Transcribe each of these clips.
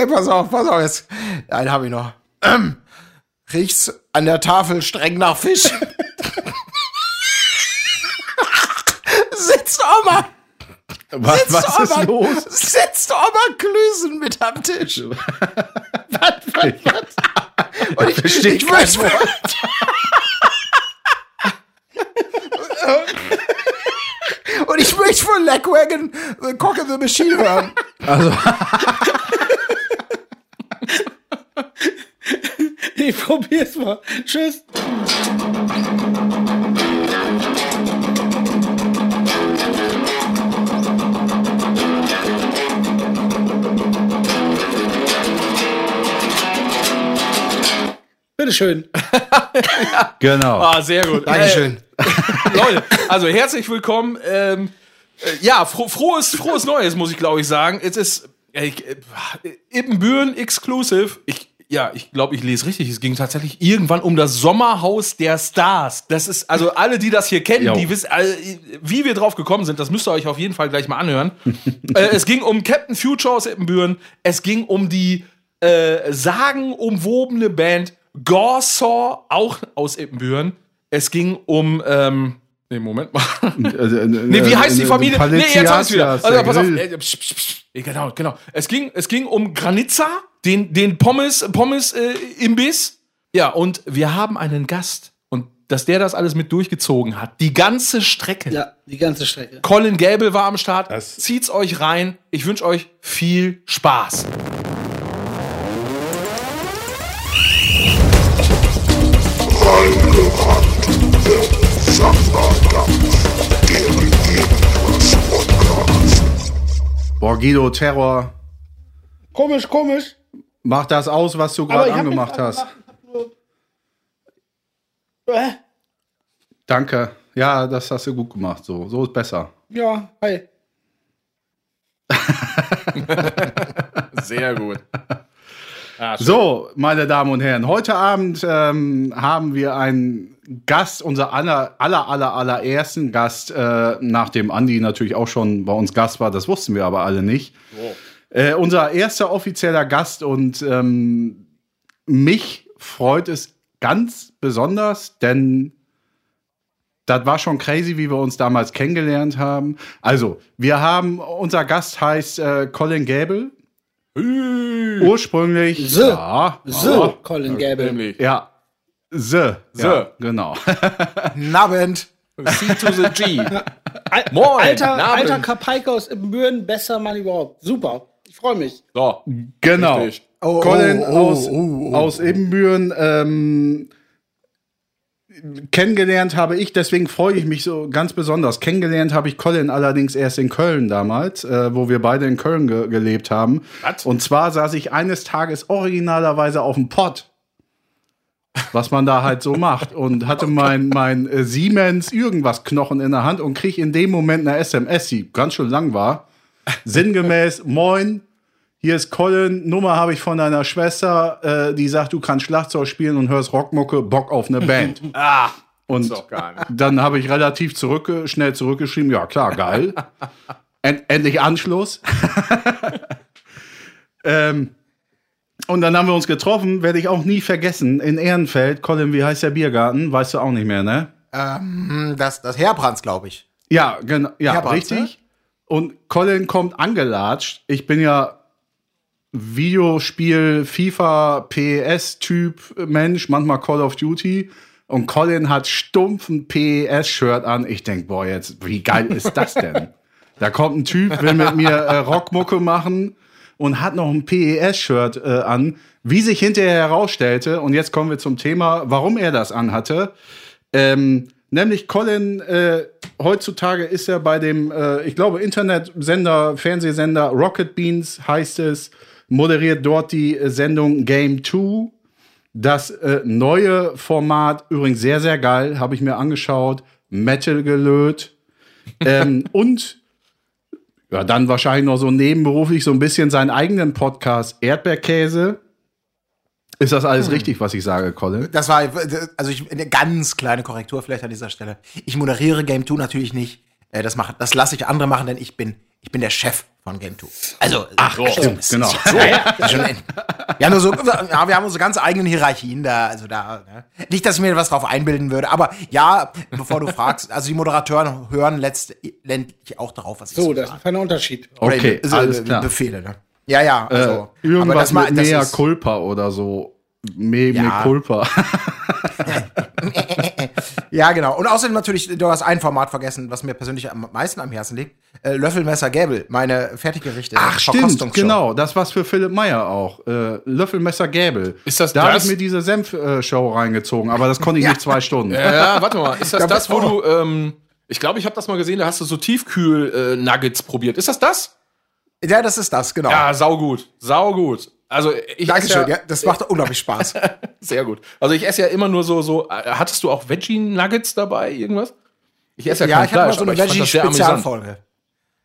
Okay, pass auf, pass auf jetzt. Einen habe ich noch. Ähm, riecht's an der Tafel streng nach Fisch? Sitzt Oma. Was, Sitzt was ist Oma, los? Sitzt Oma Klüsen mit am Tisch. was, was, was? Und ich, verstehe ich kein möchte, Und ich möchte von Lagwagon The Cock in the Machine hören. Ich probier's mal. Tschüss. Bitteschön. Genau. Ah, sehr gut. Dankeschön. Äh, Leute, also herzlich willkommen. Ähm, äh, ja, fro frohes, frohes Neues, muss ich glaube ich sagen. Es ist äh, Ibbenbüren Exclusive. Ich, ja, ich glaube, ich lese richtig. Es ging tatsächlich irgendwann um das Sommerhaus der Stars. Das ist, also alle, die das hier kennen, Jo. die wissen, äh, wie wir drauf gekommen sind, das müsst ihr euch auf jeden Fall gleich mal anhören. äh, es ging um Captain Future aus Ibbenbüren. Es ging um die äh, sagenumwobene Band Gorsaw, auch aus Ippenbüren. Es ging um, ähm, nee, Moment mal. Nee, wie heißt die Familie? Nee, jetzt ich's wieder. Also, pass auf. Äh, psch, psch, psch. Genau, genau. Es ging, es ging um Granitza, den, den Pommes, Pommes äh, Imbiss. Ja, und wir haben einen Gast. Und dass der das alles mit durchgezogen hat. Die ganze Strecke. Ja, die ganze Strecke. Colin Gable war am Start. Das- Zieht's euch rein. Ich wünsche euch viel Spaß. Boah, Guido, Terror. Komisch, komisch. Mach das aus, was du gerade angemacht hast. nur- Äh, Danke. Ja, das hast du gut gemacht. So, so ist besser. ja, hi. Sehr gut. So, meine Damen und Herren, heute Abend ähm, haben wir einen Gast, unser aller, aller, aller, allerersten Gast, äh, nachdem Andi natürlich auch schon bei uns Gast war, das wussten wir aber alle nicht. Äh, unser erster offizieller Gast und ähm, mich freut es ganz besonders, denn das war schon crazy, wie wir uns damals kennengelernt haben. Also, wir haben, unser Gast heißt äh, Colin Gable. Ursprünglich. The. Ja, So, ja, Colin Gable. Nämlich. ja. The. The. Ja, genau. Nabend. C to the G. Moin, Alter, Namen. alter Kapaike aus Ibbenbüren, besser Mann überhaupt. Super. Ich freue mich. So. genau. Richtig. Oh, Colin oh, oh, aus, oh, oh. aus Ibbenbüren. Ähm, kennengelernt habe ich, deswegen freue ich mich so ganz besonders. Kennengelernt habe ich Colin allerdings erst in Köln damals, äh, wo wir beide in Köln ge gelebt haben. Was? Und zwar saß ich eines Tages originalerweise auf dem Pott. Was man da halt so macht. Und hatte mein, mein äh, Siemens irgendwas Knochen in der Hand und krieg in dem Moment eine SMS, die ganz schön lang war. Sinngemäß, moin, hier ist Colin, Nummer habe ich von deiner Schwester, äh, die sagt, du kannst Schlagzeug spielen und hörst Rockmucke, Bock auf eine Band. Ah. Und dann habe ich relativ zurück, schnell zurückgeschrieben, ja klar, geil. End, endlich Anschluss. ähm, und dann haben wir uns getroffen, werde ich auch nie vergessen, in Ehrenfeld. Colin, wie heißt der Biergarten? Weißt du auch nicht mehr, ne? Ähm, das, das Herbrands, glaube ich. Ja, genau, ja, Herbrands, richtig. Und Colin kommt angelatscht. Ich bin ja Videospiel, FIFA, PES-Typ Mensch, manchmal Call of Duty. Und Colin hat stumpfen PES-Shirt an. Ich denk, boah, jetzt, wie geil ist das denn? da kommt ein Typ, will mit mir äh, Rockmucke machen und hat noch ein PES-Shirt äh, an. Wie sich hinterher herausstellte, und jetzt kommen wir zum Thema, warum er das anhatte. Ähm, nämlich Colin, äh, heutzutage ist er bei dem, äh, ich glaube, Internetsender, Fernsehsender Rocket Beans heißt es, moderiert dort die äh, Sendung Game 2. Das äh, neue Format, übrigens sehr, sehr geil, habe ich mir angeschaut. Metal gelöt. ähm, und ja, dann wahrscheinlich noch so nebenberuflich so ein bisschen seinen eigenen Podcast Erdbeerkäse. Ist das alles richtig, was ich sage, Colin? Das war, also ich, eine ganz kleine Korrektur vielleicht an dieser Stelle. Ich moderiere Game 2 natürlich nicht. Äh, Das, mach- das lasse ich andere machen, denn ich bin ich bin der Chef von Game 2. Also, ach, stimmt, genau. So, ja, nur so, ja, wir haben unsere ganz eigenen Hierarchien da, also da, ne? nicht, dass ich mir was drauf einbilden würde, aber ja, bevor du fragst, also die Moderatoren hören letztendlich auch darauf, was ich So, das ist ein Unterschied. Oder Okay, also, alles klar. Befehle, ne? Ja, ja, Äh, also. aber irgendwas das mal- mit das Mea ist- Culpa oder so. Me, Ja. me Culpa. Ja, genau. Und außerdem natürlich, du hast ein Format vergessen, was mir persönlich am meisten am Herzen liegt. Äh, Löffelmesser Gäbel, meine Fertiggerichte. Ach, stimmt, genau. Das was für Philipp Meyer auch. Äh, Löffelmesser Gäbel. Ist das da habe das? ich mir diese Senf-Show reingezogen, aber das konnte ich nicht zwei Stunden. Ja, warte mal, ist das Da das, wo du- du, ähm, ich glaube, ich habe das mal gesehen, da hast du so Tiefkühl-Nuggets probiert. Ist das das? Ja, das ist das, genau. Ja, saugut, saugut. Also ich Dankeschön, esse ja, das macht unglaublich Spaß. Sehr gut. Also ich esse ja immer nur so, so, äh, hattest du auch Veggie-Nuggets dabei, irgendwas? Ich esse ja, ja, kein ich hatte mal so eine. Veggie-Spezialfolge.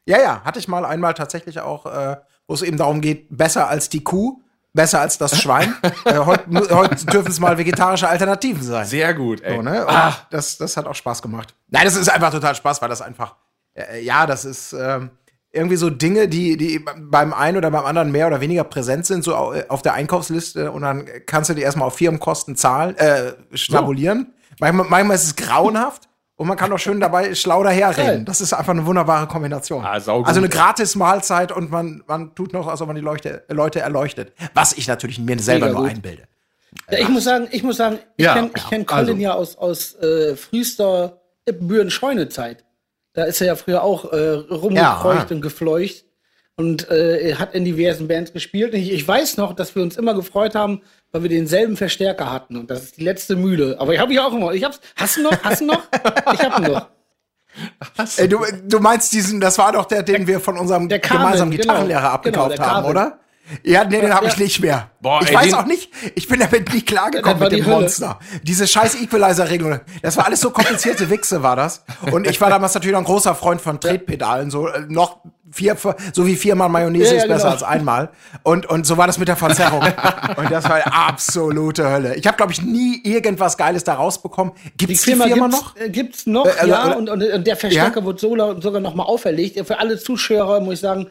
Ja, ja, hatte ich mal einmal tatsächlich auch, äh, wo es eben darum geht, besser als die Kuh, besser als das Schwein. äh, heute, heute dürfen es mal vegetarische Alternativen sein. Sehr gut, ey. So, ne? Und das, das hat auch Spaß gemacht. Nein, das ist einfach total Spaß, weil das einfach, äh, ja, das ist ähm, irgendwie so Dinge, die, die beim einen oder beim anderen mehr oder weniger präsent sind, so au- auf der Einkaufsliste und dann kannst du die erstmal auf Firmenkosten zahlen, äh, schnabulieren. Manchmal, manchmal ist es grauenhaft. Und man kann auch schön dabei schlau daherreden. Das ist einfach eine wunderbare Kombination. Ah, also eine gratis Mahlzeit und man, man tut noch, als ob man die Leuchte, Leute erleuchtet. Was ich natürlich mir selber Mega nur gut. einbilde. Ja, ich muss sagen, ich muss sagen, ich Ja, kenne ich kenn Colin also. ja aus, aus äh, frühester Ippenbüren-Scheune-Zeit. Da ist er ja früher auch äh, rumgekreucht Ja. und gefleucht und äh, er hat in diversen Bands gespielt. Ich, ich weiß noch, dass wir uns immer gefreut haben, weil wir denselben Verstärker hatten. Und das ist die letzte Mühle. Aber ich habe ich auch immer. Ich hab's. Hast du noch? Hast du noch? Ich hab ihn noch. Ey, du, du meinst diesen, das war doch der, den wir von unserem der Carmen, gemeinsamen genau. Gitarrenlehrer abgekauft Genau, haben, Carmen. oder? Ja, nee, den habe Ja. ich nicht mehr. Boah, ich ey, weiß auch nicht, ich bin damit nie klargekommen mit dem die. Monster. Diese scheiß Equalizer-Regelung, das war alles so komplizierte Wichse, war das. Und ich war damals natürlich auch ein großer Freund von Tretpedalen, so äh, noch vier, so wie viermal Mayonnaise Ja, ja, ist besser genau. als einmal. Und, und so war das mit der Verzerrung. und das war absolute Hölle. Ich habe, glaube ich, nie irgendwas Geiles da rausbekommen. Gibt es die Firma, gibt's, noch? äh, Gibt's noch, Äh, also, ja. oder- Und, und, und der Verstärker wird so, sogar noch mal auferlegt. Für alle Zuschauer muss ich sagen,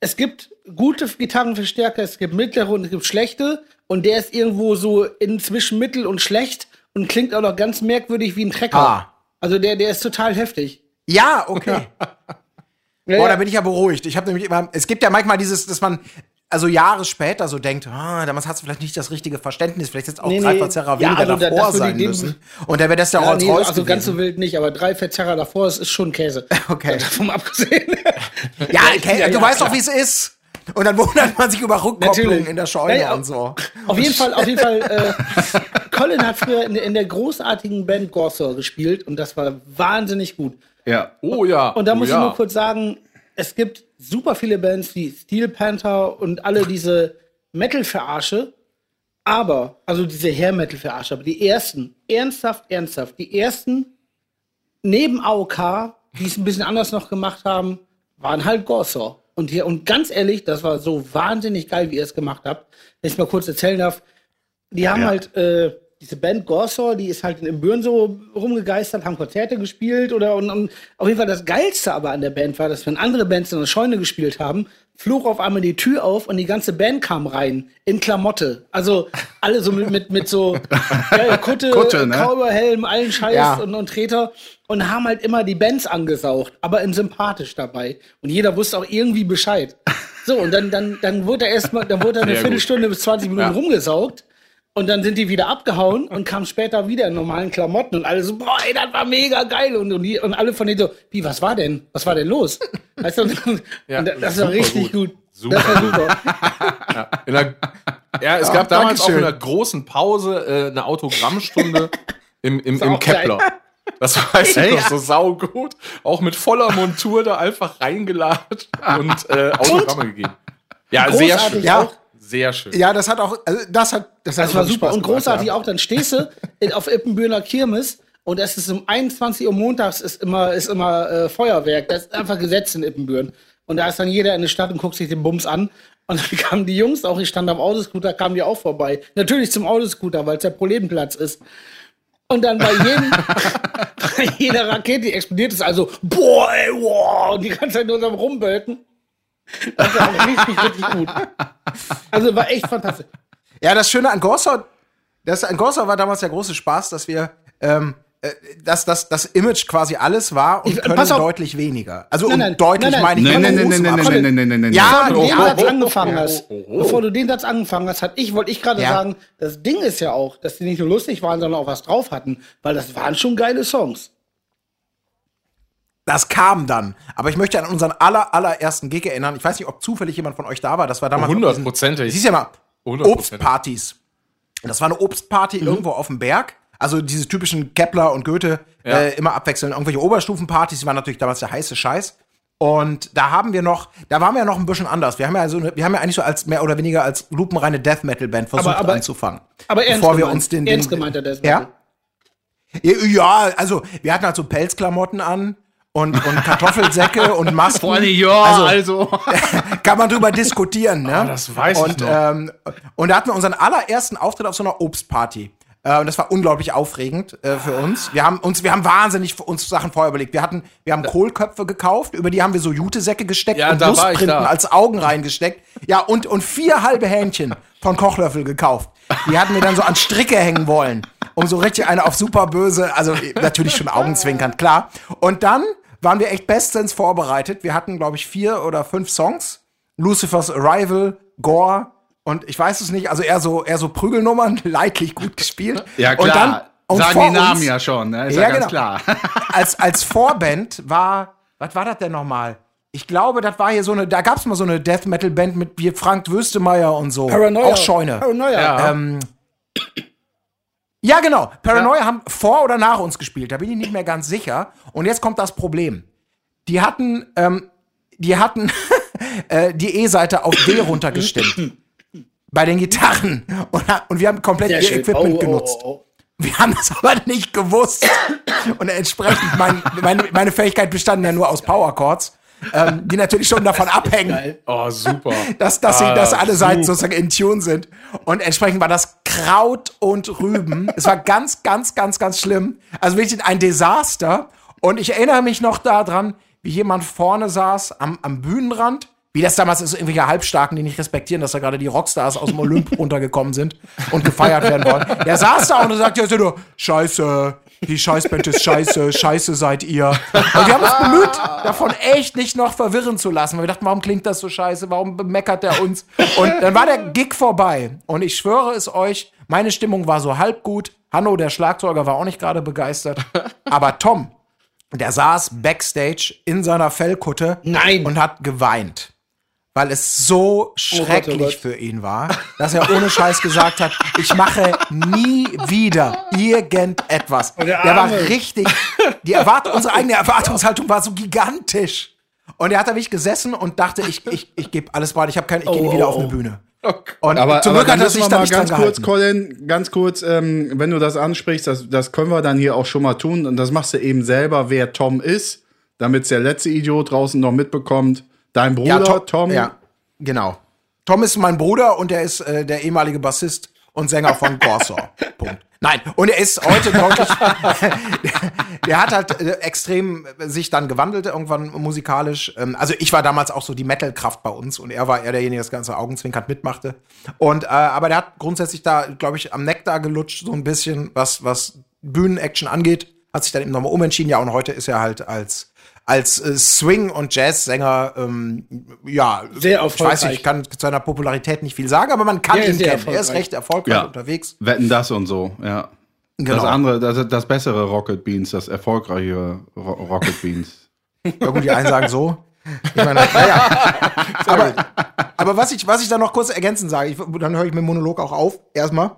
es gibt gute Gitarrenverstärker, es gibt mittlere und es gibt schlechte. Und der ist irgendwo so inzwischen mittel und schlecht und klingt auch noch ganz merkwürdig wie ein Trecker. Ah. Also der, der ist total heftig. Ja, okay. Ja, Boah, da ja. bin ich ja beruhigt. Ich habe nämlich immer, es gibt ja manchmal dieses, dass man also Jahre später so denkt, ah, damals hast du vielleicht nicht das richtige Verständnis, vielleicht jetzt auch Nee, drei nee. Verzerrer Ja, weniger also da- davor würde sein müssen. Und da wäre das Ja, Rolls nee, Royce also ganz so gewesen. wild nicht, aber drei Verzerrer davor ist, ist schon Käse. Okay. Davon abgesehen. Ja, okay, Ja, du ja, weißt doch, wie es ist. Und dann wundert man sich über Rückkopplungen in der Scheune Ja, ja. und so. Auf jeden Fall, auf jeden Fall, äh, Colin hat früher in, der- in der großartigen Band Gorsor gespielt und das war wahnsinnig gut. Ja. Oh ja. Und da oh, muss ja. ich nur kurz sagen, es gibt super viele Bands wie Steel Panther und alle diese Metal-Verarsche, aber, also diese Hair-Metal-Verarsche, aber die ersten, ernsthaft, ernsthaft, die ersten neben AOK, die es ein bisschen anders noch gemacht haben, waren halt Gorsor. Und hier, und ganz ehrlich, das war so wahnsinnig geil, wie ihr es gemacht habt. Wenn ich mal kurz erzählen darf, die haben Ja. halt äh, diese Band Gorsor, die ist halt in Büren so rumgegeistert, haben Konzerte gespielt oder und, und auf jeden Fall das Geilste aber an der Band war, dass wenn andere Bands in der Scheune gespielt haben, flog auf einmal die Tür auf und die ganze Band kam rein in Klamotte. Also alle so mit, mit, mit so ja, Kutte, Kutte, ne? Cowboyhelm, allen Scheiß Ja. und, und Treter und haben halt immer die Bands angesaugt, aber in sympathisch dabei. Und jeder wusste auch irgendwie Bescheid. So, und dann, dann, dann wurde er erstmal, dann wurde er eine Sehr gut. Viertelstunde bis 20 Minuten Ja. rumgesaugt. Und dann sind die wieder abgehauen und kamen später wieder in normalen Klamotten und alle so, boah, ey, das war mega geil. Und, und, die, und alle von denen so, wie, was war denn? Was war denn los? Weißt du, und, Ja, und das war richtig gut. gut. Super. Das war super. In der, ja, es gab damals auch Dankeschön. in der großen Pause äh, eine Autogrammstunde im, im, im auch Kepler. Das weiß ich Echt? noch so saugut. Auch mit voller Montur da einfach reingeladen und äh, Autogramme gegeben. Ja, sehr Großartig schön. Ja. Sehr schön. Ja, das hat auch, also das hat, das, hat Das war wirklich super. Spaß Und gemacht, großartig ja. auch, dann stehst du auf Ippenbühner Kirmes und es ist um 21 Uhr montags ist immer, ist immer äh, Feuerwerk. Das ist einfach Gesetz in Ippenbüren. Und da ist dann jeder in der Stadt und guckt sich den Bums an. Und dann kamen die Jungs auch, ich stand am Autoscooter, kamen die auch vorbei. Natürlich zum Autoscooter, weil es der Proletenplatz ist. Und dann bei, jedem, bei jeder Rakete, die explodiert ist, also, boah, ey, wow, und die ganze Zeit nur so Rumbölken. Das war richtig, richtig gut. Also war echt fantastisch. Ja, das Schöne an Gorsau, das an Gorsau war damals der große Spaß, dass wir, ähm, äh, dass das, das Image quasi alles war und Ich- können pass auf. deutlich weniger. Also Nein, nein, deutlich nein, nein. meine ich. Großem nee, nee, Abstand. nee, nee, nee, nee, nee. Ja, Bevor du den Satz angefangen hast, bevor du den Satz angefangen hast, hat ich, wollte ich gerade Ja. sagen, das Ding ist ja auch, dass die nicht nur lustig waren, sondern auch was drauf hatten, weil das waren schon geile Songs. Das kam dann. Aber ich möchte an unseren aller, allerersten Gig erinnern. Ich weiß nicht, ob zufällig jemand von euch da war. Das war damals. Hundertprozentig. Siehst ja mal. Obstpartys. Das war eine Obstparty Mhm. irgendwo auf dem Berg. Also diese typischen Kepler und Goethe Ja. äh, immer abwechselnd. Irgendwelche Oberstufenpartys, die waren natürlich damals der heiße Scheiß. Und da haben wir noch, da waren wir ja noch ein bisschen anders. Wir haben ja, so eine, wir haben ja eigentlich so als mehr oder weniger als lupenreine Death Metal Band versucht Aber- aber- anzufangen. Aber ernst bevor wir gemeint, uns den, ernst den gemeint, das ja? ja, also wir hatten halt so Pelzklamotten an und, und Kartoffelsäcke und Masken. Vor allem, ja, Also- also. kann man drüber diskutieren, ne? Ah, das weiß ich und, noch. Ähm, und da hatten wir unseren allerersten Auftritt auf so einer Obstparty. Äh, und das war unglaublich aufregend äh, für uns. Wir haben uns, wir haben wahnsinnig für uns Sachen vorher überlegt. Wir hatten, wir haben Kohlköpfe gekauft, über die haben wir so Jutesäcke gesteckt Ja, und ich da. als Augen reingesteckt. Ja, und, und vier halbe Hähnchen von Kochlöffel gekauft. Die hatten wir dann so an Stricke hängen wollen. Um so richtig eine auf super böse, also natürlich schon augenzwinkernd, klar. Und dann waren wir echt bestens vorbereitet. Wir hatten, glaube ich, vier oder fünf Songs. Lucifer's Arrival, Gore und ich weiß es nicht, also eher so, eher so Prügelnummern, leidlich gut gespielt. Ja, Und klar. dann, und Sagen die Namen uns, ja schon, ne? Ist Ja, ja, ganz genau. klar. als, als Vorband war, was war das denn nochmal? Ich glaube, das war hier so eine, da gab es mal so eine Death Metal Band mit wie Frank Wüstemeyer und so. Paranoia. Auch Scheune. Paranoia. Ja. Ähm, ja, genau. Paranoia haben vor oder nach uns gespielt. Da bin ich nicht mehr ganz sicher. Und jetzt kommt das Problem. Die hatten, ähm, die hatten äh, die E-Seite auf D runtergestimmt. bei den Gitarren. Und, und wir haben komplett Sehr ihr schön. Equipment Oh, oh, genutzt. oh, oh. Wir haben das aber nicht gewusst. Und entsprechend, mein, meine, meine Fähigkeit bestanden ja nur aus Power Chords, ähm, die natürlich schon davon abhängen. Oh, super. dass, dass, sie, Ah, dass alle Seiten sozusagen in Tune sind. Und entsprechend war das Kraut und Rüben. es war ganz, ganz, ganz, ganz schlimm. Also wirklich ein Desaster. Und ich erinnere mich noch daran, wie jemand vorne saß am, am Bühnenrand. Wie das damals ist, irgendwelche Halbstarken, die nicht respektieren, dass da gerade die Rockstars aus dem Olymp runtergekommen sind und gefeiert werden wollen. Der saß da und sagt, ja, nur, scheiße, die Scheißband ist scheiße, scheiße seid ihr. Und wir haben uns bemüht, davon echt nicht noch verwirren zu lassen. Weil wir dachten, warum klingt das so scheiße? Warum bemeckert der uns? Und dann war der Gig vorbei. Und ich schwöre es euch, meine Stimmung war so halb gut. Hanno, der Schlagzeuger, war auch nicht gerade begeistert. Aber Tom, der saß backstage in seiner Fellkutte Nein. und hat geweint. Weil es so schrecklich Gott. für ihn war, dass er ohne Scheiß gesagt hat, ich mache nie wieder irgendetwas. der Der war richtig, die Erwart unsere eigene Erwartungshaltung war so gigantisch. Und er hat da wirklich gesessen und dachte, ich, ich, ich gebe alles bereit, ich, hab kein, ich gehe nie Oh, wieder oh, auf eine oh. Bühne. Und Aber, zum aber Glück dann hat er sich da nicht ganz dran kurz, gehalten. Colin, ganz kurz, ähm, wenn du das ansprichst, das, das können wir dann hier auch schon mal tun. Und das machst du eben selber, wer Tom ist, damit der letzte Idiot draußen noch mitbekommt. Dein Bruder, To- Tom. Ja, genau. Tom ist mein Bruder und er ist äh, der ehemalige Bassist und Sänger von Gorsaw. Punkt. Nein, und er ist heute deutlich. der, der hat halt äh, extrem sich dann gewandelt, irgendwann musikalisch. Ähm, also ich war damals auch so die Metal-Kraft bei uns und er war eher derjenige, der das ganze Augenzwinkern mitmachte. Und äh, aber der hat grundsätzlich da, glaube ich, am Nektar gelutscht, so ein bisschen, was, was Bühnenaction angeht. Hat sich dann eben nochmal umentschieden. Ja, und heute ist er halt als als äh, Swing- und Jazzsänger, ähm, ja, Sehr ich weiß nicht, ich kann zu seiner Popularität nicht viel sagen, aber man kann Ja, ihn kennen. Er ist recht erfolgreich Ja. unterwegs. Wetten das und so, ja. Das Genau. andere, das, das bessere Rocket Beans, das erfolgreiche Ro Rocket Beans. Ja gut, die einen sagen so. Ich meine, naja. aber, aber was ich, was ich da noch kurz ergänzend sage, ich, dann höre ich mit dem Monolog auch auf, erstmal,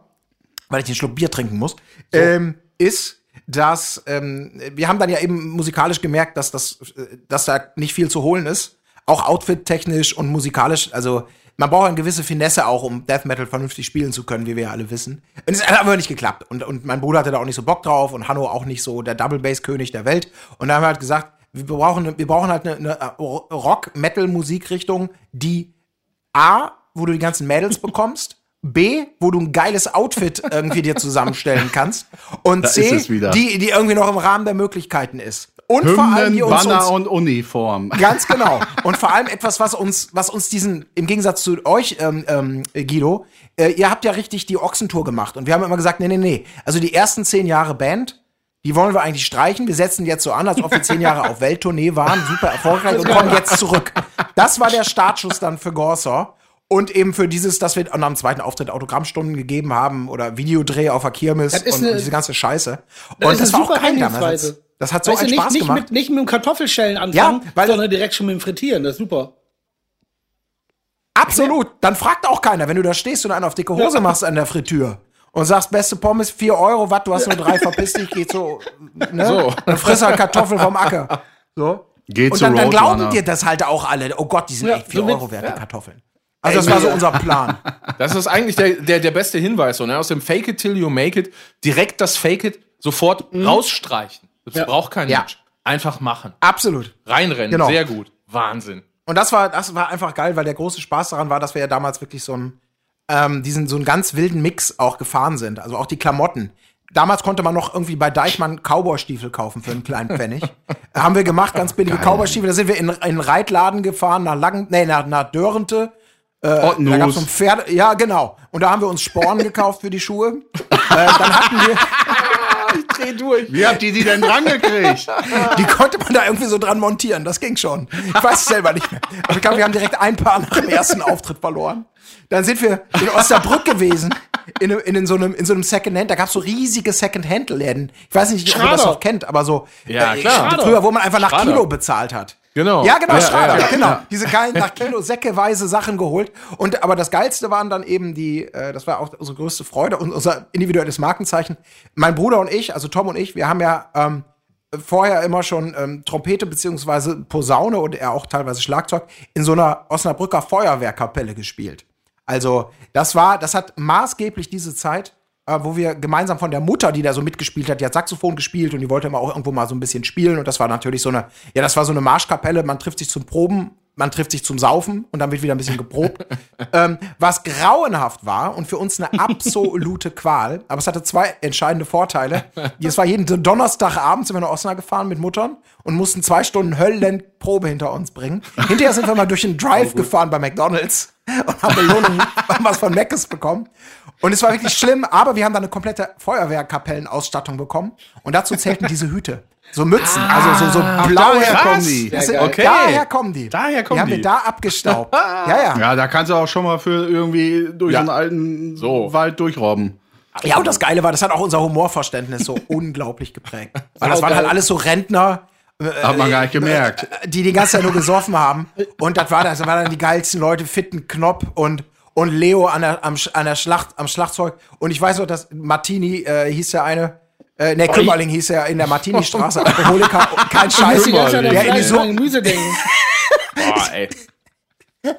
weil ich den Schluck Bier trinken muss, ähm, ist, dass ähm, wir haben dann ja eben musikalisch gemerkt, dass, das, äh, dass da nicht viel zu holen ist. Auch outfit-technisch und musikalisch, also man braucht eine gewisse Finesse auch, um Death Metal vernünftig spielen zu können, wie wir ja alle wissen. Und es hat aber nicht geklappt. Und, und mein Bruder hatte da auch nicht so Bock drauf und Hanno auch nicht so der Double-Bass-König der Welt. Und da haben wir halt gesagt, wir brauchen, wir brauchen halt eine, eine Rock-Metal-Musikrichtung, die A, wo du die ganzen Mädels bekommst, B, wo du ein geiles Outfit irgendwie dir zusammenstellen kannst. Und Da C, die, die irgendwie noch im Rahmen der Möglichkeiten ist. Und vor allem, Hymnen, die uns, Banner und Uniform. Ganz genau. Und vor allem etwas, was uns, was uns diesen, im Gegensatz zu euch, ähm, ähm, Guido, äh, ihr habt ja richtig die Ochsentour gemacht. Und wir haben immer gesagt, nee, nee, nee. Also die ersten zehn Jahre Band, die wollen wir eigentlich streichen. Wir setzen jetzt so an, als ob wir zehn Jahre auf Welttournee waren, super erfolgreich und kommen jetzt zurück. Das war der Startschuss dann für Gorsor. Und eben für dieses, dass wir nach dem zweiten Auftritt Autogrammstunden gegeben haben oder Videodreh auf der Kirmes Das ist und, eine- diese ganze Scheiße. Das Und ist das eine war auch super geil damals. Das hat so Weißt du, einen nicht, Spaß nicht gemacht. Mit, nicht mit dem Kartoffelschellen anfangen, Ja, weil- sondern direkt schon mit dem Frittieren. Das ist super. Absolut. Dann fragt auch keiner, wenn du da stehst und einen auf dicke Hose machst an der Fritür und sagst, beste Pommes, 4 Euro, was, du hast nur drei, verpiss dich, geht so, ne? So. Dann friss halt Kartoffeln vom Acker. So. Geht und zu dann, dann glauben dir das halt auch alle. Oh Gott, die sind Ja, echt 4 so Euro wert, die Kartoffeln. Also das war so unser Plan. Das ist eigentlich der, der, der beste Hinweis. So, ne? Aus dem Fake it till you make it, direkt das Fake it sofort rausstreichen. Das Ja. braucht kein Ja. Mensch. Einfach machen. Absolut. Reinrennen. Genau. Sehr gut. Wahnsinn. Und das war, das war einfach geil, weil der große Spaß daran war, dass wir ja damals wirklich so einen, ähm, diesen, so einen ganz wilden Mix auch gefahren sind. Also auch die Klamotten. Damals konnte man noch irgendwie bei Deichmann Cowboy-Stiefel kaufen für einen kleinen Pfennig. Haben wir gemacht, ganz billige Cowboy-Stiefel. Da sind wir in, in einen Reitladen gefahren, nach Langen, nee, nach, nach Dörrente. Da gab's so ein. Pferde, ja, genau. Und da haben wir uns Sporen gekauft für die Schuhe. äh, dann hatten wir, Dreh durch. Wie habt ihr die denn dran gekriegt? die konnte man da irgendwie so dran montieren. Das ging schon. Ich weiß es selber nicht mehr. Aber ich glaube, wir haben direkt ein Paar nach dem ersten Auftritt verloren. Dann sind wir in Osnabrück gewesen, in, in, in so einem, in so einem Secondhand. Da gab es so riesige Secondhand-Läden. Ich weiß nicht, ob ihr das Schrader. noch kennt, aber so Ja, äh, klar. früher, wo man einfach nach Schrader. Kilo bezahlt hat. Genau. Ja, genau, Ja, Schrader, ja, ja. genau. Diese geilen nach Kilo säckeweise Sachen geholt. Und aber das geilste waren dann eben die, äh, das war auch unsere größte Freude und unser individuelles Markenzeichen. Mein Bruder und ich, also Tom und ich, wir haben ja ähm, vorher immer schon ähm, Trompete beziehungsweise Posaune und er auch teilweise Schlagzeug in so einer Osnabrücker Feuerwehrkapelle gespielt. Also das war, das hat maßgeblich diese Zeit, äh, wo wir gemeinsam von der Mutter, die da so mitgespielt hat, die hat Saxophon gespielt und die wollte immer auch irgendwo mal so ein bisschen spielen und das war natürlich so eine, ja, das war so eine Marschkapelle, man trifft sich zum Proben, man trifft sich zum Saufen und dann wird wieder ein bisschen geprobt. ähm, was grauenhaft war und für uns eine absolute Qual, aber es hatte zwei entscheidende Vorteile. Es war jeden Donnerstagabend sind wir nach Osnabrück gefahren mit Muttern und mussten zwei Stunden Höllenprobe hinter uns bringen. Hinterher sind wir mal durch den Drive gefahren bei McDonalds und haben Belohnung, haben was von Mc's bekommen. Und es war wirklich schlimm, aber wir haben dann eine komplette Feuerwehrkapellenausstattung bekommen. Und dazu zählten diese Hüte. So Mützen, also so, so blaue. daher kommen die. Sind- Okay. Daher kommen die. Daher kommen die. haben die. wir da abgestaubt. ja, ja. Ja, da kannst du auch schon mal für irgendwie durch Ja. einen alten So. Wald durchrobben. Ja, und das Geile war, das hat auch unser Humorverständnis so unglaublich geprägt. Weil das waren halt alles so Rentner, Hat man gar nicht gemerkt. die die ganze Zeit nur gesoffen haben. Und das war das, das waren dann die geilsten Leute, Fitten Knopp und und Leo an der, am, an der Schlacht, am Schlagzeug. Und ich weiß noch, dass Martini äh, hieß ja eine, äh, ne, Kümmerling hieß ja in der Martini-Straße, Alkoholiker, kein Scheiß. Der in die so Gemüse denken. Boah, ey.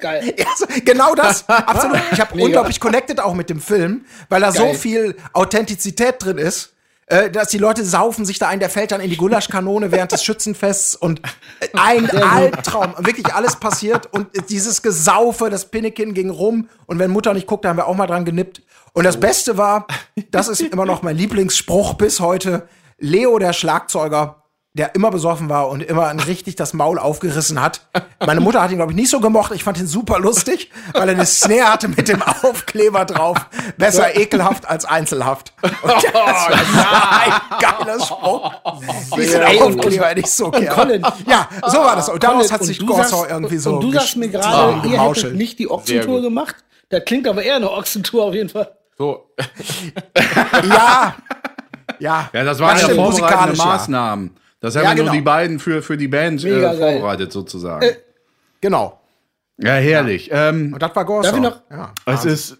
Geil. Ja, so, genau das, absolut. Ich habe unglaublich connected auch mit dem Film, weil da so Geil. viel Authentizität drin ist, äh, dass die Leute saufen sich da ein, der fällt dann in die Gulaschkanone während des Schützenfests und ein Albtraum. Wirklich alles passiert und dieses Gesaufe, das Pinnekin ging rum und wenn Mutter nicht guckt, da haben wir auch mal dran genippt. Und das Beste war, das ist immer noch mein Lieblingsspruch bis heute, Leo, der Schlagzeuger, der immer besoffen war und immer ein richtig das Maul aufgerissen hat. Meine Mutter hat ihn, glaube ich, nicht so gemocht. Ich fand ihn super lustig, weil er eine Snare hatte mit dem Aufkleber drauf. Besser ekelhaft als einzelhaft. Und das war ein geiler Spruch. Diesen und- Aufkleber hätte ich so gern. Colin. Ja, so war das. Und daraus Colin, hat sich sagst- irgendwie so Und du sagst mir gerade, ihr gemauschelt. hättet nicht die Ochsentour gemacht. Das klingt aber eher eine Ochsentour auf jeden Fall. So. Ja. Ja, Ja, das waren ja vorbereitende musikalisch, ja. Das haben Ja, ja nur genau. die beiden für, für die Band Mega äh, vorbereitet sozusagen. Genau. ja, herrlich. Ähm, Und das war Gorsau. Darf ich noch- ja. es ist,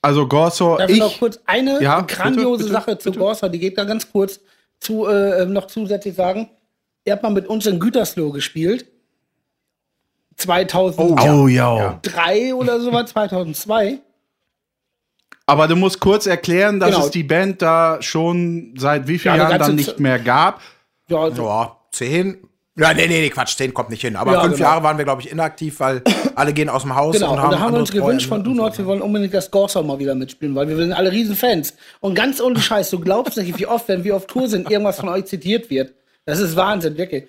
also Gorsor, Darf ich, ich, noch kurz eine Ja, grandiose bitte, bitte, Sache zu Gorsa, die geht da ganz kurz zu, äh, noch zusätzlich sagen. Ihr habt mal mit uns in Gütersloh gespielt. 2003 oh ja. oder so war 2002. Aber du musst kurz erklären, dass Genau. es die Band da schon seit wie vielen Ja, die Jahren dann nicht mehr gab. Ja, also, Ja, zehn. Ja, nee, nee, nee, Quatsch, 10 kommt nicht hin. Aber Ja, fünf genau. Jahre waren wir, glaube ich, inaktiv, weil alle gehen aus dem Haus Genau, und und, haben da haben wir uns gewünscht von und. Not, wir wollen unbedingt das Gorsa mal wieder mitspielen, weil wir sind alle Riesenfans. Und ganz ohne Scheiß, du glaubst nicht, wie oft, wenn wir auf Tour sind, irgendwas von euch zitiert wird. Das ist Wahnsinn, wirklich.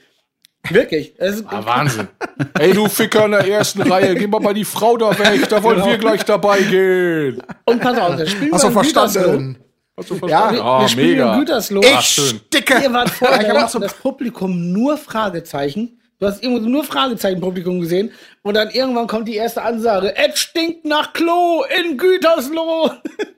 Wirklich. Es ist, Ah, Wahnsinn. Ey, du Ficker in der ersten Reihe, geh mal bei die Frau da weg, da wollen Genau. wir gleich dabei gehen. und pass auf, das spielen Hast du verstanden? Hast du Ja. verstanden? Wir, Ah, wir spielen mega. in Gütersloh. Ich sticke! Ihr wart vorher, Ich da so- das Publikum nur Fragezeichen. Du hast irgendwo nur Fragezeichen-Publikum gesehen. Und dann irgendwann kommt die erste Ansage. Es stinkt nach Klo in Gütersloh.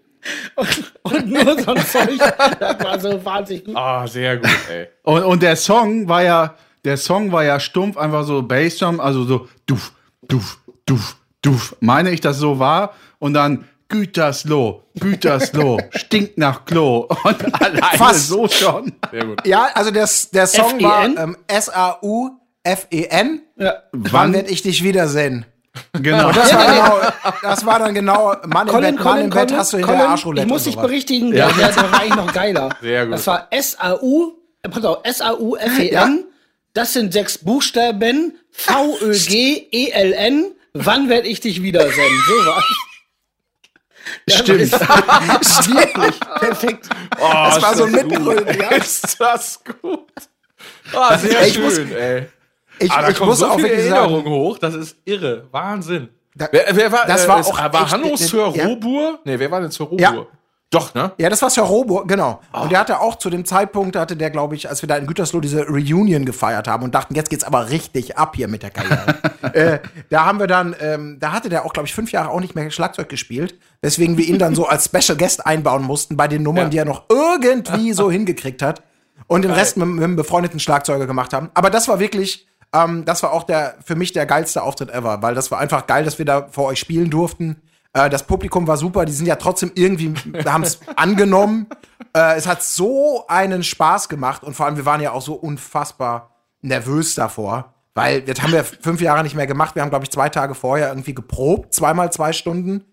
und, und nur so ein Zeug. Das war so wahnsinnig gut. Ah, sehr gut, ey. Und, und der Song war ja, der Song war ja stumpf, einfach so Bassdrum, also so duf, duf, duf, duf. Meine ich, dass so war. Und dann Gütersloh, Gütersloh, stinkt nach Klo. Und alleine Fast. so schon. Sehr gut. Ja, also das, der Song F-E-N? war ähm, S-A-U-F-E-N. Ja. Wann Wann? werd ich dich wiedersehen? Genau. Das war, genau, das war dann genau, Mann im Colin, Bett, Mann Colin, im Bett Colin, hast du hinter der Colin, Arschroulette ich muss dich berichtigen, der, der, der war eigentlich noch geiler. Sehr gut. Das war S-A-U, äh, pass auf, S-A-U-F-E-N, das sind sechs Buchstaben, V-Ö-G-E-L-N, wann werd ich dich wiedersehen? So was. Stimmt. Ist wirklich perfekt. Oh, Das war so ein ist. Mitbrüllen, ja. Ist das gut. Ah, sehr Ey, ich muss- schön, ey. Ich, Ah, da ich muss so auch viele wirklich Erinnerungen sagen, hoch, das ist irre. Wahnsinn. Da- wer, wer war, das äh, war auch war Hanno ne- Sir ja. Robur? Nee, wer war denn Sir Robur? Ja. Doch, ne? Ja, das war Sir Robur, genau. Ah. Und der hatte auch zu dem Zeitpunkt, hatte der, glaube ich, als wir da in Gütersloh diese Reunion gefeiert haben und dachten, jetzt geht's aber richtig ab hier mit der Karriere. äh, da haben wir dann, ähm, da hatte der auch, glaube ich, fünf Jahre auch nicht mehr Schlagzeug gespielt, weswegen wir ihn dann so als Special Guest einbauen mussten bei den Nummern, Ja. die er noch irgendwie so hingekriegt hat und den Rest mit, mit einem befreundeten Schlagzeuger gemacht haben. Aber das war wirklich, ähm, das war auch der für mich der geilste Auftritt ever, weil das war einfach geil, dass wir da vor euch spielen durften. Äh, das Publikum war super, die sind ja trotzdem irgendwie, haben es angenommen. Äh, es hat so einen Spaß gemacht und vor allem, wir waren ja auch so unfassbar nervös davor, weil das haben wir fünf Jahre nicht mehr gemacht. Wir haben, glaube ich, zwei Tage vorher irgendwie geprobt, zweimal zwei Stunden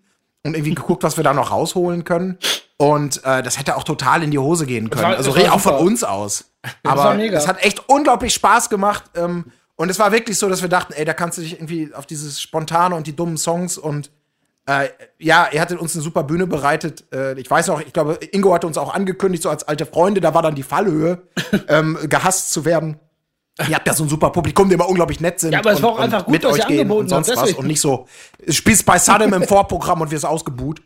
und irgendwie geguckt, was wir da noch rausholen können. Und äh, das hätte auch total in die Hose gehen können. war- also auch von uns aus. Aber es hat echt unglaublich Spaß gemacht. Ähm, und es war wirklich so, dass wir dachten, ey, da kannst du dich irgendwie auf dieses Spontane und die dummen Songs und äh, ja, er hatte uns eine super Bühne bereitet. Äh, ich weiß noch, ich glaube, Ingo hatte uns auch angekündigt, so als alte Freunde, da war dann die Fallhöhe, ähm, gehasst zu werden. Ihr habt ja so ein super Publikum, die immer unglaublich nett sind. Ja, aber es war auch und, einfach gut, euch ihr gehen angeboten und sonst was und nicht so, spielst bei Saddam im Vorprogramm und wirst ausgebuht.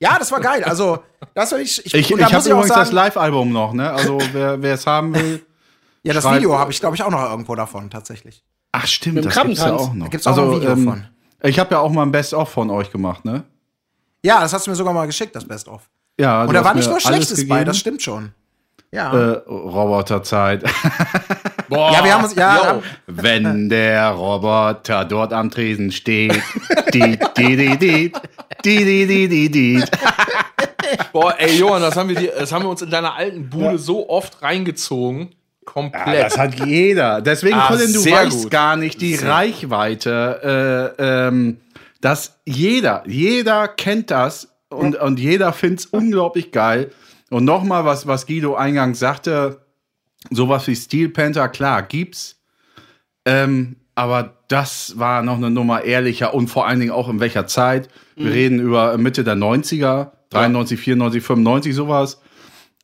Ja, das war geil. Also, das war ich. Ich, ich da habe muss auch übrigens das sagen- Live-Album noch, ne? Also wer es haben will. Ja, das Video habe ich, glaube ich, auch noch irgendwo davon, tatsächlich. Ach stimmt, das gibt's ja auch noch. Da gibt's auch noch ein Video von. Ich habe ja auch mal ein Best-of von euch gemacht, ne? Ja, das hast du mir sogar mal geschickt, das Best-of. Ja, und da war nicht nur Schlechtes bei, das stimmt schon. Ja. Äh, Roboterzeit. Boah, ja, wir haben uns, ja. Yo. Wenn der Roboter dort am Tresen steht. Boah, ey, Johann, das haben, wir, das haben wir uns in deiner alten Bude ja. so oft reingezogen. Komplett. Das hat jeder. Deswegen, Ah, Colin, du sehr weißt gut. gar nicht die Reichweite, äh, ähm, dass jeder, jeder kennt das und, und jeder find's unglaublich geil. Und nochmal, was, was Guido eingangs sagte, sowas wie Steel Panther, klar, gibt's. Ähm, aber das war noch eine Nummer ehrlicher und vor allen Dingen auch in welcher Zeit. Wir reden über Mitte der 90er, 93, 94, 95, sowas.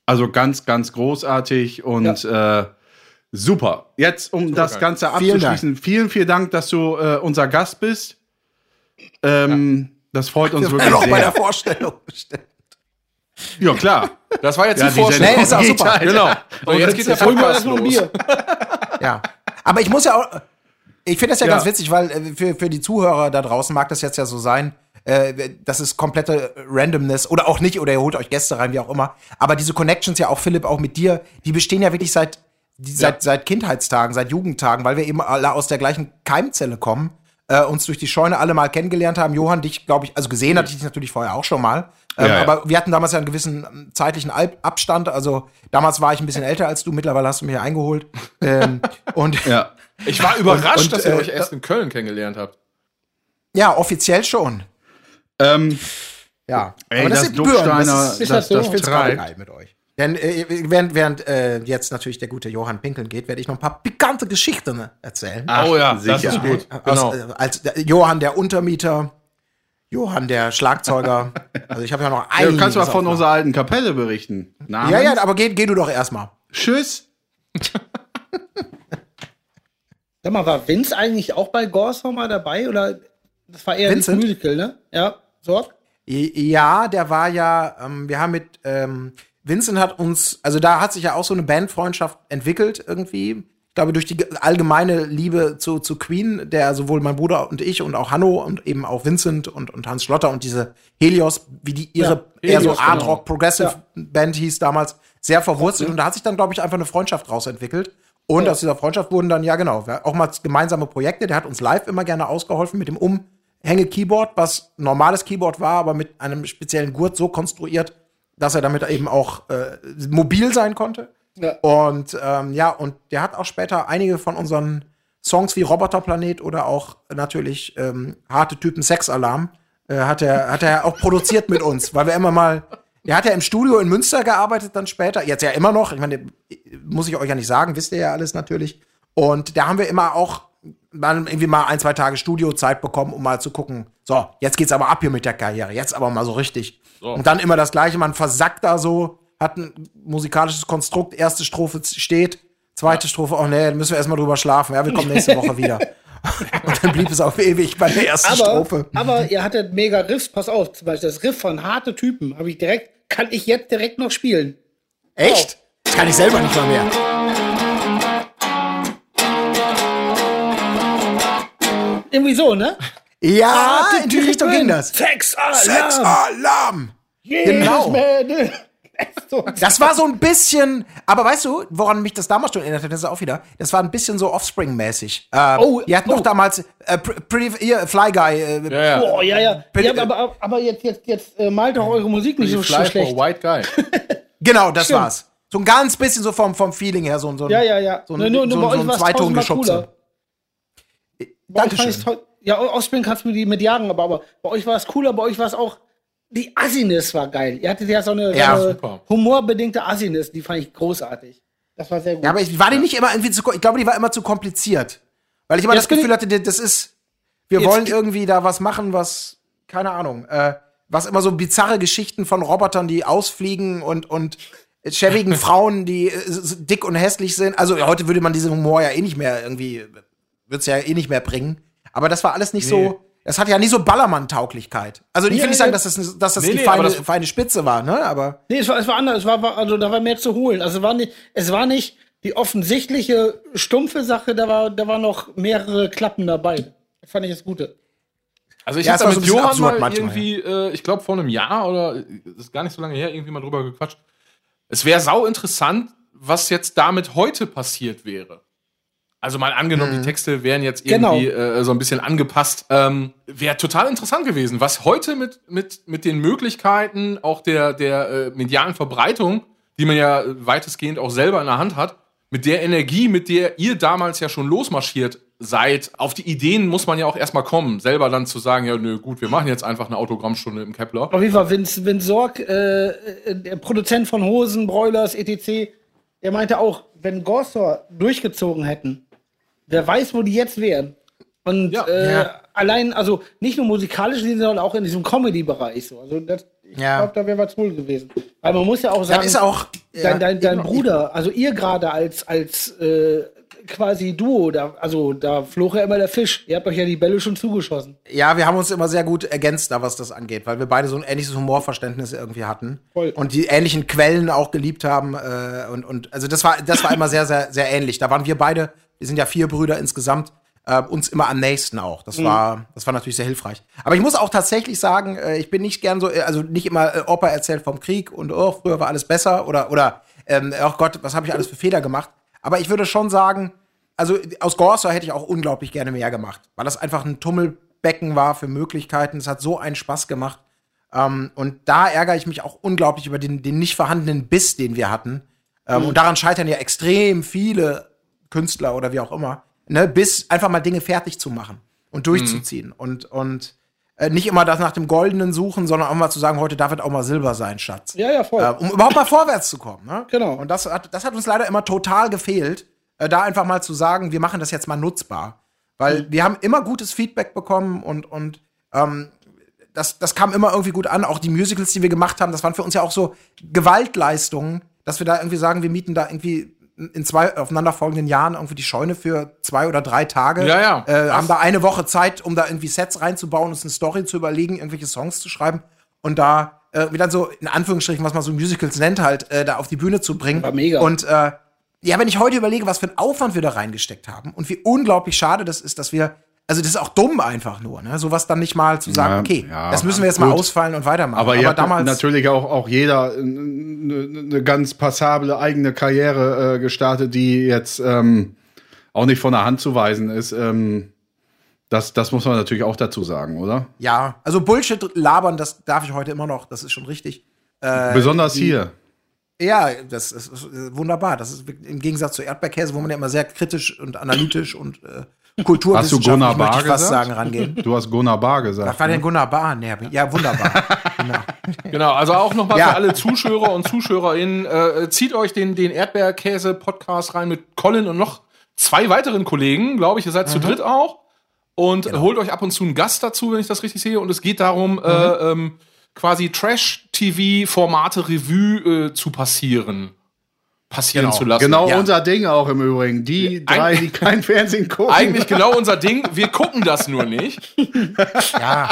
Also ganz, ganz großartig und äh, super. Jetzt, um das geil. Ganze Vielen abzuschließen, vielen, vielen Dank, dass du äh, unser Gast bist. Ähm, Das freut uns wir wirklich noch bei der. Vorstellung bestimmt. Ja, klar. Das war jetzt Ja, die Vorstellung. Nee, ist auch super. Genau. Und jetzt geht der Podcast los. Bier. Ja. Aber ich muss ja auch. Ich finde das ja, Ja. ganz witzig, weil äh, für, für die Zuhörer da draußen mag das jetzt ja so sein. Äh, das ist komplette Randomness oder auch nicht, oder ihr holt euch Gäste rein, wie auch immer. Aber diese Connections ja auch, Philipp, auch mit dir, die bestehen ja wirklich seit, die, seit, seit Kindheitstagen, seit Jugendtagen, weil wir eben alle aus der gleichen Keimzelle kommen, äh, uns durch die Scheune alle mal kennengelernt haben. Johann, dich, glaube ich, also gesehen hatte ich dich natürlich vorher auch schon mal. Ähm, Ja, ja. Aber wir hatten damals ja einen gewissen ähm, zeitlichen Al- Abstand. Also damals war ich ein bisschen älter als du, mittlerweile hast du mich ja eingeholt. ähm, und Ja. Ich war überrascht, Und- dass ihr äh, euch erst in Köln kennengelernt habt. Ja, offiziell schon. Ähm, Ja. ey, das, sind Gebühren. Ducksteiner, Das das, ist, das so? das, ich find's gerade treibt. geil mit euch. Denn äh, während, während äh, jetzt natürlich der gute Johann pinkeln geht, werde ich noch ein paar pikante Geschichten erzählen. Ach, oh ja, das sicher. ist gut. Aus, Genau. äh, als der, Johann der Untermieter, Johann der Schlagzeuger. also ich habe ja noch Ja, einiges du kannst mal von unserer alten Kapelle berichten. Namens? Ja, ja, aber geh, geh du doch erstmal. Tschüss. Sag mal, war Vince eigentlich auch bei Gorsa mal dabei? Oder das war eher Vincent? das Musical, ne? Ja, Sorg? Ja, der war ja, ähm, wir haben mit, ähm, Vincent hat uns, also da hat sich ja auch so eine Bandfreundschaft entwickelt irgendwie. Ich glaube, durch die ge- allgemeine Liebe zu, zu Queen, der sowohl mein Bruder und ich und auch Hanno und eben auch Vincent und, und Hans Schlotter und diese Helios, wie die ihre Ja, eher so Art genau. Rock Progressive Ja. Band hieß damals, sehr verwurzelt. Und da hat sich dann, glaube ich, einfach eine Freundschaft draus entwickelt. Und aus dieser Freundschaft wurden dann, ja genau, auch mal gemeinsame Projekte. Der hat uns live immer gerne ausgeholfen mit dem Umhänge-Keyboard, was normales Keyboard war, aber mit einem speziellen Gurt so konstruiert, dass er damit eben auch äh, mobil sein konnte. Ja. Und ähm, ja, und der hat auch später einige von unseren Songs wie Roboterplanet oder auch natürlich ähm, harte Typen Sexalarm äh, hat er hat er auch produziert mit uns, weil wir immer mal der hat ja im Studio in Münster gearbeitet dann später, jetzt ja immer noch, ich meine, muss ich euch ja nicht sagen, wisst ihr ja alles natürlich. Und da haben wir immer auch dann irgendwie mal ein, zwei Tage Studiozeit bekommen, um mal zu gucken, so, jetzt geht's aber ab hier mit der Karriere, jetzt aber mal so richtig. Und dann immer das Gleiche, man versackt da so, hat ein musikalisches Konstrukt, erste Strophe steht, zweite Strophe, oh nee, müssen wir erstmal drüber schlafen, ja, wir kommen nächste Woche wieder. Und dann blieb es auf ewig bei der ersten Aber, Strophe. aber ihr hattet mega Riffs, pass auf, zum Beispiel das Riff von harte Typen habe ich direkt, kann ich jetzt direkt noch spielen. Echt? Das kann ich selber nicht mal mehr. Irgendwie so, ne? Ja, in die Typen, Richtung ging das. Sexalarm. Sexalarm! Genau. Das war so ein bisschen, aber weißt du, woran mich das damals schon erinnert hat, das ist auch wieder, das war ein bisschen so Offspring-mäßig. Äh, Oh, die hatten oh. doch damals äh, Pr- Pretty, hier, Fly Guy. Äh, Ja, ja. Boah, ja, ja. Bitte, ja aber, aber jetzt, jetzt, jetzt äh, malt doch eure Musik nicht so Fly schlecht. White Guy. Genau, das Stimmt. war's. So ein ganz bisschen so vom, vom Feeling her, so, ein- so ein, Ja, ja, ja. so ein, nur, nur, so, ein- so Zweiton tausendmal Bei euch Dankeschön. fand Ja, Offspring kannst du mit, mit jagen, aber, aber bei euch war es cooler, bei euch war es auch, die Assiness war geil. Ihr hattet ja so eine, Ja, so eine super. humorbedingte Assiness, die fand ich großartig. Das war sehr gut. Ja, aber ich, war die nicht immer irgendwie zu, ich glaube, die war immer zu kompliziert. Weil ich immer Ja, das Gefühl hatte, das ist, wir wollen irgendwie da was machen, was, keine Ahnung, äh, was immer so bizarre Geschichten von Robotern, die ausfliegen und, und schäbigen Frauen, die äh, so dick und hässlich sind. Also heute würde man diesen Humor ja eh nicht mehr irgendwie, würde es ja eh nicht mehr bringen. Aber das war alles nicht Nee. so, das hatte ja nie so Ballermann-Tauglichkeit. Also ich Ja, will nicht sagen, dass das, dass das Nee, die nee, feine, das- feine Spitze war, ne? Aber Nee, es war, es war anders. Es war, war, also da war mehr zu holen. Also es war nicht, es war nicht die offensichtliche stumpfe Sache, da war, da war noch mehrere Klappen dabei. Das fand ich das Gute. Also ich Ja, habe so mit Johann mal manchmal, irgendwie, äh, ich glaube vor einem Jahr oder äh, ist gar nicht so lange her, irgendwie mal drüber gequatscht. Es wäre sau interessant, was jetzt damit heute passiert wäre. Also mal angenommen, Mhm. die Texte wären jetzt Genau. irgendwie äh, so ein bisschen angepasst. Ähm, wäre total interessant gewesen, was heute mit, mit, mit den Möglichkeiten auch der, der äh, medialen Verbreitung, die man ja weitestgehend auch selber in der Hand hat, mit der Energie, mit der ihr damals ja schon losmarschiert seid, auf die Ideen muss man ja auch erstmal kommen, selber dann zu sagen, ja, nö, gut, wir machen jetzt einfach eine Autogrammstunde im Kepler. Auf jeden Fall, Vince, Vince Sorg, äh, der Produzent von Hosen, Broilers, etc., der meinte auch, wenn Gorsor durchgezogen hätten, wer weiß, wo die jetzt wären. Und Ja. äh, Ja. allein, also nicht nur musikalisch, sondern auch in diesem Comedy-Bereich. So. Also das, ich Ja. glaube, da wäre was wohl gewesen. Weil man muss ja auch sagen, das ist auch. ja, dein, dein, dein Bruder, also ihr gerade als, als äh, quasi Duo, da, also da flog ja immer der Fisch. Ihr habt euch ja die Bälle schon zugeschossen. Ja, wir haben uns immer sehr gut ergänzt, da was das angeht, weil wir beide so ein ähnliches Humorverständnis irgendwie hatten Voll. und die ähnlichen Quellen auch geliebt haben äh, und und also das war das war immer sehr sehr sehr ähnlich. Da waren wir beide, wir sind ja vier Brüder insgesamt, äh, uns immer am nächsten auch. Das war das war natürlich sehr hilfreich. Aber ich muss auch tatsächlich sagen, äh, ich bin nicht gern so, äh, also nicht immer äh, Opa erzählt vom Krieg und oh früher war alles besser oder oder ähm, oh Gott, was habe ich alles für Fehler gemacht? Aber ich würde schon sagen, also aus Gorsa hätte ich auch unglaublich gerne mehr gemacht, weil das einfach ein Tummelbecken war für Möglichkeiten. Es hat so einen Spaß gemacht. Ähm, und da ärgere ich mich auch unglaublich über den, den nicht vorhandenen Biss, den wir hatten. Ähm, Und daran scheitern ja extrem viele Künstler oder wie auch immer. Ne, bis einfach mal Dinge fertig zu machen und durchzuziehen. Und, und äh, nicht immer das nach dem Goldenen suchen, sondern auch mal zu sagen, heute darf es auch mal Silber sein, Schatz. Ja, ja, voll. Äh, um überhaupt mal vorwärts zu kommen. Ne? Genau. Und das hat, das hat uns leider immer total gefehlt, äh, da einfach mal zu sagen, wir machen das jetzt mal nutzbar. Weil Mhm. wir haben immer gutes Feedback bekommen und, und ähm, das, das kam immer irgendwie gut an. Auch die Musicals, die wir gemacht haben, das waren für uns ja auch so Gewaltleistungen, dass wir da irgendwie sagen, wir mieten da irgendwie in zwei aufeinanderfolgenden Jahren irgendwie die Scheune für zwei oder drei Tage. Ja, ja. Äh, haben da eine Woche Zeit, um da irgendwie Sets reinzubauen, uns eine Story zu überlegen, irgendwelche Songs zu schreiben und da äh, wieder so in Anführungsstrichen, was man so Musicals nennt, halt, äh, da auf die Bühne zu bringen. War mega. Und äh, ja, wenn ich heute überlege, was für einen Aufwand wir da reingesteckt haben und wie unglaublich schade das ist, dass wir, also das ist auch dumm einfach nur, ne? Sowas dann nicht mal zu sagen, Ja, okay, ja, das müssen wir jetzt mal gut. ausfallen und weitermachen. Aber, habt damals natürlich auch, auch jeder eine ne ganz passable eigene Karriere äh, gestartet, die jetzt ähm, auch nicht von der Hand zu weisen ist. Ähm, das, das muss man natürlich auch dazu sagen, oder? Ja, also Bullshit labern, das darf ich heute immer noch, das ist schon richtig. Besonders hier. Ja, das ist, ist wunderbar. Das ist im Gegensatz zu Erdbeerkäse, wo man ja immer sehr kritisch und analytisch und äh, kulturwissenschaftlich, Gunnar möchte ich Bar fast gesagt? sagen, rangehen. Du hast Gunnar Bar gesagt. Was war denn Gunnar Bahn? Ja, ja wunderbar. genau. Genau, also auch nochmal Ja. für alle Zuschauer und Zuschauerinnen, äh, zieht euch den, den Erdbeerkäse-Podcast rein mit Colin und noch zwei weiteren Kollegen, glaube ich, ihr seid zu dritt auch. Und holt euch ab und zu einen Gast dazu, wenn ich das richtig sehe. Und es geht darum, äh, ähm, quasi Trash-TV-Formate Revue äh, zu passieren. Passieren zu lassen. Genau Ja. unser Ding auch im Übrigen. Die drei, Eig- die kein Fernsehen gucken. Eigentlich genau unser Ding. Wir gucken das nur nicht. Ja.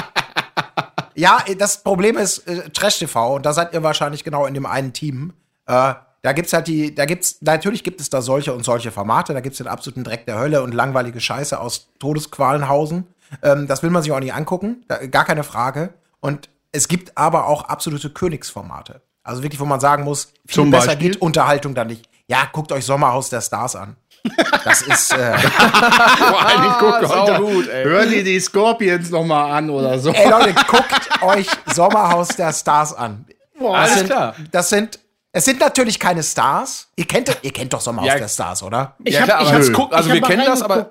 Ja, das Problem ist äh, Trash TV und da seid ihr wahrscheinlich genau in dem einen Team. Äh, da gibt's halt die, da gibt's, natürlich gibt es da solche und solche Formate, da gibt's den absoluten Dreck der Hölle und langweilige Scheiße aus Todesqualenhausen. Ähm, das will man sich auch nicht angucken, da, gar keine Frage. Und es gibt aber auch absolute Königsformate. Also wirklich, wo man sagen muss, viel Zum besser Beispiel? geht Unterhaltung dann nicht. Ja, guckt euch Sommerhaus der Stars an. Das ist, äh, Vor allem, ich guck sau heute, gut, ey. Hören die die Scorpions noch mal an oder so. Ey Leute, guckt euch Sommerhaus der Stars an. Boah, Das alles sind, klar. Das sind, es sind natürlich keine Stars. Ihr kennt, ihr kennt doch Sommerhaus Ja. der Stars, oder? ich Ja, hab, klar, ich aber hab, jetzt guck- also ich wir kennen das, aber-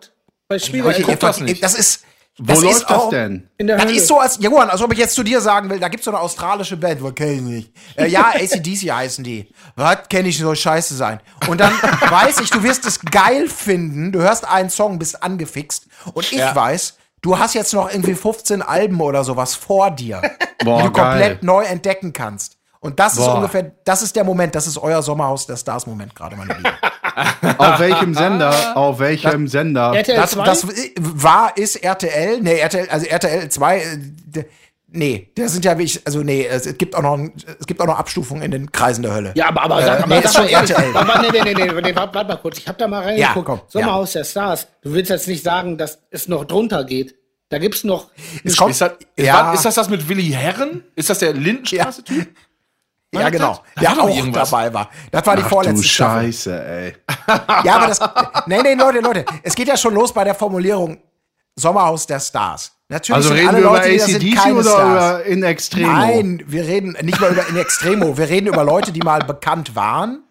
Bei Leute, guckt ihr- das nicht. Das ist, Wo das läuft ist das denn? in der Das Hölle. ist so, als, Johann, als ob ich jetzt zu dir sagen will, da gibt's so eine australische Band, wo kenn ich nicht. Äh, ja, ACDC heißen die. Was kenne ich, soll scheiße sein. Und dann weiß ich, du wirst es geil finden, du hörst einen Song, bist angefixt. Und ich Ja. weiß, du hast jetzt noch irgendwie 15 Alben oder sowas vor dir, Boah, die du komplett geil. neu entdecken kannst. Und das ist Boah. ungefähr, das ist der Moment, das ist euer Sommerhaus der Stars-Moment gerade, meine Lieben. Auf welchem Sender? Auf welchem Sender? RTL Das, 2? das war, ist RTL, nee, RTL, also RTL 2, äh, nee, das sind ja wirklich, also nee, es gibt auch noch, es gibt auch noch Abstufungen in den Kreisen der Hölle. Ja, aber, aber sag Äh, aber, nee, sag ist schon RTL. Aber nee, nee, nee, nee, nee warte, warte mal kurz. Ich habe da mal reingeguckt. komm, Sommerhaus der Stars. Du willst jetzt nicht sagen, dass es noch drunter geht. Da gibt's noch. Es kommt, Ist das, ist, ja, ist das das mit Willi Herren? Ist das der Lindenstraße-Typ? Ja, genau, Da der war doch auch irgendwas. dabei war. Das war die Ach vorletzte du Staffel. Scheiße, ey. Ja, aber das, nee, nee, Leute, Leute, es geht ja schon los bei der Formulierung Sommerhaus der Stars. Natürlich Also sind reden alle wir über Leute, sind, ACDC keine oder Stars. über In Extremo? Nein, wir reden nicht mal über In Extremo. Wir reden über Leute, die mal bekannt waren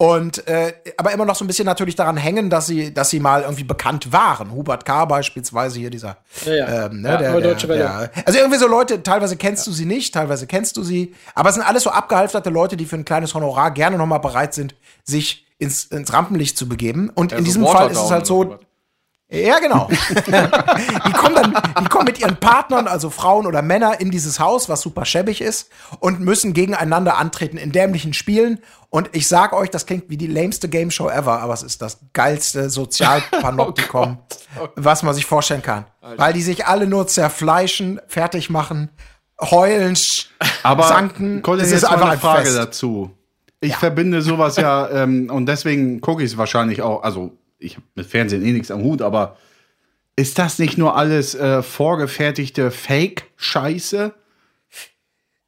und äh, aber immer noch so ein bisschen natürlich daran hängen, dass sie, dass sie mal irgendwie bekannt waren. Hubert K. beispielsweise hier dieser. Ja, ja. Ähm, ne, Ja, der, der, also irgendwie so Leute, teilweise kennst du sie nicht, teilweise kennst du sie, aber es sind alles so abgehalfterte Leute, die für ein kleines Honorar gerne noch mal bereit sind, sich ins, ins Rampenlicht zu begeben. Und in so diesem Fall ist es halt so. Ja, genau. die kommen dann, die kommen mit ihren Partnern, also Frauen oder Männer, in dieses Haus, was super schäbig ist, und müssen gegeneinander antreten in dämlichen Spielen. Und ich sag euch, das klingt wie die lameste Game Show ever, aber es ist das geilste Sozialpanoptikum, was man sich vorstellen kann. Weil die sich alle nur zerfleischen, fertig machen, heulen, Aber zanken. Colin, Es ist einfach eine ein Frage Fest. dazu. Ich verbinde sowas ja, ähm, und deswegen gucke ich es wahrscheinlich auch, also ich habe mit Fernsehen eh nichts am Hut, aber ist das nicht nur alles äh, vorgefertigte Fake-Scheiße?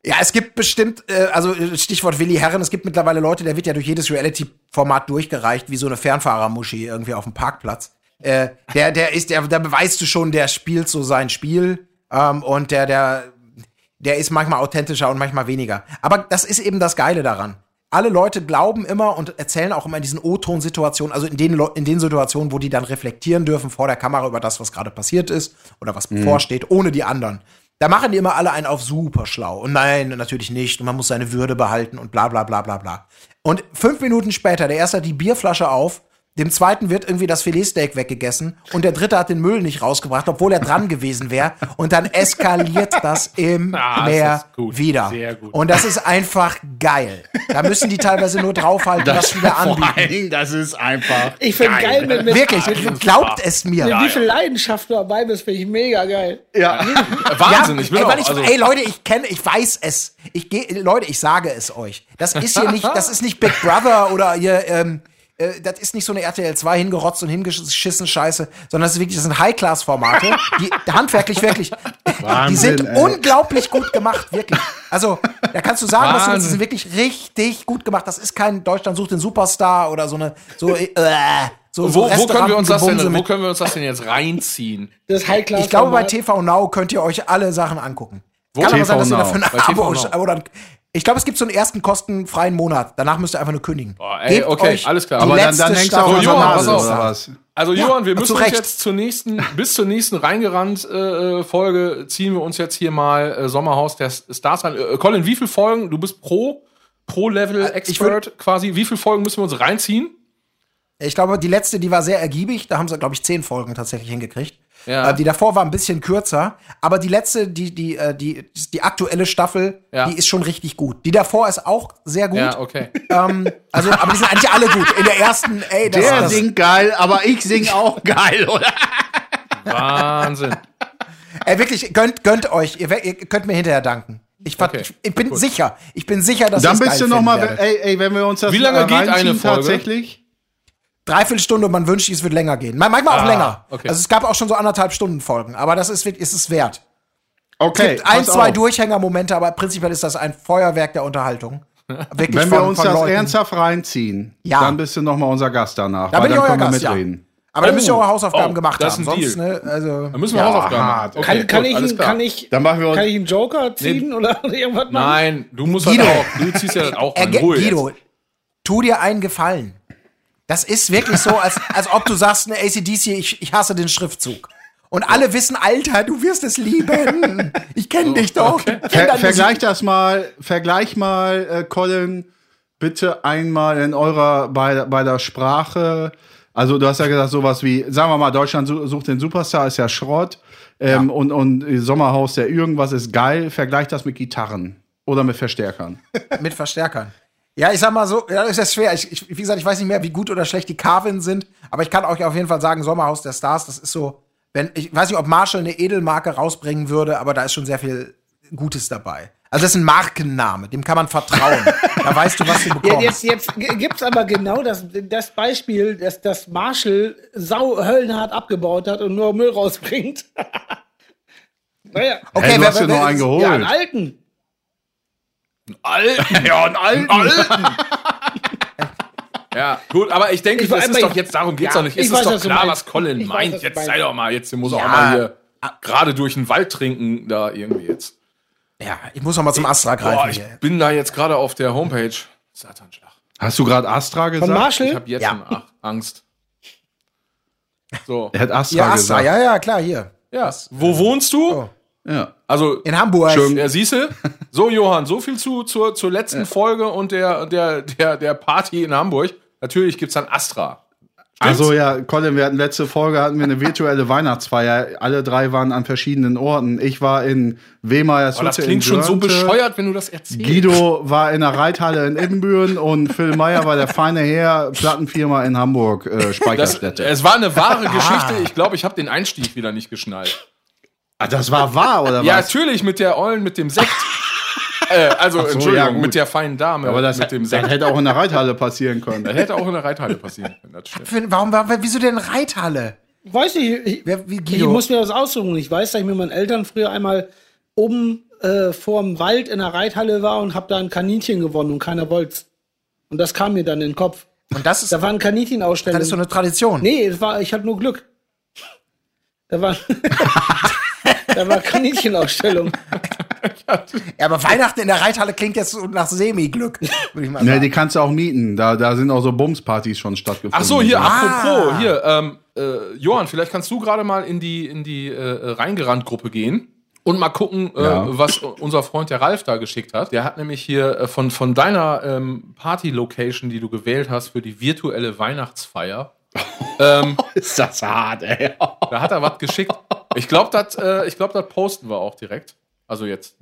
Ja, es gibt bestimmt, äh, also Stichwort Willi Herren, es gibt mittlerweile Leute, der wird ja durch jedes Reality-Format durchgereicht, wie so eine Fernfahrermuschi irgendwie auf dem Parkplatz. Äh, der, der ist, der, da beweist du schon, der spielt so sein Spiel ähm, und der, der, der ist manchmal authentischer und manchmal weniger. Aber das ist eben das Geile daran. Alle Leute glauben immer und erzählen auch immer in diesen O-Ton-Situationen, also in den, in den Situationen, wo die dann reflektieren dürfen vor der Kamera über das, was gerade passiert ist oder was bevorsteht, ohne die anderen. Da machen die immer alle einen auf super schlau. Und nein, natürlich nicht. Und man muss seine Würde behalten und bla bla bla bla bla. Und fünf Minuten später, der erste hat die Bierflasche auf, dem zweiten wird irgendwie das Filetsteak weggegessen und der dritte hat den Müll nicht rausgebracht, obwohl er dran gewesen wäre. Und dann eskaliert das im Ah, das Meer wieder. Sehr gut. Und das ist einfach geil. Da müssen die teilweise nur draufhalten, was wieder anbieten. das ist einfach. Ich finde geil, wenn mit, Wirklich, glaubt es mir. mit wie viel Leidenschaft du dabei bist, finde ich mega geil. Ja. Wahnsinn, ich bin ey, auch, weil ich, also, ey, Leute, ich kenne, ich weiß es. Ich gehe, Leute, ich sage es euch. Das ist hier nicht, das ist nicht Big Brother oder hier, ähm, äh, das ist nicht so eine RTL 2 hingerotzt und hingeschissen Scheiße, sondern das ist wirklich, das sind High-Class-Formate, die handwerklich wirklich, die Wahnsinn, sind ey. unglaublich gut gemacht, wirklich. Also, da kannst du sagen, was du willst, die Wahnsinn. sind wirklich richtig gut gemacht. Das ist kein Deutschland sucht den Superstar oder so eine, so, äh, so, so wo, wo können wir uns das denn, wo können wir uns das denn jetzt reinziehen? Das High Class. ich glaube, bei TV Now könnt ihr euch alle Sachen angucken. Wo? Kann aber sein, TV dass ihr Now. dafür ein Abo TV oder ich glaube, es gibt so einen ersten kostenfreien Monat. Danach müsst ihr einfach nur kündigen. Boah, ey, Gebt okay, euch alles klar. Aber dann, dann hängst du auf Johann, pass auf. oder was? Also Ja, Johann, wir müssen uns jetzt zur nächsten, bis zur nächsten reingerannt äh, Folge ziehen wir uns jetzt hier mal äh, Sommerhaus der Stars an. Äh, Colin, wie viele Folgen? Du bist pro pro Level Äh, Expert quasi. Wie viele Folgen müssen wir uns reinziehen? Ich glaube, die letzte, die war sehr ergiebig. Da haben sie, glaube ich, zehn Folgen tatsächlich hingekriegt. Ja. Äh, die davor war ein bisschen kürzer. Aber die letzte, die, die, äh, die, die aktuelle Staffel, Ja. die ist schon richtig gut. Die davor ist auch sehr gut. Ja, okay. ähm, also, aber die sind eigentlich alle gut. In der ersten, ey, das, Der das, singt geil, aber ich sing auch geil, oder? Wahnsinn. Ey, wirklich, gönnt, gönnt euch. Ihr, ihr könnt mir hinterher danken. Ich, ver- Okay, ich, ich bin sicher. Ich bin sicher, dass Dann bist geil du noch mal, ey, ey, wenn wir uns das Wie lange geht eine Folge? tatsächlich? Dreiviertelstunde und man wünscht, sich, es wird länger gehen. Man- Manchmal auch Ah, länger. okay. Also es gab auch schon so anderthalb Stunden Folgen, aber das ist, wirklich- ist es wert. Okay, Es gibt ein, zwei. Durchhängermomente, aber prinzipiell ist das ein Feuerwerk der Unterhaltung. Wirklich Wenn wir von- uns von das Leuten. ernsthaft reinziehen, Ja. dann bist du noch mal unser Gast danach. Da weil bin ich dann euer wir Gast, ja. mitreden. Aber dann Oh. müsst ihr eure Hausaufgaben Oh, gemacht das haben. ist ein Sonst, ne, also. Da müssen wir ja. Hausaufgaben machen. Okay, Kann, kann, gut, ich, kann, ich, Dann machen wir uns- kann ich einen Joker ziehen oder irgendwas machen? Nein, du musst Guido. halt auch. Du ziehst ja das auch Ruhe Guido, jetzt. tu dir einen Gefallen. Das ist wirklich so, als, als ob du sagst, ne, ACDC, ich, ich hasse den Schriftzug. Und alle wissen, Alter, du wirst es lieben. Ich kenne dich doch. Kenn Ver vergleich das mal, vergleich mal, äh, Colin, bitte einmal in eurer, bei, bei der Sprache. Also, du hast ja gesagt, sowas wie, sagen wir mal, Deutschland su- sucht den Superstar, ist ja Schrott. Ähm, Und, und Sommerhaus, der irgendwas ist geil. Vergleich das mit Gitarren oder mit Verstärkern. Mit Verstärkern. Ja, ich sag mal so, ja, das ist ja schwer. Ich, ich, wie gesagt, ich weiß nicht mehr, wie gut oder schlecht die Carvin sind, aber ich kann euch auf jeden Fall sagen, Sommerhaus der Stars, das ist so, wenn, ich weiß nicht, ob Marshall eine Edelmarke rausbringen würde, aber da ist schon sehr viel Gutes dabei. Also das ist ein Markenname, dem kann man vertrauen. da weißt du, was du Ja, bekommst. jetzt jetzt gibt's aber genau das, das Beispiel, dass das Marshall sau höllenhart abgebaut hat und nur Müll rausbringt. naja, Okay, hey, du wer- hast wer- noch einen geholt. ja, einen alten. Alten. ja, einen alten. Alten. Ja, gut, aber ich denke, Ich das weiß, ist doch ich- jetzt, darum geht's Ja, doch nicht. ich Es weiß, ist doch was du klar, was Colin Ich weiß, meint. du Jetzt meinst. sei doch mal, jetzt muss er Ja. auch mal hier gerade durch den Wald trinken, da irgendwie jetzt. ja, ich muss noch mal zum Astra Boah, greifen. ich hier. bin da jetzt gerade auf der Homepage. Satanschlag. Hast du gerade Astra Von gesagt? Ich Marshall? habe jetzt Ja. schon Ach, Angst. So. Er hat Astra Ja, Astra, gesagt. ja, ja, klar, hier. Ja. Wo wohnst du? Oh. Ja. Also, In Hamburg. Schön. ja, siehste? So, Johann, so viel zu, zur, zur letzten Folge und der, der, der, der Party in Hamburg. Natürlich gibt's dann Astra. Also ja, Colin, wir hatten letzte Folge hatten wir eine virtuelle Weihnachtsfeier. Alle drei waren an verschiedenen Orten. Ich war in Wehmeyers Aber das Hütte klingt in schon so bescheuert, wenn du das erzählst. Guido war in der Reithalle in Ibbenbüren und Phil Meyer war der feine Herr, Plattenfirma in Hamburg, äh, Das, Speicherstätte. es war eine wahre Geschichte. Ich glaube, ich habe den Einstieg wieder nicht geschnallt. Ah, das war wahr, oder Ja, was? natürlich mit der Eulen, mit dem Sekt. äh, also, so, Entschuldigung, ja, mit der feinen Dame. Aber das, mit dem das Sekt. hätte auch in der Reithalle passieren können. Das hätte auch in der Reithalle passieren können. Das Warum, warum, wieso denn Reithalle? Weiß ich, ich, Wer, wie ich muss mir das aussuchen. Ich weiß, dass ich mit meinen Eltern früher einmal oben äh, vorm Wald in der Reithalle war und habe da ein Kaninchen gewonnen und keiner wollt's. Und das kam mir dann in den Kopf. Und das ist, Da war ein Kaninchenausstellung. das ist so eine Tradition. Nee, es war, ich hatte nur Glück. Da war, da war Kaninchenausstellung. Ja, aber Weihnachten in der Reithalle klingt jetzt so nach Semi-Glück, würde ich mal Ne, die kannst du auch mieten. Da, da sind auch so Bumspartys schon stattgefunden. Ach so, hier, Ah. apropos, hier, ähm, äh, Johann, vielleicht kannst du gerade mal in die, in die äh, Reingerannt-Gruppe gehen. Und mal gucken, Ja. äh, was unser Freund der Ralf da geschickt hat. Der hat nämlich hier äh, von, von deiner ähm, Party-Location, die du gewählt hast für die virtuelle Weihnachtsfeier, ähm, Ist das hart, ey. da hat er was geschickt. Ich glaube, das äh, ich glaub, posten wir auch direkt. Also jetzt,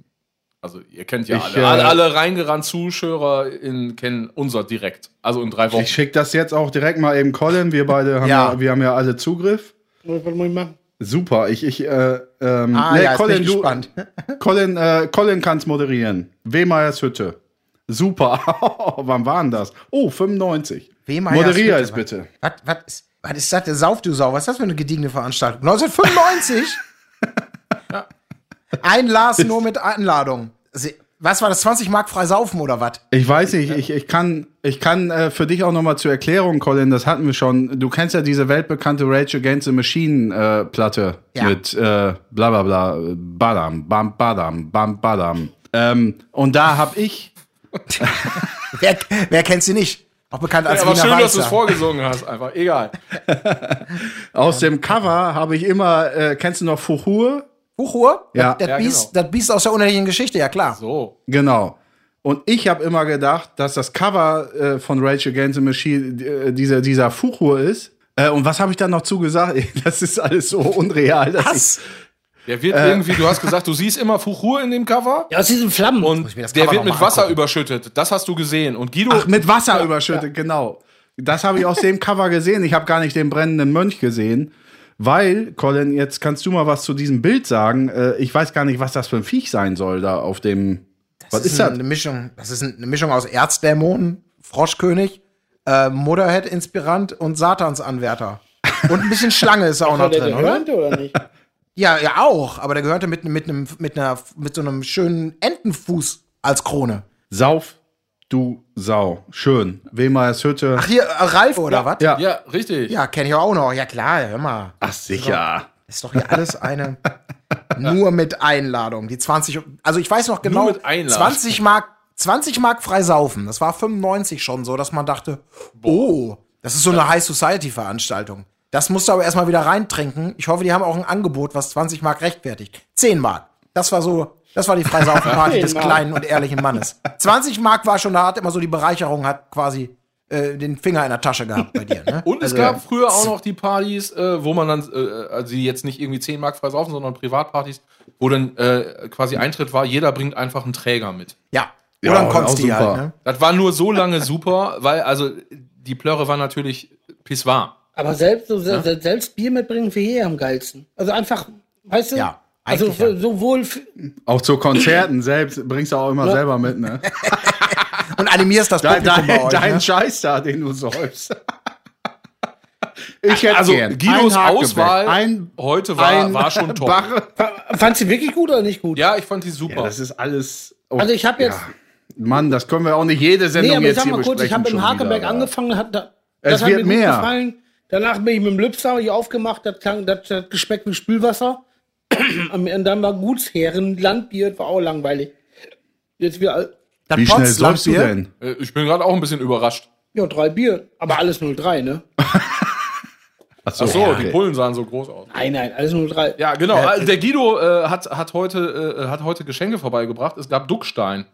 also ihr kennt ja Ich, alle. äh, alle, alle reingerannt Zuschauer in, kennen unser direkt. Also in drei Wochen. Ich schicke das jetzt auch direkt mal eben Colin. Wir beide haben Ja. ja, wir haben ja alle Zugriff. Was muss ich machen? Super. Ich, ich, äh, ähm, Ah, nee, ja, Colin, du, gespannt. Colin, äh, Colin kann's moderieren. Wemeyers Hütte. Super. Wann war denn das? Oh, 95. Wemeyers Moderier es bitte. Was, was, ist, was ist das, der Sauf, du Sau? Was ist das für eine gediegene Veranstaltung? 1995? Ein Lars nur mit Einladung. Was war das? 20 Mark frei saufen oder was? Ich weiß nicht, ich, ich kann, ich kann äh, für dich auch noch mal zur Erklärung, Colin, das hatten wir schon. Du kennst ja diese weltbekannte Rage Against the Machine äh, Platte Ja. mit äh, bla bla bla, badam, bam, badam, bam, badam. Ähm, und da hab ich, Wer, wer kennt sie nicht? Auch bekannt als aber Wiener schön, dass du es Walzer. vorgesungen hast, einfach. Egal. aus dem Cover habe ich immer, äh, kennst du noch Fuchur? Buchuhr? Ja. Das, Ja, Biest, genau. das Biest aus der unendlichen Geschichte, ja klar. So. Genau. Und ich habe immer gedacht, dass das Cover äh, von Rage Against the Machine äh, dieser, dieser Fuchur ist. Äh, und was habe ich dann noch zugesagt? Das ist alles so unreal. dass Was? Der wird Äh. irgendwie, du hast gesagt, du siehst immer Fuchur in dem Cover. Ja, aus diesen Flammen. Und das der Cover wird mit Wasser angucken. überschüttet. Das hast du gesehen. Und Guido. Ach, mit Wasser überschüttet, genau. Das habe ich aus dem Cover gesehen. Ich habe gar nicht den brennenden Mönch gesehen. Weil, Colin, jetzt kannst du mal was zu diesem Bild sagen. Äh, ich weiß gar nicht, was das für ein Viech sein soll da auf dem. was ist das? Eine Mischung, das ist eine Mischung aus Erzdämon, Froschkönig, äh, Motherhead-Inspirant und Satansanwärter. Und ein bisschen Schlange ist auch noch drin, oder? oder nicht? Ja, ja auch, aber der gehörte mit, mit, einem, mit, einer, mit so einem schönen Entenfuß als Krone. Sauf, du Sau. Schön. Wemeyers Hütte. Ach, hier, äh, Ralf oder was? ja. ja, richtig. Ja, kenne ich auch noch. Ja, klar, hör mal. Ach, sicher. Ist doch hier alles eine. nur mit Einladung. Die 20. Also ich weiß noch genau. mit Einladung. 20 Mark, 20 Mark frei saufen. Das war 95 schon so, dass man dachte, oh, das ist so eine High Society Veranstaltung. Das musst du aber erstmal wieder reintrinken. Ich hoffe, die haben auch ein Angebot, was 20 Mark rechtfertigt. 10 Mark. Das war so, das war die Freisaufen-Party 10 des kleinen und ehrlichen Mannes. 20 Mark war schon, da hat immer so die Bereicherung, hat quasi äh, den Finger in der Tasche gehabt bei dir. Ne? Und es Also, gab früher auch noch die Partys, äh, wo man dann, äh, also die jetzt nicht irgendwie 10 Mark frei saufen, sondern Privatpartys, wo dann äh, quasi Eintritt war, jeder bringt einfach einen Träger mit. Ja. Ja, Oder ein auch Konsti halt, ne? Das war nur so lange super, weil also die Plörre war natürlich pisswarm. Aber selbst, so, se- selbst Bier mitbringen für hier am geilsten. Also einfach, weißt du? Ja, Also ja. sowohl für, Auch zu Konzerten selbst bringst du auch immer selber mit, ne? Und animierst das Dein, Publikum bei dein, euch, dein ne? Scheiß da, den du säufst. Ich hätte Also gern Guidos ein Auswahl ein, heute war, ein war schon top. Fandst du wirklich gut oder nicht gut? Ja, ich fand die super. Ja, das ist alles. oh, Also ich habe jetzt, Mann, das können wir auch nicht jede Sendung nee, aber ich jetzt sag hier mal kurz, ich besprechen habe Hakeberg wieder. angefangen, hat, da, Es wird mir gut mehr. gefallen. Danach bin ich mit dem Lipsau hier aufgemacht, das, klang, das, das geschmeckt wie Spülwasser. Und dann war Gutsherren, Landbier, das war auch langweilig. Jetzt wieder, Das Wie schnell säufst du denn? Äh, ich bin gerade auch ein bisschen überrascht. ja, drei Bier, aber alles 03, ne? Achso, Ach so, okay. die Pullen sahen so groß aus. Nein, nein, alles 03. Ja, genau. Also der Guido äh, hat, hat, heute, äh, hat heute Geschenke vorbeigebracht. Es gab Duckstein.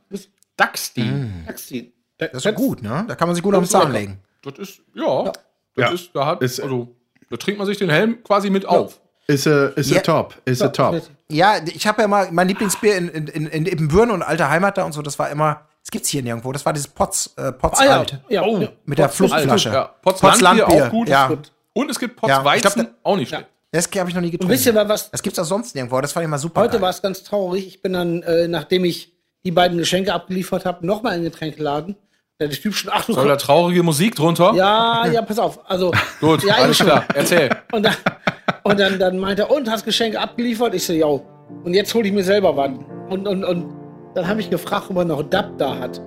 Duckstein. Taxi. Das ist so gut, ne? Da kann man sich gut auf den Zahn legen. Das ist, ja. Das Ja. ist, da hat, Ist- also, da trinkt man sich den Helm quasi mit auf. Ist a, ist a Ja. top. Ist a top. Ja, ich habe ja mal mein Lieblingsbier in, in, in, in Ibbenbüren und alte Heimat da und so, das war immer, das gibt's hier nirgendwo, das war dieses Potz, äh, Potz Ah ja, alt. ja, Oh. ja. Mit der Potz ist Fluchtflasche. Ja, Potz Potz Landbier Landbier, auch gut. ja. Und es gibt Potz Ja, ich Weizen, glaub, da- auch nicht schlecht. Das habe ich noch nie getrunken. Und wisst ihr, was, das gibt's auch sonst nirgendwo, das fand ich mal super. Heute war es ganz traurig. Ich bin dann, äh, nachdem ich die beiden Geschenke abgeliefert habe, nochmal in den Getränkeladen. Der Typ schon, ach du Soll da traurige Musik drunter? Ja, ja, pass auf. Also, Gut, ja, alles klar. Erzähl. Und dann, und dann, dann meinte er, und hast Geschenke abgeliefert? Ich so, ja. Und jetzt hole ich mir selber was. Und, und, und dann habe ich gefragt, ob er noch Dab da hat.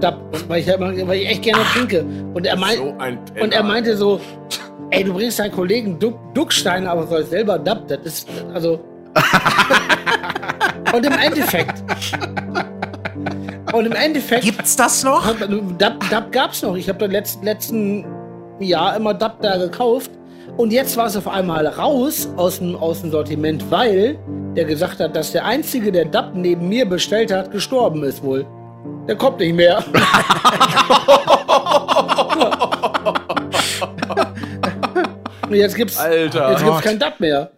Dab, weil ich, weil ich echt gerne trinke. Und er, meint, So und er meinte so, ey, du bringst deinen Kollegen Duck, Duckstein, aber soll selber Dab. Das ist, also. und im Endeffekt. Und im Endeffekt. Gibt's das noch? Dab, Dab gab's noch. Ich habe da letzt, letzten Jahr immer Dab da gekauft. Und jetzt war es auf einmal raus aus dem, aus dem Sortiment, weil der gesagt hat, dass der Einzige, der Dub neben mir bestellt hat, gestorben ist wohl. Der kommt nicht mehr. Und jetzt gibt's, Alter. jetzt gibt's kein Dub mehr.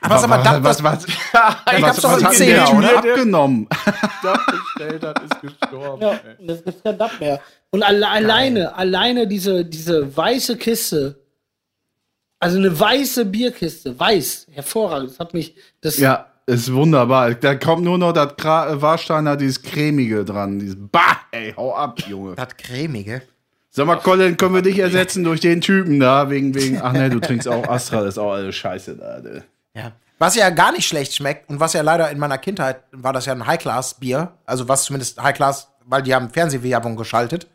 Aber sag mal, das, was, was, ich hab's was, doch was hat denn der Zehner, Tür oder? abgenommen? Dub bestellt hat, ist gestorben. Ja, ey. und jetzt gibt's kein Dub mehr. Und alle, alleine, alleine diese, diese weiße Kiste, also eine weiße Bierkiste, weiß, hervorragend. Das hat mich, das, Ja, ist wunderbar. Da kommt nur noch das Gra- Warsteiner, dieses cremige dran. Dieses bah, ey, hau ab, Junge. das cremige. Sag mal, Colin, können wir dich ersetzen durch den Typen da? Wegen, wegen, ach ne, du trinkst auch Astra, das ist auch alles scheiße da. ne. Ja. Was ja gar nicht schlecht schmeckt und was ja leider in meiner Kindheit war das ja ein High-Class-Bier. Also was zumindest High-Class, weil die haben Fernsehwerbung geschaltet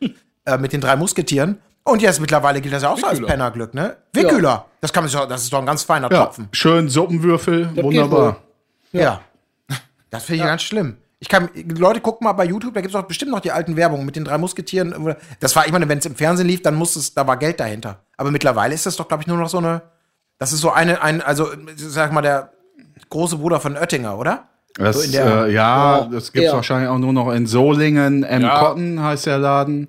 äh, mit den drei Musketieren. Und jetzt mittlerweile gilt das ja auch so als. Pennerglück, ne? Wickhüler. Das kann man sich, das ist doch ein ganz feiner Ja, Tropfen. schön Suppenwürfel, geht wunderbar. Ja. Das finde ich ganz schlimm. Ich kann, Leute, gucken mal bei YouTube, da gibt es doch bestimmt noch die alten Werbungen mit den drei Musketieren. Das war, ich meine, wenn es im Fernsehen lief, dann muss es, da war Geld dahinter. Aber mittlerweile ist das doch, glaube ich, nur noch so eine, das ist so eine, ein, also, sag mal, der große Bruder von Oettinger, oder? Das, So in der- äh, ja, Ja, das gibt's ja. wahrscheinlich auch nur noch in Solingen. M. Ja. Cotton heißt der Laden.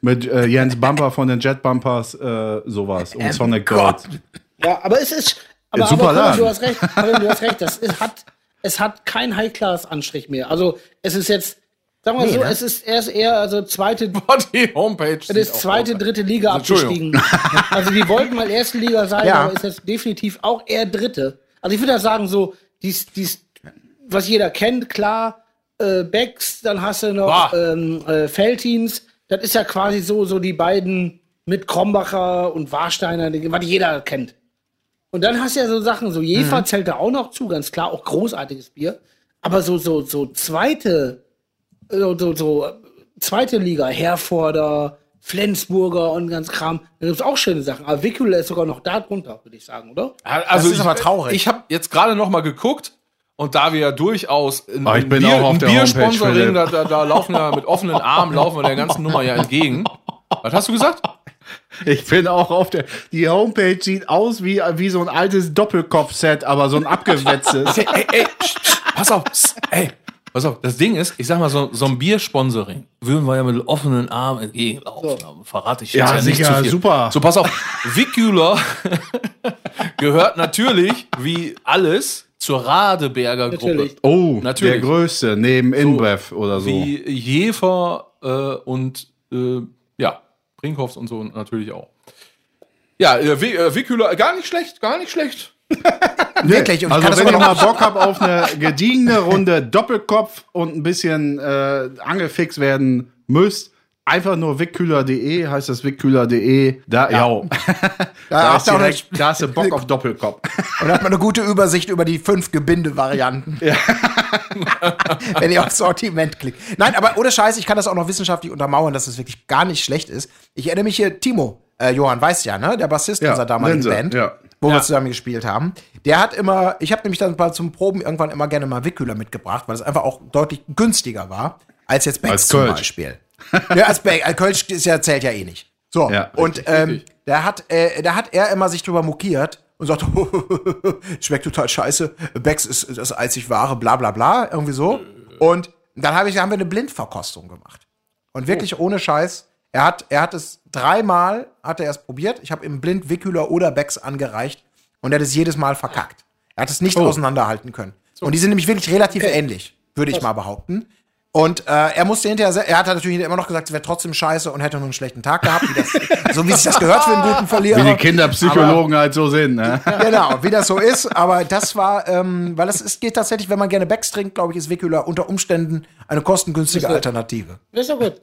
Mit äh, Jens Bumper von den Jet Bumpers, äh, sowas. Und M. Sonic Gold. Cotton. Ja, aber es ist. Aber, super aber Colin, du hast recht, Colin, du hast recht. Das ist, hat, es hat keinen High-Class-Anstrich mehr. Also es ist jetzt, sagen wir mal Nee, so, ne? es ist erst eher also zweite, die Homepage. es ist zweite, dritte Liga abgestiegen. also die wollten mal erste Liga sein, Ja. aber ist jetzt definitiv auch eher dritte. Also ich würde sagen, so, dies, dies, was jeder kennt, klar, äh, Becks, dann hast du noch ähm, äh, Feltins. Das ist ja quasi so, so die beiden mit Krombacher und Warsteiner, die- was jeder kennt. Und dann hast du ja so Sachen, so Jefer Mhm. zählt da auch noch zu, ganz klar, auch großartiges Bier. Aber so, so, so zweite, so, so, so zweite Liga, Herforder, Flensburger und ganz Kram, da gibt's auch schöne Sachen. Aber Wickel ist sogar noch da drunter, würde ich sagen, oder? Also ist ich, aber traurig. Ich habe jetzt gerade noch mal geguckt und da wir ja durchaus in, ich in bin Bier, auch auf der Biersponsoring, da, da, da laufen wir mit offenen Armen, laufen wir der ganzen Nummer ja entgegen. Was hast du gesagt? Ich bin auch auf der. Die Homepage sieht aus wie, wie so ein altes Doppelkopf-Set, aber so ein abgewetztes. Ey, ey, ey, pass auf, pss, ey, pass auf. Das Ding ist, ich sag mal, so, so ein Biersponsoring würden wir ja mit offenen Armen entgegenlaufen. Aber Verrate ich jetzt Ja, ja, nicht sicher, zu viel. super. So, pass auf. Vicula gehört natürlich, wie alles, zur Radeberger Gruppe. Natürlich. Oh, Natürlich. der größte, neben InBev oder so. Wie Jefer äh, und äh, ja, Brinkhoffs und so natürlich auch. Ja, äh, äh, Wickhüler, gar nicht schlecht, gar nicht schlecht. Wirklich. Und Also das wenn ihr mal Bock habt auf eine gediegene Runde Doppelkopf und ein bisschen äh, angefixt werden müsst, einfach nur wickkühler.de, heißt das wickkühler.de. Da, ja. Da da, auch direkt, da hast du Bock auf Doppelkopf. Und da hat man eine gute Übersicht über die fünf Gebinde-Varianten. Wenn ihr aufs Sortiment klickt. Nein, aber ohne Scheiß, ich kann das auch noch wissenschaftlich untermauern, dass es wirklich gar nicht schlecht ist. Ich erinnere mich hier, Timo, äh, Johann weiß ja, ne? Der Bassist Ja, unserer damaligen Linse, Band, ja. Wo wir zusammen gespielt haben. Der hat immer, ich habe nämlich dann mal zum Proben irgendwann immer gerne mal Wickkühler mitgebracht, weil es einfach auch deutlich günstiger war, als jetzt Becks Als zum Kölsch. Beispiel. ja, als Beck, als Kölsch ist ja, zählt ja eh nicht. So, Ja, und richtig, ähm, richtig. da hat, äh, da hat er immer sich drüber mokiert und sagt, schmeckt total scheiße, Becks ist das einzig wahre, bla bla bla, irgendwie so. Und dann hab ich, haben wir eine Blindverkostung gemacht. Und wirklich ohne Scheiß, er hat, er hat es dreimal, hat er es probiert. Ich habe ihm blind Wickhüler oder Becks angereicht und er hat es jedes Mal verkackt. Er hat es nicht auseinanderhalten können. Und die sind nämlich wirklich relativ ähnlich, würde ich mal behaupten. Und äh, er musste hinterher, er hat natürlich immer noch gesagt, es wäre trotzdem scheiße und hätte nur einen schlechten Tag gehabt, wie das, so wie sich das gehört für einen guten Verlierer. Wie die Kinderpsychologen halt so sind. Ne? Genau, wie das so ist. Aber das war, ähm, weil es ist, geht tatsächlich, wenn man gerne Becks trinkt, glaube ich, ist Wickhüler unter Umständen eine kostengünstige Alternative. Das ist doch gut.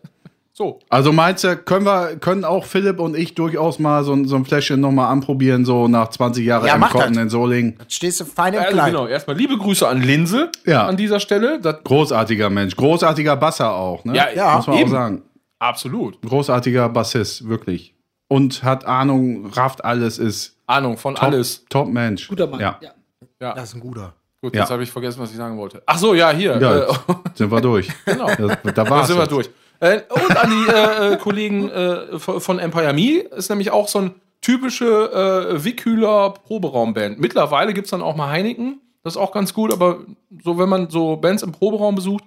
So. Also meinst du, können wir, können auch Philipp und ich durchaus mal so, ein- so ein Fläschchen nochmal anprobieren, so nach 20 Jahren Ja, im halt. in Solingen? Jetzt stehst du fein im Also Kleid. genau, erstmal liebe Grüße an Linse Ja. an dieser Stelle. Das, Großartiger Mensch, großartiger Basser auch, ne? Ja, ja, muss man eben. auch sagen. absolut. Großartiger Bassist, wirklich. Und hat Ahnung, rafft alles, ist Ahnung von top, alles. Top Mensch. Guter Mann. Ja, Ja. Das ist ein guter. Gut, Ja. jetzt habe ich vergessen, was ich sagen wollte. Ach so, ja, hier. ja Äh, sind wir durch. genau. Da, da Da war's sind wir durch. Äh, und an die äh, äh, Kollegen äh, von Empire Me ist nämlich auch so ein typische äh, Wickhüler Proberaumband. Mittlerweile gibt's dann auch mal Heineken. Das ist auch ganz gut, aber so, wenn man so Bands im Proberaum besucht,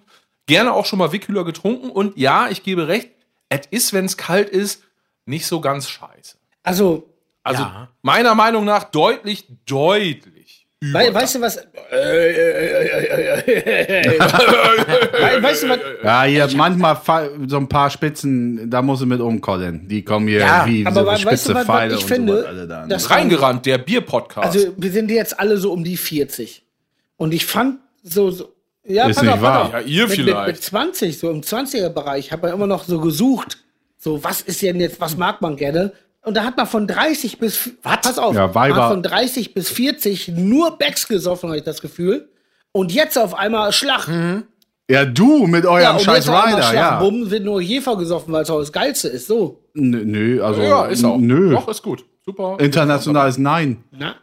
gerne auch schon mal Wickhüler getrunken. Und ja, ich gebe recht, es ist, wenn es kalt ist, nicht so ganz scheiße. Also, Also Ja. meiner Meinung nach deutlich, deutlich. Über- weißt du was? Wei- weißt du was? Ja, hier manchmal so ein paar Spitzen, da muss ich mit um, Colin. Die kommen hier Ja, wie aber so we- weißt spitze du, Pfeile ich und finde, da. das- Reingerannt, der Bier-Podcast. Also, wir sind jetzt alle so um die 40. Und ich fand so, so ja, Ist nicht wahr. Ja, ihr mit, vielleicht. Mit, mit 20, so im 20er-Bereich, hat man immer noch so gesucht, so, was ist denn jetzt, was mag man gerne? Und da hat man von 30 bis, was? pass auf, Ja, Weiber- von 30 bis 40 nur Becks gesoffen, habe ich das Gefühl. Und jetzt auf einmal Schlag. ja, du mit eurem Ja, und scheiß Rider, Schlag. ja. Bumm, wird nur Jefer gesoffen, weil es auch das Geilste ist. So. Nö, nö, also ja, ist auch. nö. Doch, ist gut. Super. Internationales Nein. Na?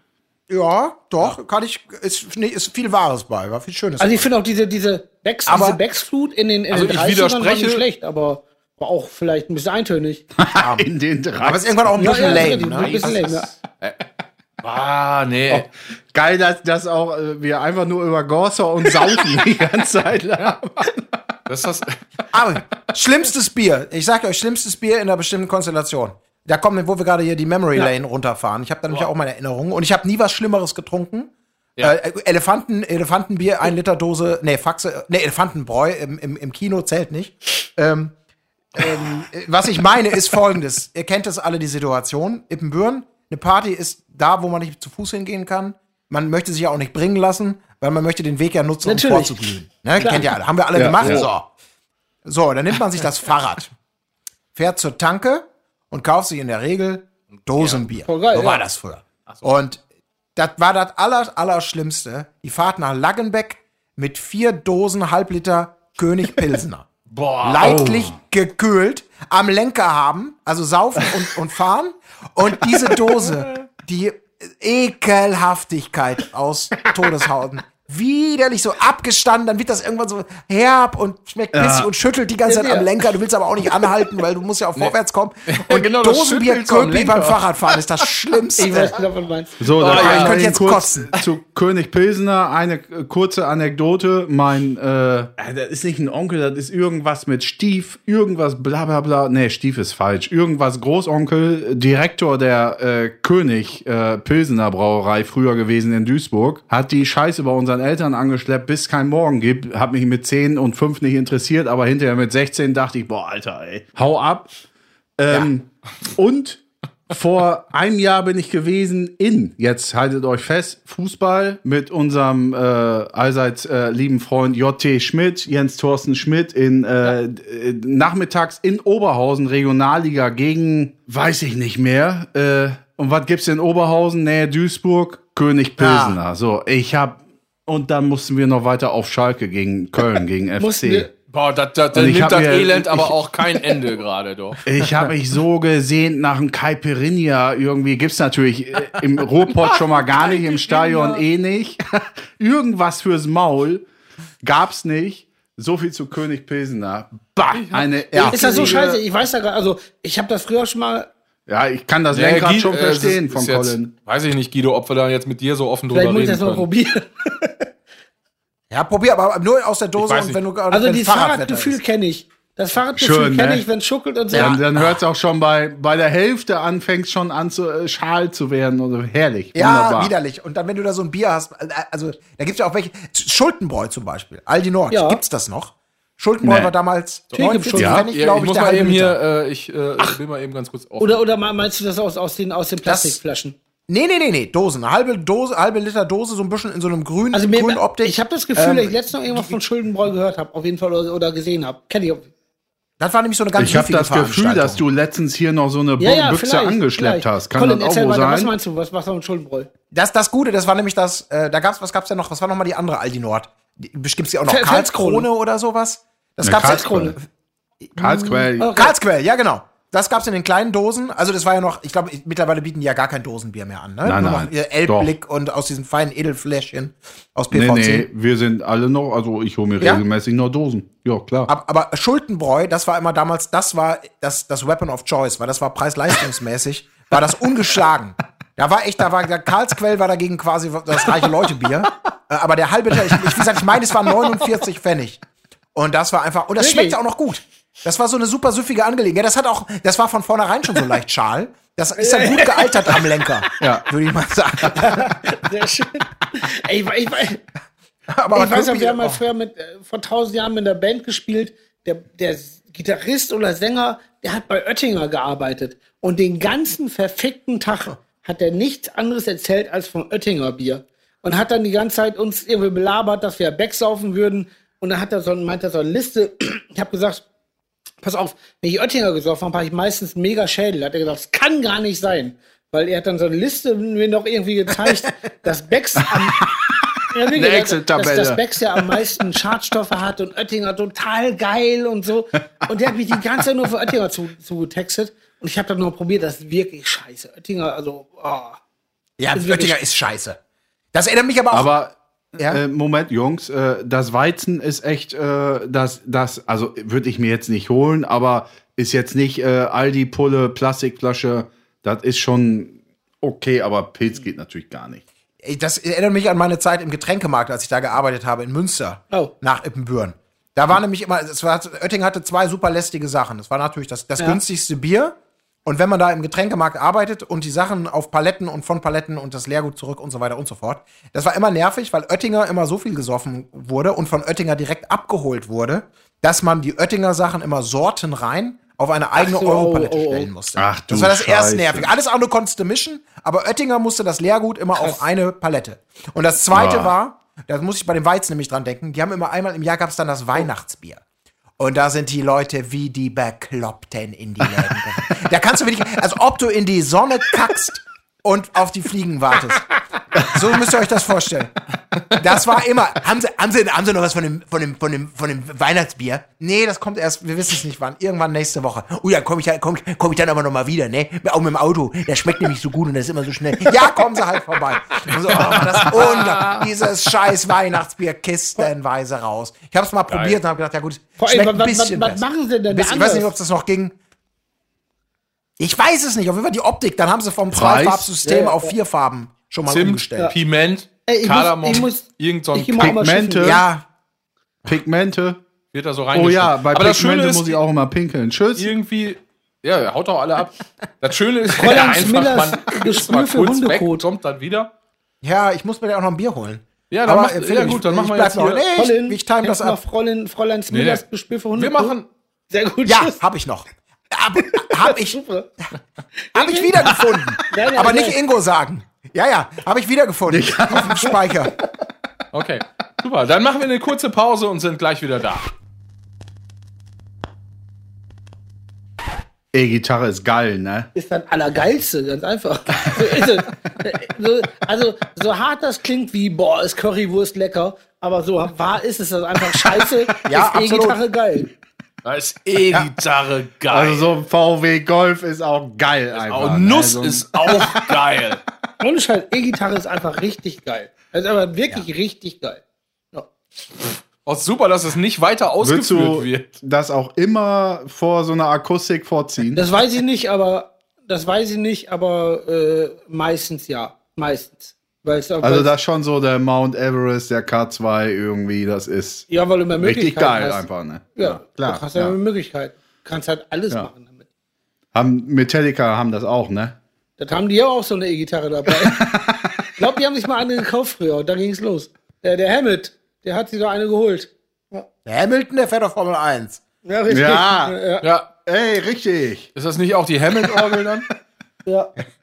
Ja, doch, kann ich, ist, nee, ist viel Wahres bei, war viel Schönes. Also ich finde auch diese, diese Becks, Aber- diese Becks-Flut in den, in Also den ich 30ern war widerspreche- nicht schlecht, aber war auch vielleicht ein bisschen eintönig. In den drei. aber es ist irgendwann auch ein bisschen lame, richtig, ein ne? bisschen lame, ja. Ah, nee. Geil, dass, dass auch äh, wir einfach nur über Gorser und Saufen die ganze Zeit lang. Das ist das. Aber schlimmstes Bier, ich sag euch, schlimmstes Bier in einer bestimmten Konstellation. Da kommen, wo wir gerade hier die Memory Lane runterfahren. Ich habe da nämlich auch meine Erinnerungen und ich habe nie was Schlimmeres getrunken. Ja. Äh, Elefanten, Elefantenbier, ein Liter Dose, nee, Faxe, nee, Elefantenbräu im, im, im Kino zählt nicht. Ähm, ähm, äh, was ich meine, ist folgendes. Ihr kennt das alle, die Situation. Ippenbüren, eine Party ist da, wo man nicht zu Fuß hingehen kann. Man möchte sich ja auch nicht bringen lassen, weil man möchte den Weg ja nutzen, Natürlich. um vorzuglühen. Ne? Kennt ihr alle. Haben wir alle Ja, gemacht. ja. So. So, dann nimmt man sich das Fahrrad, fährt zur Tanke und kauft sich in der Regel Dosenbier. voll geil, so war ja. das früher. Und das war das aller, Allerschlimmste. Die Fahrt nach Laggenbeck mit vier Dosen Halbliter König Pilsener. Boah. Leidlich gekühlt, am Lenker haben, also saufen und, und fahren. Und diese Dose, die Ekelhaftigkeit aus Todeshauten. Widerlich so abgestanden, dann wird das irgendwann so herb und schmeckt bissig und schüttelt die ganze Zeit Ja, ja. am Lenker. Du willst aber auch nicht anhalten, weil du musst ja auch vorwärts kommen. Und Genau, das Dosenbier Köpi beim. Fahrradfahren ist das Schlimmste. Ich weiß nicht, meinst. So, Oh, da ja, kann ich könnte jetzt kurz kotzen. zu König Pilsener eine kurze Anekdote. Mein, äh, äh, das ist nicht ein Onkel, das ist irgendwas mit Stief, irgendwas bla bla bla. Nee, Stief ist falsch. Irgendwas Großonkel, Direktor der äh, König äh, Pilsener Brauerei früher gewesen in Duisburg, hat die Scheiße bei unseren Eltern angeschleppt, bis es kein Morgen gibt. Hat mich mit 10 und 5 nicht interessiert, aber hinterher mit 16 dachte ich, boah, Alter, ey, hau ab. Ähm, Und vor einem Jahr bin ich gewesen in, jetzt haltet euch fest, Fußball mit unserem äh, allseits äh, lieben Freund J.T. Schmidt, Jens Thorsten Schmidt, in äh, äh, nachmittags in Oberhausen, Regionalliga gegen, weiß ich nicht mehr. Äh, und was gibt's in Oberhausen, Nähe Duisburg? König Pilsener. So, ich hab, und dann mussten wir noch weiter auf Schalke gegen Köln, gegen FC. Boah, das, das, das nimmt das mir- Elend aber ich- auch kein Ende gerade, doch. Ich habe mich so gesehnt nach einem Caipirinha. Irgendwie gibt's natürlich äh, im Ruhrpott schon mal gar nicht, im Stadion eh nicht. Irgendwas fürs Maul gab's nicht. So viel zu König Pilsener. Bah, eine Ist das so scheiße? Ich weiß ja gar also ich habe das früher schon mal, Ja, ich kann das Ja, Lenkrad Guido, schon äh, verstehen es von ist jetzt- Colin. Weiß ich nicht, Guido, ob wir da jetzt mit dir so offen drüber vielleicht muss ich reden das können. probieren. Ja, probier, aber nur aus der Dose und wenn du gerade Also dieses Fahrradwetter Fahrradgefühl kenne ich. Das Fahrradgefühl kenne ne? ich, wenn es schuckelt und so. Dann, dann hört's auch schon bei, bei der Hälfte an, fängt's schon an zu äh, schal zu werden. Also herrlich. Ja, wunderbar. widerlich. Und dann, wenn du da so ein Bier hast, äh, also da gibt's ja auch welche. Schultenbräu zum Beispiel. Aldi Nord. Ja. Gibt's das noch? Schultenbräu Nee. war damals 49 Schulten- Pfennig, Ja, glaube ich ich, muss mal eben Liter. hier, äh, ich äh, will mal eben ganz kurz auf. Oder, oder meinst du das aus, aus, den, aus den Plastikflaschen? Nee, nee, nee, nee, Dosen. Eine halbe Dose, halbe Liter Dose, so ein bisschen in so einem grünen, Also grünen Optik. ich habe das Gefühl, Ähm, dass ich letztens noch irgendwas von Schuldenbräu gehört habe, auf jeden Fall oder, oder gesehen habe. Kenn ich. auch. das war nämlich so eine ganz Ich habe das Gefühl, dass du letztens hier noch so eine Ja, ja, Büchse angeschleppt vielleicht. hast. Kann Colin, das auch erzähl wohl weiter, was sein? meinst du? Was, was war mit Schuldenbräu? Das, das Gute, das war nämlich das, äh, da gab's, was gab's denn noch? Was war nochmal die andere Aldi Nord? Bestimmt sie auch noch Fel- Karlskrone oder sowas? Das Ne, gab's Karlskrone. Karlsquell. Okay. Karlsquell, ja genau. Das gab's in den kleinen Dosen. Also das war ja noch, ich glaube, mittlerweile bieten die ja gar kein Dosenbier mehr an. Ne? Nein, Nur nein, noch ihr Elbblick und aus diesen feinen Edelfläschchen aus Nee, PVC. nee, wir sind alle noch, also ich hole mir Ja? regelmäßig noch Dosen. Ja, klar. Aber, aber Schultenbräu, das war immer damals, das war das, das Weapon of Choice, weil das war preis-leistungsmäßig, war das ungeschlagen. Da war echt, da war der Karlsquell war dagegen quasi das reiche Leute-Bier. Äh, Aber der halbe Liter, ich, ich, wie gesagt, ich meine, es waren 49 Pfennig. Und das war einfach, und das Wirklich? schmeckte auch noch gut. Das war so eine super süffige Angelegenheit. Das hat auch, das war von vornherein schon so leicht schal. Das ist ja gut gealtert am Lenker. Ja. Würde ich mal sagen. Sehr schön. Ey, ich, ich, ich, Aber ich weiß noch, wir haben mal früher mit, äh, vor tausend Jahren mit einer Band gespielt. Der, der Gitarrist oder Sänger, der hat bei Oettinger gearbeitet. Und den ganzen verfickten Tag hat er nichts anderes erzählt als vom Oettinger Bier. Und hat dann die ganze Zeit uns irgendwie belabert, dass wir Becks saufen würden. Und dann hat er so, meint er so eine Liste. Ich habe gesagt, pass auf, wenn ich Oettinger gesoffen habe, habe ich meistens mega Schädel. Hat er gesagt, das kann gar nicht sein. Weil er hat dann so eine Liste mir noch irgendwie gezeigt, dass Becks am, ja, Eine dass, Excel-Tabelle. dass Becks ja am meisten Schadstoffe hat und Oettinger total geil und so. Und der hat mich die ganze Zeit nur für Oettinger zu, zugetextet. Und ich habe dann nur probiert, das ist wirklich scheiße. Oettinger, also, oh. Ja, Ist Oettinger ist scheiße. Das erinnert mich aber auch. Aber Ja. äh, Moment, Jungs, äh, das Weizen ist echt, äh, das, das, also würde ich mir jetzt nicht holen, aber ist jetzt nicht äh, Aldi Pulle Plastikflasche. Das ist schon okay, aber Pilz geht natürlich gar nicht. Das erinnert mich an meine Zeit im Getränkemarkt, als ich da gearbeitet habe in Münster. Oh. Nach Ippenbüren. Da war nämlich immer, es war, Oetting hatte zwei super lästige Sachen. Das war natürlich das, das Ja. günstigste Bier. Und wenn man da im Getränkemarkt arbeitet und die Sachen auf Paletten und von Paletten und das Leergut zurück und so weiter und so fort, das war immer nervig, weil Oettinger immer so viel gesoffen wurde und von Oettinger direkt abgeholt wurde, dass man die Oettinger Sachen immer Sorten rein auf eine eigene so, Europalette oh, oh, oh. stellen musste. Ach du das war das erste Scheiße. nervige. Alles andere konntest du mischen, aber Oettinger musste das Leergut immer auf eine Palette. Und das zweite Ah. war, da muss ich bei dem Weizen nämlich dran denken, die haben immer einmal im Jahr gab es dann das Weihnachtsbier. Und da sind die Leute wie die Bekloppten in die Läden. Da kannst du wirklich, als ob du in die Sonne kackst und auf die Fliegen wartest. So müsst ihr euch das vorstellen. Das war immer. Haben sie, haben sie, haben sie noch was von dem, von dem, von dem, von dem Weihnachtsbier? Nee, das kommt erst, wir wissen es nicht wann. Irgendwann nächste Woche. Oh ja, komme ich, komm, komm ich dann aber noch mal wieder, ne? Auch mit dem Auto. Der schmeckt nämlich so gut und das ist immer so schnell. Ja, kommen sie halt vorbei. Und so, oh, das unglaublich. Dieses scheiß Weihnachtsbier kistenweise raus. Ich habe es mal probiert und habe gedacht, ja gut, Vor allem, schmeckt ein was, was, bisschen was besser. machen sie denn da Bisschen, ich weiß nicht, ob das noch ging. Ich weiß es nicht. Auf jeden Fall die Optik. Dann haben sie vom? Zwei-Farbsystem Ja, auf ja. vier Farben schon mal Zimt, umgestellt. Piment, Ey, ich muss- Kardamom, ich muss- irgend so ein Pigmente. Ja, Pigmente. wird da so Oh reingeschnitten. ja, bei Aber Pigmente ist, muss ich auch immer pinkeln. Tschüss. irgendwie, ja, haut doch alle ab. Das Schöne ist ja einfach, Millers man ist Gespür mal für kurz weg, Hundekot. kommt dann wieder. ja, ich muss mir da auch noch ein Bier holen. Ja, dann mach- äh, ja, gut, dann machen wir jetzt hier- Nee, ich, ich time das ab. Fräulein, Fräulein Smillers nee. Gespür für Hunde. Wir machen, Sehr gut. Ja, tschüss. hab ich noch. Hab, hab ich, hab ich wiedergefunden. Nein, nein, Aber nein. nicht Ingo sagen. Ja, ja, habe ich wiedergefunden. Auf dem Speicher. okay, super. Dann machen wir eine kurze Pause und sind gleich wieder da. E-Gitarre ist geil, ne? ist das Allergeilste, ganz einfach. So ist es. So, also, so hart das klingt wie, boah, ist Currywurst lecker, aber so wahr ist es das einfach scheiße, Ja, ist E-Gitarre geil. Da ist E-Gitarre geil. Also so ein VW Golf ist auch geil einfach. Oh, ne? Nuss So ein- ist auch geil. Ohne Scheiß, E-Gitarre ist einfach richtig geil. Das ist aber wirklich richtig geil. Ja. Oh, super, dass es nicht weiter Würdest du ausgeführt wird. das auch immer vor so einer Akustik vorziehen? Das weiß ich nicht, aber das weiß ich nicht, aber äh, meistens ja. Meistens. Weil's, also weil's- das ist schon so der Mount Everest, der K2 irgendwie, das ist ja, weil du mehr richtig Möglichkeiten geil hast. einfach, ne? Ja, klar. Du hast ja, ja. mehr Möglichkeiten. Du kannst halt alles Ja. machen damit. Haben Metallica haben das auch, ne? Das haben die ja auch so eine E-Gitarre dabei. ich glaube, die haben sich mal eine gekauft früher und da ging es los. Der, der Hammett, der hat sich so eine geholt. Der Hamilton, der fährt auf Formel 1. Ja, richtig. Ja. ja, Ja, Ey, richtig. ist das nicht auch die Hammond-Orgel dann? ja.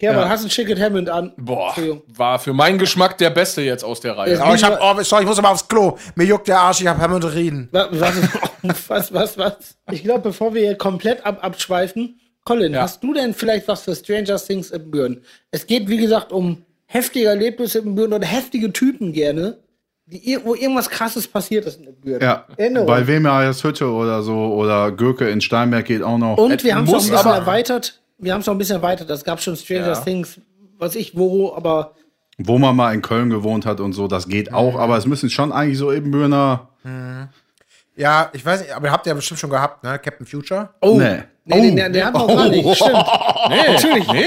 Ja, man hast ein schickes Hammond an. Boah, war für meinen Geschmack der Beste jetzt aus der Reihe. Ja. Aber ich hab, oh, sorry, ich muss aber aufs Klo. Mir juckt der Arsch, ich hab Hämorrhoiden. Wa- Was, was, was, was? Ich glaube, bevor wir hier komplett ab, abschweifen, Colin, Ja. hast du denn vielleicht was für Stranger Things in Büren? Es geht, wie gesagt, um heftige Erlebnisse in Büren oder heftige Typen gerne, die, wo irgendwas krasses passiert ist in Büren. Ja. Erinnerung. Bei Wemeyers Hütte oder so oder Gürke in Steinberg geht auch noch. Und wir haben es muss ein bisschen erweitert. Wir haben es noch ein bisschen erweitert. Es gab schon Stranger Ja. Things, was ich wo, aber wo man mal in Köln gewohnt hat und so, das geht auch, aber es müssen schon eigentlich so Ebenbürner. Ja, ich weiß nicht, aber habt ihr ja bestimmt schon gehabt, ne? Captain Future. oh, Nee. Nee, den, der, der hat noch gar nicht. Stimmt. Nee, natürlich. Nee.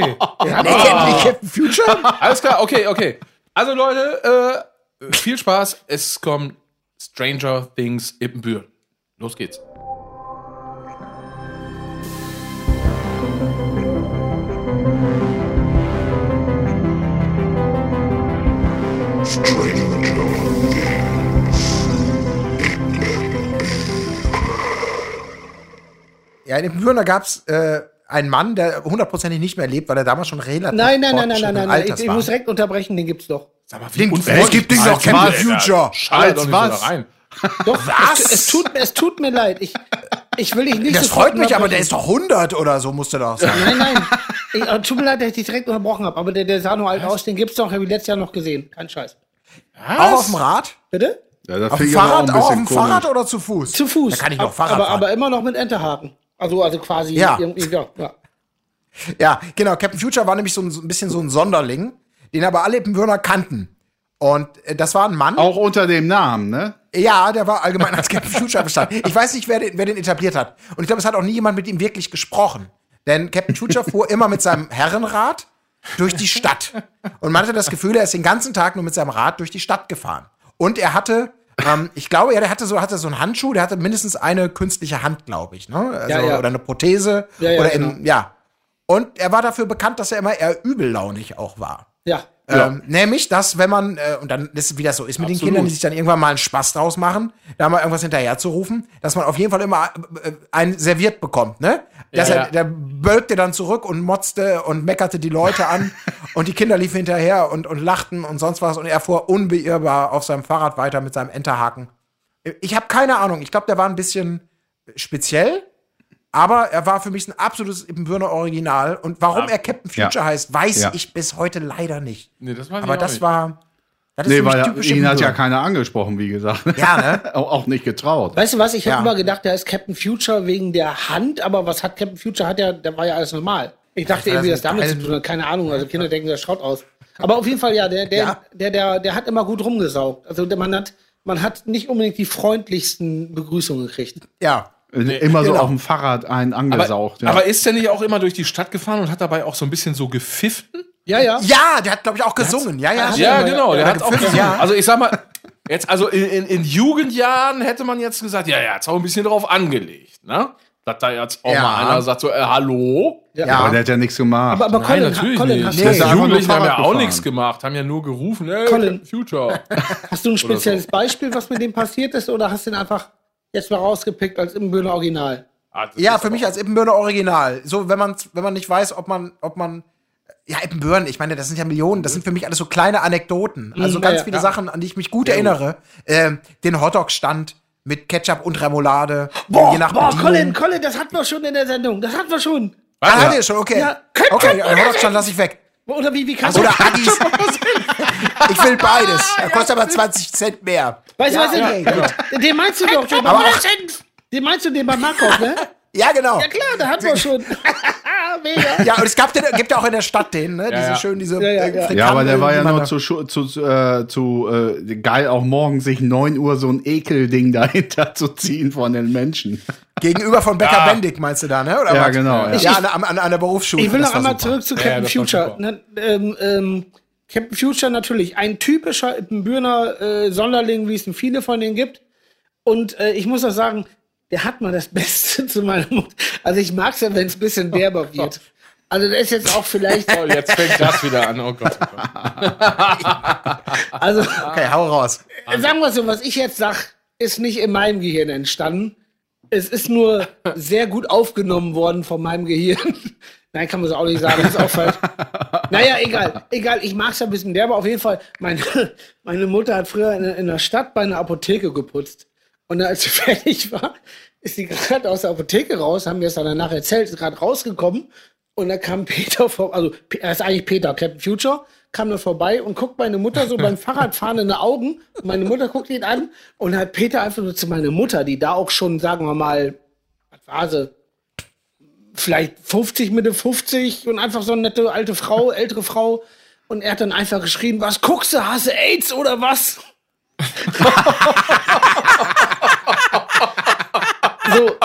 Nee, kennt nicht Captain Future? Alles klar, okay, okay. Also Leute, äh, viel Spaß. Es kommt Stranger Things Ippenbüren. Los geht's. Ja, in Ippenbüren gab es äh, einen Mann, der hundertprozentig nicht mehr lebt, weil er damals schon relativ Nein, nein, nein, nein, nein, nein, nein. Ich, ich muss direkt unterbrechen, den gibt's doch. Sag mal, Den- unfreundlich es gibt Ding als doch was, Future. Schall doch nicht was? rein. Doch, es, es, tut, es tut mir leid. Ich, ich will dich nicht Das freut mich, aber der ist doch 100 oder so, musste doch sein. Nein, nein. Ich, äh, tut mir leid, dass ich dich direkt unterbrochen habe, aber der, der sah nur alt aus, den gibt's doch, habe ich letztes Jahr noch gesehen. Kein Scheiß. Auch auf dem Rad? Bitte? Ja, Auf dem Fahrrad, ein auch auf dem Fahrrad oder zu Fuß? Zu Fuß. Da kann ich noch Fahrrad aber, fahren. aber immer noch mit Enterhaken. Also, also quasi Ja. irgendwie, ja, ja. Ja, genau. Captain Future war nämlich so ein, so ein bisschen so ein Sonderling, den aber alle Ippenbürner kannten. Und äh, das war ein Mann. Auch unter dem Namen, ne? Ja, der war allgemein als Captain Future bestanden. Ich weiß nicht, wer den, wer den etabliert hat. Und ich glaube, es hat auch nie jemand mit ihm wirklich gesprochen. Denn Captain Future fuhr immer mit seinem Herrenrad durch die Stadt. Und man hatte das Gefühl, er ist den ganzen Tag nur mit seinem Rad durch die Stadt gefahren. Und er hatte, ähm, ich glaube, ja, der hatte so, hatte so einen Handschuh, der hatte mindestens eine künstliche Hand, glaube ich. Ne? Also, Ja, ja. Oder eine Prothese. Ja, ja, oder genau. in, ja. Und er war dafür bekannt, dass er immer eher übellaunig auch war. Ja. Ähm, nämlich, dass wenn man, äh, und dann ist wie das so ist mit den Absolut. Kindern, die sich dann irgendwann mal einen Spaß draus machen, da mal irgendwas hinterher zu rufen, dass man auf jeden Fall immer äh, ein serviert bekommt, ne? Dass Ja, er, ja. der bölkte dann zurück und motzte und meckerte die Leute an und die Kinder liefen hinterher und, und lachten und sonst was und er fuhr unbeirrbar auf seinem Fahrrad weiter mit seinem Enterhaken. Ich habe keine Ahnung, ich glaube, der war ein bisschen speziell, aber er war für mich ein absolutes Ibbenbürner Original und warum er Captain Future Ja. heißt, weiß Ja. ich bis heute leider nicht. Nee, das weiß ich Aber das nicht. war. Das ist Nee, weil er, typisch ihn hat ja keiner angesprochen, wie gesagt. Ja, ne? auch, nicht getraut. Weißt du was? Ich habe Ja. immer gedacht, der ist Captain Future wegen der Hand, aber was hat Captain Future? Hat ja, der war ja alles normal. Ich dachte Ja, irgendwie, das das damit ist zu tun hat. Keine Ahnung. Also Kinder denken, das schaut aus. Aber auf jeden Fall, ja, der, der, Ja. der, der, der hat immer gut rumgesaugt. Also der, man hat, man hat nicht unbedingt die freundlichsten Begrüßungen gekriegt. Ja. Immer so genau. auf dem Fahrrad einen aber, angesaugt. ja. aber ist der nicht auch immer durch die Stadt gefahren und hat dabei auch so ein bisschen so gepfiffen? Ja, ja. Ja, der hat, glaube ich, auch gesungen. Ja, ja. hat- Ja, Ja, genau. Der ja, hat auch gesungen. ja. Also ich sag mal, jetzt also in, in, in Jugendjahren hätte man jetzt gesagt, ja, ja, jetzt auch ein bisschen drauf angelegt, ne? Dass da jetzt auch Ja. mal einer sagt so, äh, hallo? Ja. aber der hat ja nichts gemacht. Aber, aber Colin, natürlich Colin, nicht. Nee. Die Jugendlichen haben ja auch gefahren. nichts gemacht, haben ja nur gerufen, ey, Colin. Future. hast du ein spezielles Beispiel, was mit dem passiert ist, oder hast du ihn einfach jetzt mal rausgepickt als im Bühner Original? Ah, Ja, für mich als Ippenbürner Original. So, wenn man, wenn man nicht weiß, ob man, ob man. Ja, Ippenbüren, ich meine, das sind ja Millionen, das sind für mich alles so kleine Anekdoten. Also Mhm, ganz ja, viele ja. Sachen, an die ich mich gut erinnere. Ähm, den Hotdog-Stand mit Ketchup und Remoulade. Boah, je nach boah Bedienung. Colin, Colin, das hatten wir schon in der Sendung. Das hatten wir schon. Ah, hat ihr schon, okay. Ja, okay, Hotdog-Stand lasse ich weg. Oder wie, wie kannst du Oder Agis. ich will beides. Er kostet aber 20 Cent mehr. Weißt du, Ja, was du, okay, gut. den meinst du doch, den, Aber auch- den meinst du den beim Markov, ne? Ja, genau. Ja klar, da hatten wir schon. Mega. Ja, und es gab den, gibt ja auch in der Stadt den, ne? diese ja. schön, diese Ja, ja, äh, ja. Ja, aber der war ja noch zu, zu, äh, zu äh, geil, auch morgens sich 9 Uhr so ein Ekelding dahinter zu ziehen von den Menschen. Gegenüber von Becker Bendig, meinst du da, ne? Oder Ja, was? genau, ja. Ja, an, an, an der Berufsschule. Ich will das noch einmal super. zurück zu Ja, Captain das war Future. Ne, ähm, ähm, Captain Future natürlich ein typischer Bühner äh, Sonderling, wie es viele von denen gibt. Und äh, ich muss auch sagen, der hat mal das Beste zu meiner Mutter. Also ich mag es ja, wenn es ein bisschen derber wird. Also der ist jetzt auch vielleicht, Oh, jetzt fängt das wieder an. Oh Gott. Oh Gott. also Okay, hau raus. sagen wir so, was ich jetzt sag, ist nicht in meinem Gehirn entstanden. Es ist nur sehr gut aufgenommen worden von meinem Gehirn. Nein, kann man so auch nicht sagen, das ist auch falsch. Naja, egal, egal, ich mag's ja ein bisschen derber. Auf jeden Fall, meine, meine Mutter hat früher in, in der Stadt bei einer Apotheke geputzt. Und als sie fertig war, ist sie gerade aus der Apotheke raus, haben wir es dann danach erzählt, ist gerade rausgekommen. Und da kam Peter vor, also er ist eigentlich Peter, Captain Future, kam da vorbei und guckt meine Mutter so beim Fahrradfahren in die Augen. Meine Mutter guckt ihn an und hat Peter einfach nur zu meiner Mutter, die da auch schon, sagen wir mal, was war sie? Vielleicht 50, Mitte 50 und einfach so eine nette alte Frau, ältere Frau. Und er hat dann einfach geschrieben, was guckst du, hast du AIDS oder was? so.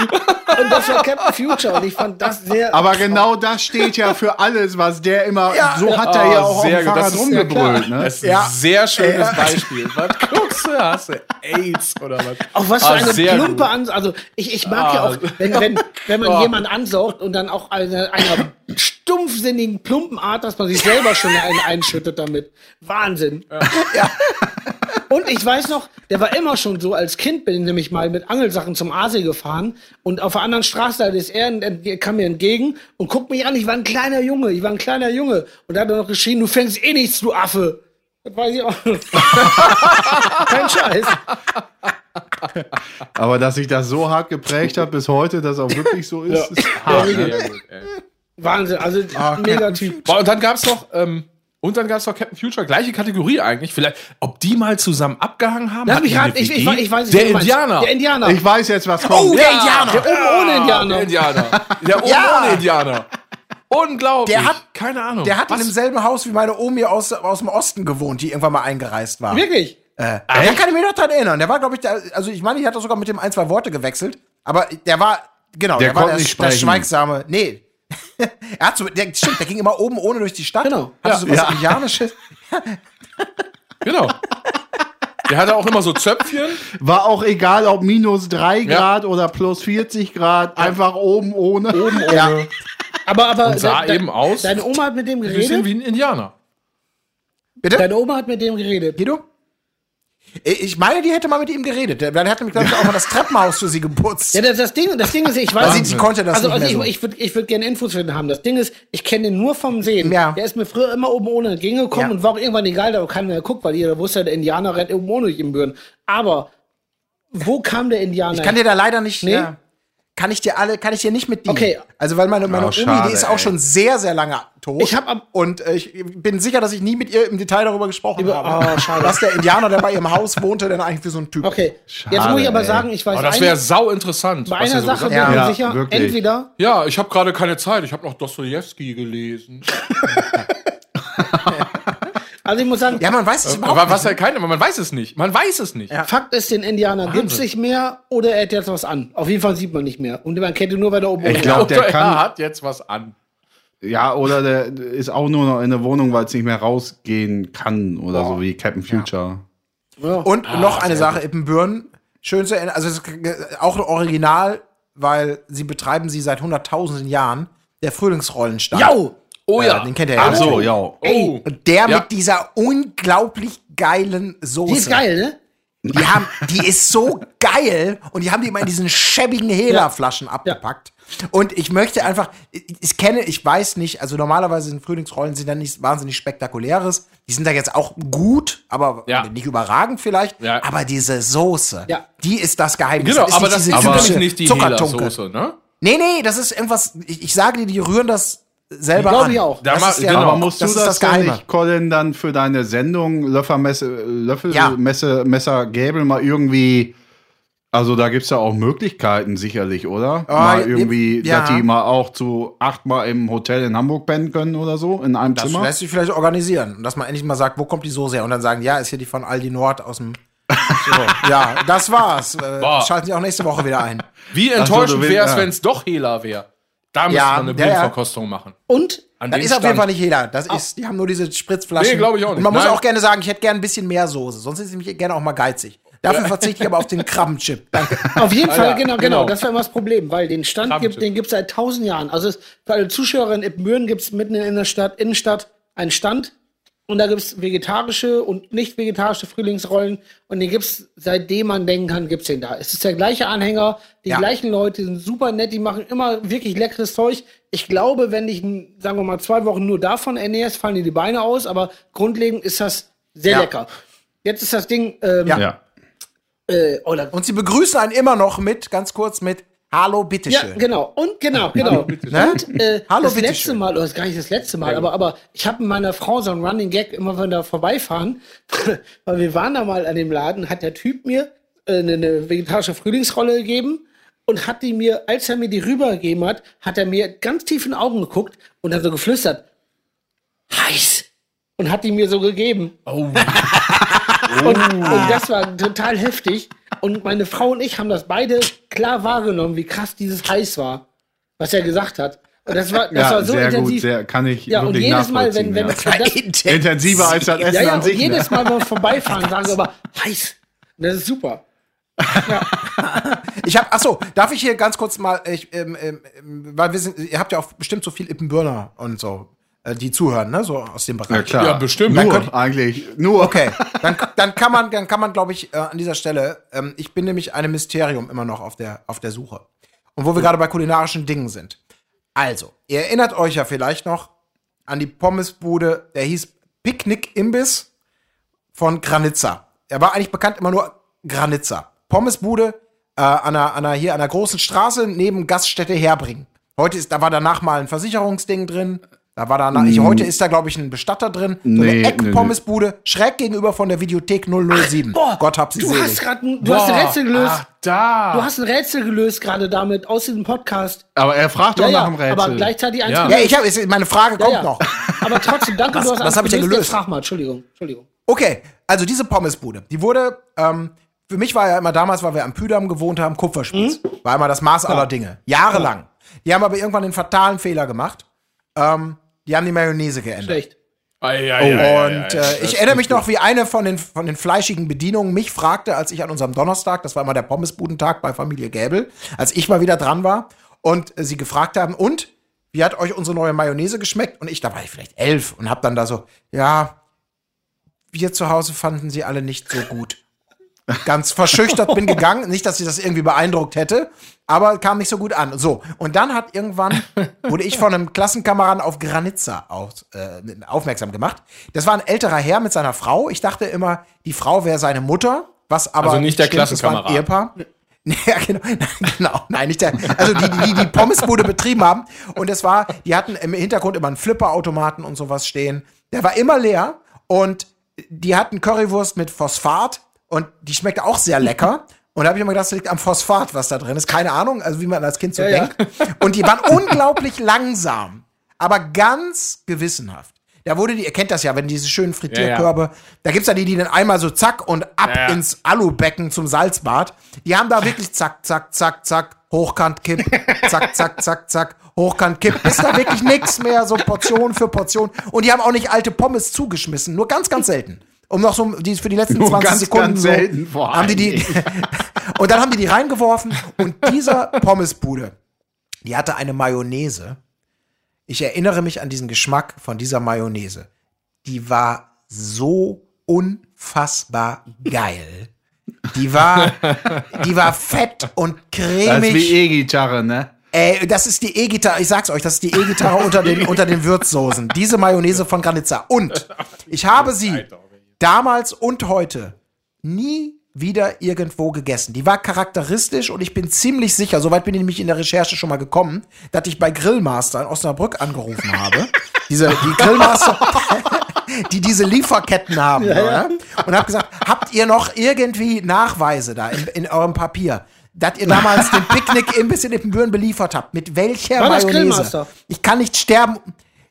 Und das war Captain Future und ich fand das sehr. Aber genau das steht ja für alles, was der immer, Ja. so hat er ja Oh, auch auf sehr. Fahrrad Das ist- rumgebrüllt. Ne? Das ist Ja. ein sehr schönes Ja. Beispiel. Was guckst du? Hast du AIDS oder was? Auch was für Ah, eine sehr plumpe. Ansaugung. Also ich, ich mag ja Ah. auch, wenn, wenn, wenn man Oh. jemanden ansaugt und dann auch eine, einer stumpfsinnigen, plumpen Art, dass man sich selber schon einen einschüttet damit. Wahnsinn. Ja. Und ich weiß noch, der war immer schon so, als Kind bin ich nämlich mal mit Angelsachen zum Aasee gefahren und auf der anderen Straße ist er, ent- kam mir entgegen und guckt mich an, ich war ein kleiner Junge, ich war ein kleiner Junge. Und da hat er noch geschrien, du fängst eh nichts, du Affe. Das weiß ich auch. Kein Scheiß. Aber dass sich das so hart geprägt hat bis heute, dass auch wirklich so ist, ist hart. Ja, ne? Wahnsinn, also mega Typ. Boah, und dann gab's noch, ähm, und dann gab's noch Captain Future, gleiche Kategorie eigentlich. Vielleicht, ob die mal zusammen abgehangen haben? Lass Hatten mich raten, ich, ich, ich weiß nicht, Der. Indianer. Der Indianer. Ich weiß jetzt, was kommt. Oh, der Indianer. der oben ohne Indianer. Der Indianer. Der oben Ja. ohne Indianer. Unglaublich. Der hat- keine Ahnung. Der hat in Was? demselben Haus wie meine Omi aus, aus dem Osten gewohnt, die irgendwann mal eingereist war. Wirklich? Äh, da kann ich mich noch dran erinnern. Der war, glaube ich, der, also ich meine, ich hatte sogar mit dem ein, zwei Worte gewechselt, aber der war, genau, Der der, war der sprechen. schweigsame, nee. er hat so, der, stimmt, der ging immer oben ohne durch die Stadt. Genau. Hatte Ja. so was Ja. Indianisches. Genau. Der hatte auch immer so Zöpfchen. War auch egal, ob minus 3 Grad oder plus 40 Grad, einfach oben ohne. Oben ohne. Ja. Aber, aber sah de- eben aus- Deine Oma hat mit dem Ein bisschen geredet. wie ein Indianer. Bitte? Deine Oma hat mit dem geredet. Guido? Ich meine, die hätte mal mit ihm geredet. Der hat nämlich, glaube ich, auch mal das Treppenhaus für sie geputzt. Ja, das, das Ding, das Ding ist, ich weiß sie, sie konnte das also, nicht also mehr ich, so. ich würde ich würd gerne Infos für den haben. Das Ding ist, ich kenne den nur vom Sehen. Ja. Der ist mir früher immer oben ohne entgegengekommen Ja. und war auch irgendwann egal, da keiner mehr guckt, weil jeder wusste, der Indianer rennt oben ohne durch Büren. Aber wo kam der Indianer? Ich kann dir da leider nicht. Nee? Ja, kann ich dir alle, kann ich dir nicht mit dienen. Okay. Also weil meine, meine Oh, Omi, schade, die ist auch ey. schon sehr, sehr lange tot. Ich hab am- und äh, ich bin sicher, dass ich nie mit ihr im Detail darüber gesprochen Über- habe. oh, schade. Was der Indianer, der bei ihrem Haus wohnte, denn eigentlich für so ein Typ. okay, Schade, jetzt muss ich aber ey. sagen, ich weiß Aber das eine- wäre sau interessant. bei einer er so Sache bin ich Ja, sicher, wirklich. entweder Ja, ich habe gerade keine Zeit. Ich habe noch Dostoevsky gelesen. Also ich muss sagen, Ja, man weiß es überhaupt Aber nicht. was ja keine, man weiß es nicht. Man weiß es nicht. Ja. Fakt ist, den Indianer gibt's nicht mehr oder er hat jetzt was an. Auf jeden Fall sieht man nicht mehr. Und man kennt ihn nur, weil er oben Ich glaub, der Oder kann- er hat jetzt was an. Ja, oder der ist auch nur noch in der Wohnung, weil es nicht mehr rausgehen kann oder so wie Captain Future. Ja. Und noch eine Sache, Ippenbüren, schön zu erinnern, also es ist auch ein Original, weil sie betreiben sie seit hunderttausenden Jahren, der Frühlingsrollenstand. Jau! Oh Äh, ja. den kennt ihr ja. Ach so, ja. Oh. Und der Ja. mit dieser unglaublich geilen Soße. Die ist geil, ne? Die haben, die ist so geil und die haben die immer in diesen schäbigen Hela-Flaschen abgepackt. Und ich möchte einfach, ich, ich kenne, ich weiß nicht, also normalerweise sind Frühlingsrollen sind dann nicht wahnsinnig spektakuläres. Die sind da jetzt auch gut, aber Ja. nicht überragend vielleicht. Ja. Aber diese Soße, Ja. die ist das Geheimnis. Genau, ist aber nicht das ist aber- nicht die. Hela-Soße, ne? Nee, nee, das ist irgendwas, ich, ich sage dir, die rühren das selber Glaub an. ich auch. Da Das ist der- genau. Aber musst du das das, ist das denn Geheime. nicht, Colin, dann für deine Sendung Löffelmesse, Löffel, Ja. Messe, Messer, Gäbel mal irgendwie, also da gibt's ja auch Möglichkeiten sicherlich, oder? mal irgendwie, ja. dass die mal auch zu achtmal im Hotel in Hamburg pennen können oder so, in einem Das Zimmer. lässt sich vielleicht organisieren. Und dass man endlich mal sagt, wo kommt die Soße her? Und dann sagen, ja, ist hier die von Aldi Nord aus dem. So, ja, das war's. Äh, schalten Sie auch nächste Woche wieder ein. Wie enttäuschend du wäre es, ja. wenn es doch Hela wäre. Da müsste Ja, man eine ja, ja. Blindverkostung machen. Und An Das ist auf jeden Stand. Fall nicht jeder. Das ist, die haben nur diese Spritzflaschen. Nee, glaub ich auch Und nicht. man muss Nein. auch gerne sagen, ich hätte gerne ein bisschen mehr Soße. Sonst ist nämlich gerne auch mal geizig. Dafür verzichte ich aber auf den Krabbenchip. Danke. auf jeden Fall, ja, genau, genau. genau, das wäre immer das Problem, weil den Stand gibt, den gibt's seit tausend Jahren. Also es, für alle Zuschauer in Ippenbüren gibt's mitten in der Stadt, Innenstadt einen Stand und da gibt's vegetarische und nicht vegetarische Frühlingsrollen und den gibt's seitdem man denken kann, gibt's den da. Es ist der gleiche Anhänger, die Ja. gleichen Leute, die sind super nett, die machen immer wirklich leckeres Zeug. Ich glaube, wenn dich, sagen wir mal, zwei Wochen nur davon ernährst, fallen dir die Beine aus, aber grundlegend ist das sehr Ja. lecker. Jetzt ist das Ding, ähm, Ja. Ja. äh, oh, Und sie begrüßen einen immer noch mit, ganz kurz, mit Hallo, Ja, bitteschön. genau. Und genau, genau. Ne? Und äh, Hallo, das letzte Mal, oder ist gar nicht das letzte Mal, aber, aber ich habe mit meiner Frau so einen Running Gag immer, wenn wir da vorbeifahren, weil wir waren da mal an dem Laden, hat der Typ mir äh, eine, eine vegetarische Frühlingsrolle gegeben und hat die mir, als er mir die rübergegeben hat, hat er mir ganz tief in die Augen geguckt und hat so geflüstert, heiß. Und hat die mir so gegeben. Oh. Und, und das war total heftig. Und meine Frau und ich haben das beide klar wahrgenommen, wie krass dieses heiß war, was er gesagt hat. Und das war, das Ja, war so sehr intensiv. gut, sehr, kann ich ja, und jedes Mal, wenn, wenn, nachvollziehen, wenn das, ja. Intensiver als das Essen ja, ja, an und sich. jedes ne? Mal, wenn wir vorbeifahren, sagen wir aber heiß. Und das ist super. Ich habe, ach so, darf ich hier ganz kurz mal, ich, ähm, ähm, weil wir sind, ihr habt ja auch bestimmt so viel Ippenbürner und so, die zuhören, ne, so aus dem Bereich. Ja, klar. Ja, bestimmt. Nur, Dann könnt- eigentlich. Nur. Okay, dann, dann kann man, dann kann man, glaube ich, äh, an dieser Stelle, ähm, ich bin nämlich einem Mysterium immer noch auf der, auf der Suche. Und wo wir gerade bei kulinarischen Dingen sind. Also, ihr erinnert euch ja vielleicht noch an die Pommesbude, der hieß Picknick Imbiss von Granitza. Er war eigentlich bekannt immer nur Granitza. Pommesbude äh, an, einer, an einer, hier an einer großen Straße neben Gaststätte Herbringen. Heute ist, da war danach mal ein Versicherungsding drin. Da war danach, ich, heute ist da, glaube ich, ein Bestatter drin. So Nee, eine nee, Eckpommesbude, schräg gegenüber von der Videothek 007. Gott hab sie Du selig. hast gerade ein, du hast ein Rätsel gelöst. Ach, da. Du hast ein Rätsel gelöst gerade damit aus diesem Podcast. aber er fragt doch Ja, nach ja, dem Rätsel. aber gleichzeitig eins Ja. ja, ich habe, meine Frage kommt ja. noch. Aber trotzdem, danke, Was- du hast was eins hab ich denn Jetzt gelöst? Frag mal, Entschuldigung, Entschuldigung. Okay, also diese Pommesbude, die wurde, ähm, für mich war ja immer damals, weil wir am Püdamm gewohnt haben, Kupferspitz. War immer das Maß aller Dinge. Jahrelang. Die haben aber irgendwann den fatalen Fehler gemacht. Ähm, die haben die Mayonnaise geändert. Schlecht. Ei, ei, Und äh, ich erinnere mich noch, wie eine von den, von den fleischigen Bedienungen mich fragte, als ich an unserem Donnerstag, das war immer der Pommesbudentag bei Familie Gäbel, als ich mal wieder dran war und äh, sie gefragt haben, und wie hat euch unsere neue Mayonnaise geschmeckt? Und ich, da war ich vielleicht elf und hab dann da so, ja, wir zu Hause fanden sie alle nicht so gut. Ganz verschüchtert bin gegangen, nicht, dass sie das irgendwie beeindruckt hätte, aber kam nicht so gut an. So, und dann hat irgendwann, wurde ich von einem Klassenkameraden auf Granitza aus, äh, aufmerksam gemacht. Das war ein älterer Herr mit seiner Frau. Ich dachte immer, die Frau wäre seine Mutter, was aber Also nicht der stimmt, war ein Klassenkamerad. Ehepaar. Ja, genau. Nein, genau. Nein, nicht der. Also die, die die Pommesbude betrieben haben. Und es war, die hatten im Hintergrund immer einen Flipperautomaten und sowas stehen. Der war immer leer und die hatten Currywurst mit Phosphat und die schmeckte auch sehr lecker. Und da habe ich immer gedacht, das liegt am Phosphat, was da drin ist. Keine Ahnung, also wie man als Kind so Ja, ja. denkt. Und die waren unglaublich langsam, aber ganz gewissenhaft. Da wurde die, ihr kennt das ja, wenn diese schönen Frittierkörbe, da gibt's ja die, die dann einmal so zack und ab Ja, ja. ins Alubecken zum Salzbad. Die haben da wirklich zack, zack, zack, zack, hochkant kipp, zack, zack, zack, zack, hochkant kipp. Ist da wirklich nichts mehr, so Portion für Portion. Und die haben auch nicht alte Pommes zugeschmissen, nur ganz, ganz selten. Um noch so die für die letzten Nur 20 ganz, Sekunden ganz so, selten vor haben die die und dann haben die die reingeworfen und dieser Pommesbude, die hatte eine Mayonnaise. Ich erinnere mich an diesen Geschmack von dieser Mayonnaise. Die war so unfassbar geil. Die war, die war fett und Das ist wie cremig. E-Gitarre, ne? Ey, das ist die E-Gitarre, ich sag's euch, das ist die E-Gitarre unter den, unter den Würzsoßen. Diese Mayonnaise von Granitza. Und ich habe sie damals und heute nie wieder irgendwo gegessen. Die war charakteristisch und ich bin ziemlich sicher, soweit bin ich nämlich in der Recherche schon mal gekommen, dass ich bei Grillmaster in Osnabrück angerufen habe. Diese, die Grillmaster, die diese Lieferketten haben, ja, und habe gesagt, habt ihr noch irgendwie Nachweise da in, in eurem Papier? Dass ihr damals den Picknick-Imbiss in Ippenbüren beliefert habt. Mit welcher War Mayonnaise? Ich kann nicht sterben.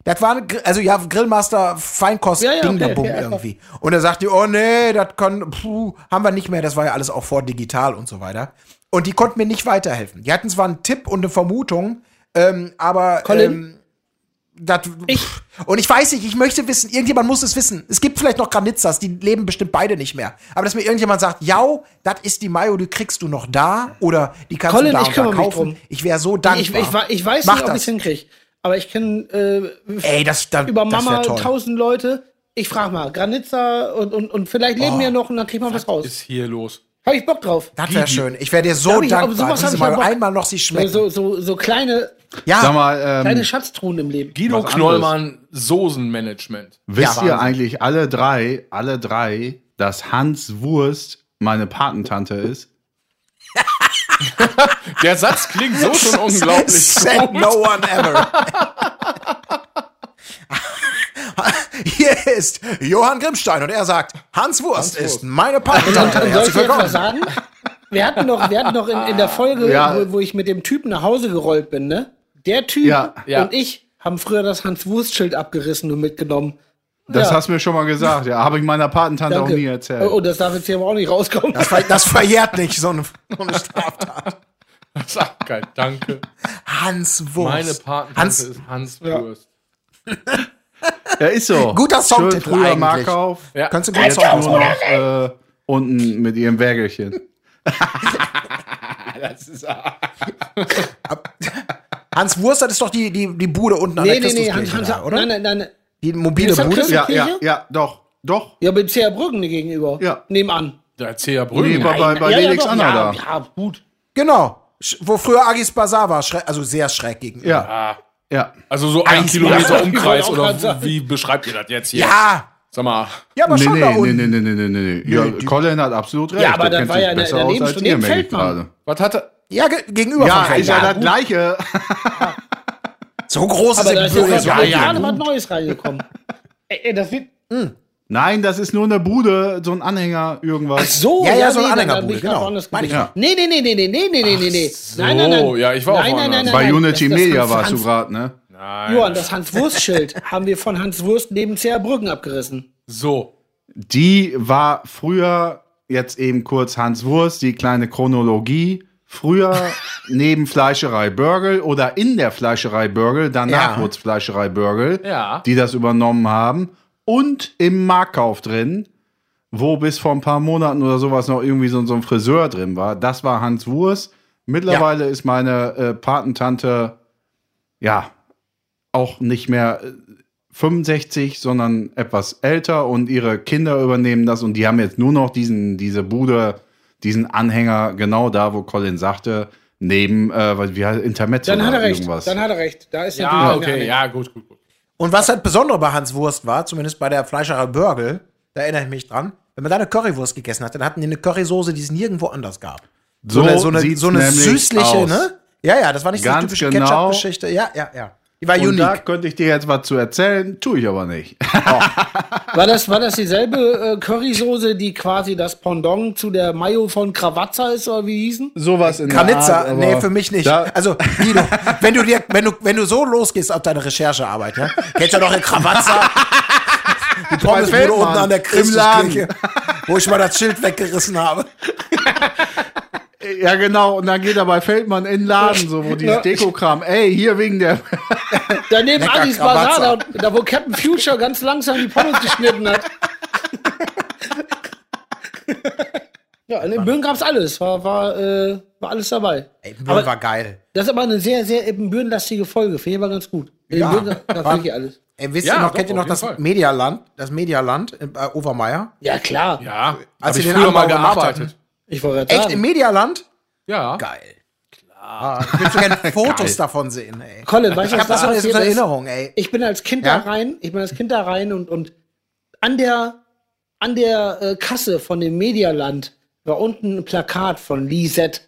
Das war, also ja, Grillmaster Feinkost Ja, ja, Ding okay, ja. irgendwie. Und er sagte, oh nee, das kann, puh, haben wir nicht mehr. Das war ja alles auch vor digital und so weiter. Und die konnten mir nicht weiterhelfen. Die hatten zwar einen Tipp und eine Vermutung, ähm, aber Colin? ähm, dat, Ich- und ich weiß nicht, ich möchte wissen, irgendjemand muss es wissen. Es gibt vielleicht noch Granitzas, die leben bestimmt beide nicht mehr. Aber dass mir irgendjemand sagt, ja, das ist die Mayo, die kriegst du noch da oder die kannst Colin, du da ich da kaufen. Ich wäre so dankbar. Ich, ich, ich weiß Mach nicht, ob ich hinkriege. Aber ich kenne äh, Ey, das, da, über Mama tausend Leute. Ich frage mal, Granitza und, und, und vielleicht leben Oh. wir noch und dann kriegt man was raus. ist hier los? Habe ich Bock drauf. Das wäre schön. Ich wäre dir so ich- aber dankbar. Mayo Bock. einmal noch sie schmecken. So, so, so kleine, ja, Sag mal, ähm, kleine Schatztruhen im Leben. Guido Was Knollmann, Soßenmanagement. wisst Ja, ihr eigentlich alle drei, alle drei, dass Hans Wurst meine Patentante ist? Der Satz klingt so schon unglaublich Said no one ever. Hier ist Johann Grimmstein und er sagt, Hans Wurst ist meine Patentante. Soll ich Herzlich willkommen. sagen? Wir hatten noch, wir hatten noch in, in der Folge, Ja. wo, wo ich mit dem Typen nach Hause gerollt bin, ne? Der Typ Ja. Ja. und ich haben früher das Hans-Wurst-Schild abgerissen und mitgenommen. Das Ja. hast du mir schon mal gesagt, ja. Habe ich meiner Patentante Danke. auch nie erzählt. Oh, das darf jetzt hier aber auch nicht rauskommen. Das, ver das verjährt nicht, so eine, so eine Straftat. Sag geil, danke. Hans Wurst. Meine Patentante Hans, ist Hans Ja. Wurst. Ja, ist so. Guter Songtitel Schön früher eigentlich. Markauf. Ja. Kannst du gut Jetzt Song nur noch äh, unten mit ihrem Wägelchen. Das ist, Hans Wurst, das ist doch die, die, die Bude unten an Nee, der nee, nee, Christuskirche Hans, Hans, oder? nein, nein, nein. Die mobile Bude? Ja, ja, ja, doch, doch. Ja, mit Brücken gegenüber. Ja. Nebenan. der Erzähler Nee, Brücken. bei, bei, bei ja, Felix ja, Anna ja, da. ja, gut. Genau. Wo früher Agis Bazar war, also sehr schräg gegenüber. Ja, ja. Also so ein Kilometer Ja, Umkreis oder wie beschreibt ihr das jetzt hier? Ja, Sag mal. ja, aber Nee, schon nee, da nee, unten. nee, nee, nee, nee, nee. Ja, die- Colin hat absolut recht. Ja, aber das war ja in der- der gerade. Was hatte. Ja, ge gegenüber Ja, ist ja das Gleiche. So groß Aber ist der ist Bürger. so so gerade ja, was Neues reingekommen. ey, ey, das wird. Nein, das ist nur eine Bude, so ein Anhänger, irgendwas. So, Ja, ja, so eine nee, Anhängerbude, genau. Meine ich. gewesen. Nee, nee, nee, nee, nee, nee, nee, nee, nee, nee. so. Nein, nein, nein. Ja, ich war auch nein, nein, nein, nein, Bei nein. Unity Das- das Media Hans- warst du gerade, ne? Nein. Johann, das Hans-Wurst-Schild haben wir von Hans Wurst neben Brücken abgerissen. So. Die war früher, jetzt eben kurz Hans Wurst, die kleine Chronologie. Früher neben Fleischerei Börgel oder in der Fleischerei Börgel, danach Ja. wurde Fleischerei Börgel, Ja. die das übernommen haben. Und im Marktkauf drin, wo bis vor ein paar Monaten oder sowas noch irgendwie so, so ein Friseur drin war. Das war Hans Wurst. Mittlerweile ist meine äh, Patentante, ja, auch nicht mehr äh, 65, sondern etwas älter und ihre Kinder übernehmen das und die haben jetzt nur noch diesen, diese Bude, diesen Anhänger genau da, wo Colin sagte, neben, äh, wie heißt Intermezzo Dann hat er recht. irgendwas. Dann hat er recht. Da ist Ja, natürlich okay, ja, gut, gut, gut. Und was halt Besondere bei Hans Wurst war, zumindest bei der Fleischerei Börgel, da erinnere ich mich dran, wenn man da eine Currywurst gegessen hat, dann hatten die eine Currysoße, die es nirgendwo anders gab. So eine, so eine, so eine süßliche, aus. ne? Ja, ja, das war nicht so eine Ganz typische genau. Ketchup-Geschichte. Ja, ja, ja. Die war und da könnte ich dir jetzt was zu erzählen, tue ich aber nicht. War das, war das dieselbe äh, Currysoße, die quasi das Pendant zu der Mayo von Krawatza ist, oder wie hießen? Sowas in Kranitza, nee, für mich nicht. Also, Guido, wenn du dir, wenn du, wenn du so losgehst auf deine Recherchearbeit, ja, kennst du doch in Krawatza, die Pommesbude Feldmann, unten an der Christuskirche, wo ich mal das Schild weggerissen habe. ja, genau. Und dann geht er bei Feldmann in den Laden, so, wo dieses Dekokram, ey, hier wegen der. Daneben Addis Krawatza. Bazar, da, da wo Captain Future ganz langsam die Pommes geschnitten hat. ja, in Ibbenbüren gab's alles. War, war, äh, war alles dabei. Ey, Aber- war geil. Das ist aber eine sehr, sehr Ibbenbüren-lastige Folge. Finde ich aber ganz gut. Ja. Ibbenbüren, da War- finde ich alles. Ey, wisst Ja, ihr noch, doch, kennt ihr noch das Fall. Medialand, das Medialand in äh, Overmeier? Ja, klar. Ja, Als ich den früher mal gearbeitet. hatten. Ich wollte gerade Echt, im Medialand? Ja. Geil. Klar. Ich will so gerne Fotos davon sehen, ey. Colin, weißt du, Ich was hab das da noch jetzt in passiert ist? Erinnerung, ey. Ich bin als Kind Ja? da rein, ich bin als Kind da rein und, und an der, an der äh, Kasse von dem Medialand war unten ein Plakat von Lisette,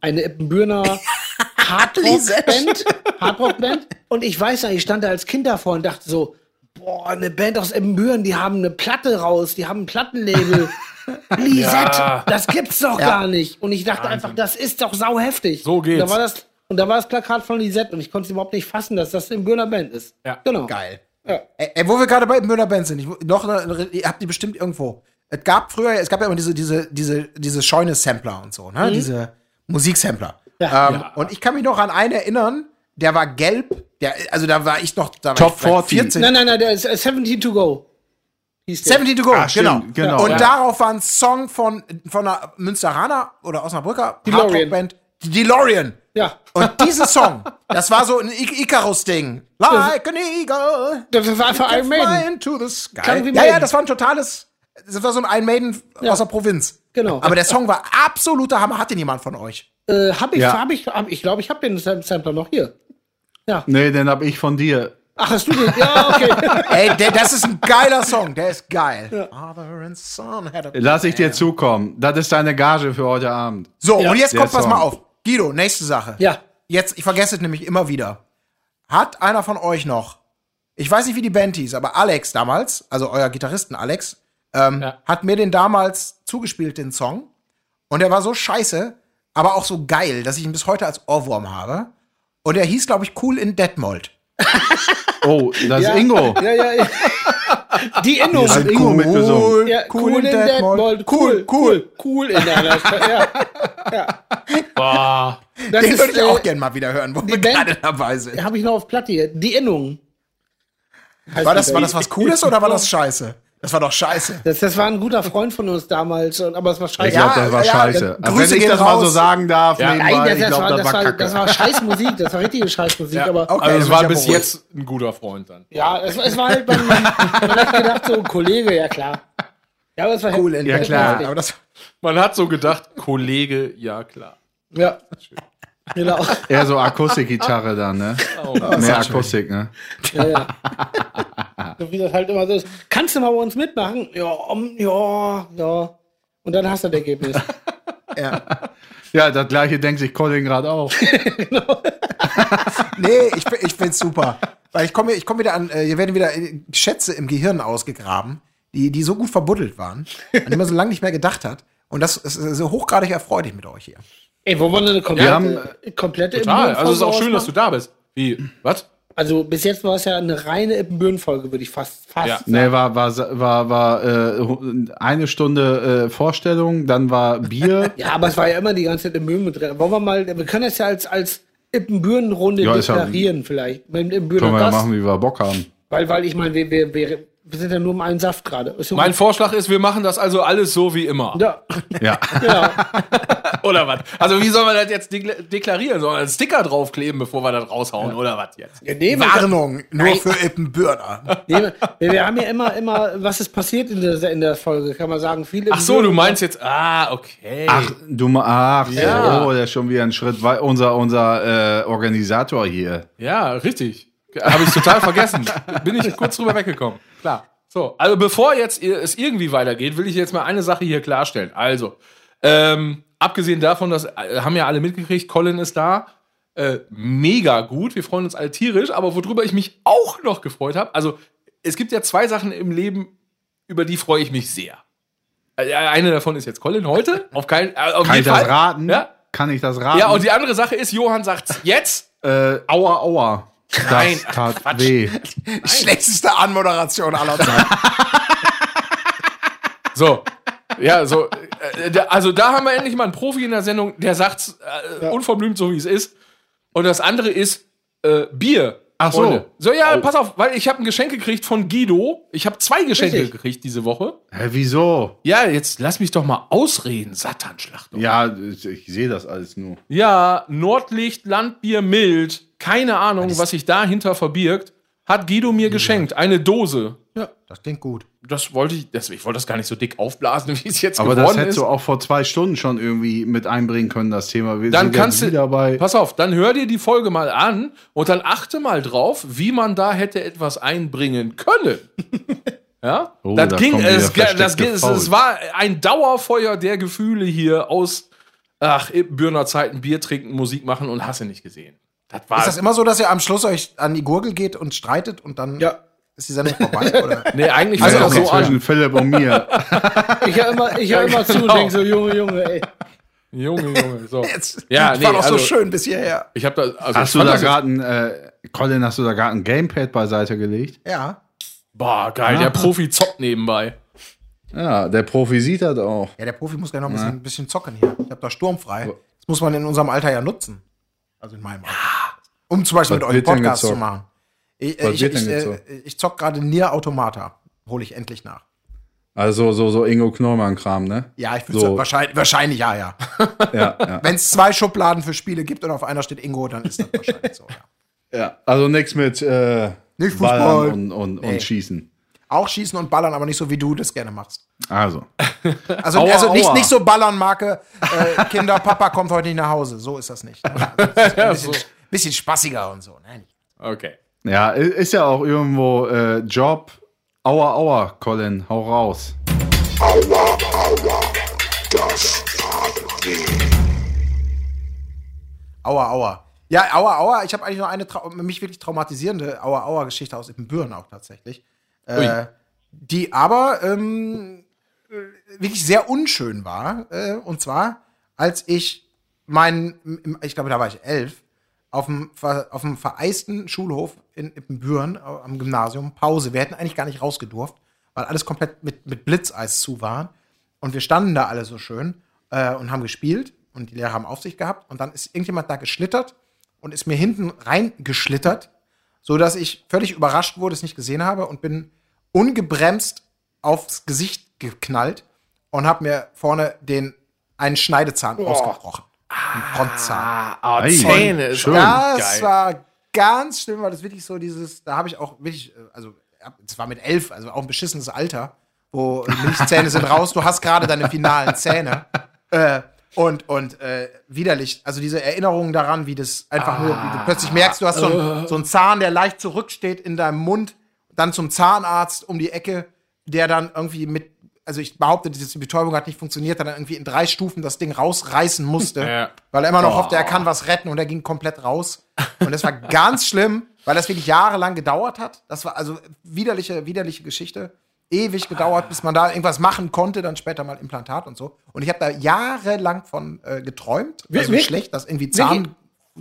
eine Ippenbürner Hardrock-Band. Hardrock-Band. Und ich weiß noch, ich stand da als Kind davor und dachte so, boah, eine Band aus Ippenbüren, die haben eine Platte raus, die haben ein Plattenlabel. Lisette, Ja. das gibt's doch Ja. gar nicht. Und ich dachte einfach, das ist doch sau heftig. So geht's. Und da war das, und da war das Plakat von Lisette und ich konnte es überhaupt nicht fassen, dass das eine Bürner Band ist. Ja. Genau. Geil. Ja. Ey, ey, wo wir gerade bei Mörder Band sind, ich, noch ihr habt die bestimmt irgendwo. Es gab früher, es gab ja immer diese, diese, diese, diese Scheune-Sampler und so, ne? Diese Musiksampler. Mhm. Ja. ähm, Und ich kann mich noch an einen erinnern, der war gelb, der, also da war ich noch, da war Top ich vielleicht 40. 14. Nein, nein, nein, der ist äh, 17 to go. Hieß der. 70 to go, Ah, stimmt, genau. genau. Und Ja. darauf war ein Song von, von einer Münsteraner oder Osnabrücker. Hardrock-Band, die DeLorean. Ja. Und diesen Song, das war so ein I- Icarus-Ding. Like an eagle. Das war einfach Iron Maiden. Into the sky. Ja, ja, das war ein totales, das war so ein Iron Maiden Ja. aus der Provinz. Genau. Aber der Song war absoluter Hammer. Hat den jemand von euch? Äh, hab ich, Ja. hab ich, hab, ich glaube, ich habe den Sam- Sampler noch hier. Nee, den hab ich von dir. Ach, hast du den? Ja, okay. Ey, der, das ist ein geiler Song. Der ist geil. Father and son had a Lass ich dir zukommen. Das ist deine Gage für heute Abend. So, Ja. und jetzt Der kommt, pass mal auf. Guido, nächste Sache. Ja. Jetzt, ich vergesse es nämlich immer wieder. Hat einer von euch noch, ich weiß nicht, wie die Band hieß, aber Alex damals, also euer Gitarristen Alex, ähm, Ja. hat mir den damals zugespielt, den Song. Und der war so scheiße, aber auch so geil, dass ich ihn bis heute als Ohrwurm habe. Und er hieß, glaube ich, Cool in Detmold. Oh, das ja. ist Ingo. Ja, ja, ja. Die Innung. Hat Ingo mitgesungen. Ja, cool, in Detmold. Cool, cool, cool in der ja. ja. Boah. Das Den ist, würde ich auch äh, gerne mal wieder hören, wo wir Band- gerade dabei sind. Habe ich noch auf Platte hier. Die Innung. War das, war das was Cooles oder war das scheiße? Das war doch scheiße. Das, das war ein guter Freund von uns damals, aber es war scheiße. Ich glaube, das war ja, scheiße. ja, Grüße wenn ich das mal so raus. sagen darf, Ja. nebenbei, Nein, das, ich glaube, war, das, das, war war, kacke. das war Scheißmusik, das war richtige Scheißmusik, Ja. aber Okay, also es war bis jetzt ein guter Freund dann. ja, es, es war halt, man, man, man hat gedacht, so, Kollege, ja klar. Ja, aber es war Cool in Ja, klar. Aber das, Man hat so gedacht, Kollege, ja klar. Ja. Genau. Eher so Akustikgitarre dann, ne? Oh, Mehr Akustik, ne? Ja, ja. so wie das halt immer so ist. Kannst du mal bei uns mitmachen? Ja, um, ja, ja. Und dann hast du das Ergebnis. ja. Ja, das gleiche denkt sich Colin gerade auch. Nee, ich, ich find's super. Weil ich komme ich komm wieder an, äh, hier werden wieder äh, Schätze im Gehirn ausgegraben, die, die so gut verbuddelt waren, an die man so lange nicht mehr gedacht hat. Und das ist so hochgradig erfreulich mit euch hier. Ey, wo wollen wir eine komplette, Wir haben- komplette Total. Also es ist auch schön, dass du da bist. Wie? Was? Also bis jetzt war es ja eine reine Ippenbüren-Folge, würde ich fast, fast Ja. sagen. Ne, war, war, war, war äh, eine Stunde äh, Vorstellung, dann war Bier. Ja, aber es war ja immer die ganze Zeit Ippenbüren mit drin. Wollen wir mal, wir können das ja als, als Ippenbüren-Runde Ja, ist ja- deklarieren vielleicht. Mit Ippenbüren Können wir ja machen, wie wir Bock haben. weil, weil ich meine, wir, wir, wir, wir sind ja nur im einen Saft gerade. Ja Mein gut. Vorschlag ist, wir machen das also alles so wie immer. ja, Ja. genau. Oder was? Also wie soll man das jetzt dekla- deklarieren? Soll man einen Sticker draufkleben, bevor wir das raushauen? Oder was jetzt? Ja, nee, wir- Warnung, nur Nein. für Ippenbürner. Nee, wir, wir haben ja immer, immer, was ist passiert in der, in der Folge, kann man sagen. Viele Ach so, du meinst jetzt, ah, okay. Ach, du ach, Ja. oh, der ist schon wieder ein Schritt weit. Unser, unser äh, Organisator hier. Ja, richtig. Habe ich total vergessen. Bin ich kurz drüber weggekommen. Klar. So, also bevor jetzt es irgendwie weitergeht, will ich jetzt mal eine Sache hier klarstellen. Also, ähm, abgesehen davon, dass äh, haben ja alle mitgekriegt, Colin ist da. Äh, mega gut. Wir freuen uns alle tierisch, aber worüber ich mich auch noch gefreut habe, also es gibt ja zwei Sachen im Leben, über die freue ich mich sehr. Äh, Eine davon ist jetzt Colin heute. Auf keinen äh, auf Kann ich jeden das Fall. raten? Ja. Kann ich das raten? Ja, und die andere Sache ist, Johann sagt's jetzt. äh, aua, aua. Das Nein, ach, tat Quatsch. weh. Schlechteste Anmoderation aller Zeiten. So. Ja, so. Äh, also da haben wir endlich mal einen Profi in der Sendung, der sagt's äh, unverblümt so, wie es ist. Und das andere ist äh, Bier. Ach so. Freunde. So, ja, pass auf, weil ich habe ein Geschenk gekriegt von Guido. Ich habe zwei Geschenke Richtig. gekriegt diese Woche. Hä, wieso? Ja, jetzt lass mich doch mal ausreden, Satanschlacht. Ja, ich, ich sehe das alles nur. Ja, Nordlicht, Landbier, mild. Keine Ahnung, was sich dahinter verbirgt. Hat Guido mir geschenkt. Eine Dose. Das klingt gut. Das wollte ich, das, ich wollte das gar nicht so dick aufblasen, wie es jetzt Aber das geworden hättest ist. du auch vor zwei Stunden schon irgendwie mit einbringen können, das Thema. Wir dann sind kannst du, wieder bei. pass auf, dann hör dir die Folge mal an und dann achte mal drauf, wie man da hätte etwas einbringen können. Ja, Oh, das da ging, es, das, ging es, es war ein Dauerfeuer der Gefühle hier aus, ach, Bürner Zeiten, Bier trinken, Musik machen und hast du nicht gesehen. Das war, Ist das immer so, dass ihr am Schluss euch an die Gurgel geht und streitet und dann Ja. Ist die Sendung vorbei? Oder? nee, eigentlich also auch so zwischen an. Philipp und mir. Ich höre immer, ich hör immer zu und genau. denke so, Junge, Junge, ey. Junge, Junge, so. Jetzt, Ja, das nee, war doch so also- schön bis hierher. Ich habe da, also Hast ich du da gerade ein, äh, Colin, hast du da gerade ein Gamepad beiseite gelegt? Ja. Boah, geil, der Profi zockt nebenbei. Ja, der Profi sieht das auch. Ja, der Profi muss gleich noch ein bisschen, ein bisschen zocken hier. Ich habe da sturmfrei. Das muss man in unserem Alter ja nutzen. Also in meinem Alter. Um zum Beispiel Was mit euch Podcast zu machen. Ich, Was ich, ich, äh, gezockt? ich zock gerade Nier Automata. Hole ich endlich nach. Also so, so Ingo Knollmann-Kram, ne? Ja, ich würde So. wahrscheinlich, wahrscheinlich ja, ja. Ja, ja. Wenn es zwei Schubladen für Spiele gibt und auf einer steht Ingo, dann ist das wahrscheinlich so, ja. ja. Also nichts mit äh, Nicht Fußball. Ballern und, und, Nee. und Schießen. Auch schießen und ballern, aber nicht so wie du das gerne machst. Also. Also, Aua, also nicht, aua. nicht so ballern, Marke, äh, Kinder, Papa kommt heute nicht nach Hause. So ist das nicht. Also, das ist ein bisschen, bisschen spaßiger und so. Nein. Okay. Ja, ist ja auch irgendwo äh, Job. Aua, aua, Colin, hau raus. Aua, aua. Ja, aua, aua. Ich habe eigentlich noch eine mich wirklich traumatisierende Aua, aua Geschichte aus Ibbenbüren auch tatsächlich. Äh, die aber ähm, äh, wirklich sehr unschön war. Äh, und zwar, als ich meinen, ich glaube, da war ich elf, auf dem, auf dem vereisten Schulhof in Ippenbüren äh, am Gymnasium Pause. Wir hätten eigentlich gar nicht rausgedurft, weil alles komplett mit, mit Blitzeis zu war. Und wir standen da alle so schön äh, und haben gespielt und die Lehrer haben Aufsicht gehabt. Und dann ist irgendjemand da geschlittert und ist mir hinten reingeschlittert, so dass ich völlig überrascht wurde, es nicht gesehen habe und bin ungebremst aufs Gesicht geknallt und habe mir vorne den einen Schneidezahn ausgebrochen. Ein Frontzahn. Ah. Zähne ist Schön. Das geil. war ganz schlimm, weil das wirklich so dieses, da habe ich auch wirklich, äh, also es war mit elf, also auch ein beschissenes Alter, wo Milchzähne sind raus, du hast gerade deine finalen Zähne. Äh, und und äh, widerlich, also diese Erinnerungen daran, wie das einfach nur, wie du plötzlich merkst, du hast so einen, so einen Zahn, der leicht zurücksteht in deinem Mund, dann zum Zahnarzt um die Ecke, der dann irgendwie mit, also ich behaupte, diese Betäubung hat nicht funktioniert, dann irgendwie in drei Stufen das Ding rausreißen musste, Ja. weil er immer noch hoffte, er kann was retten und er ging komplett raus. Und das war ganz schlimm, weil das wirklich jahrelang gedauert hat. Das war also widerliche, widerliche Geschichte. Ewig gedauert, bis man da irgendwas machen konnte, dann später mal Implantat und so. Und ich habe da jahrelang von äh, geträumt. Wir- Also wir- schlecht, dass irgendwie Zahn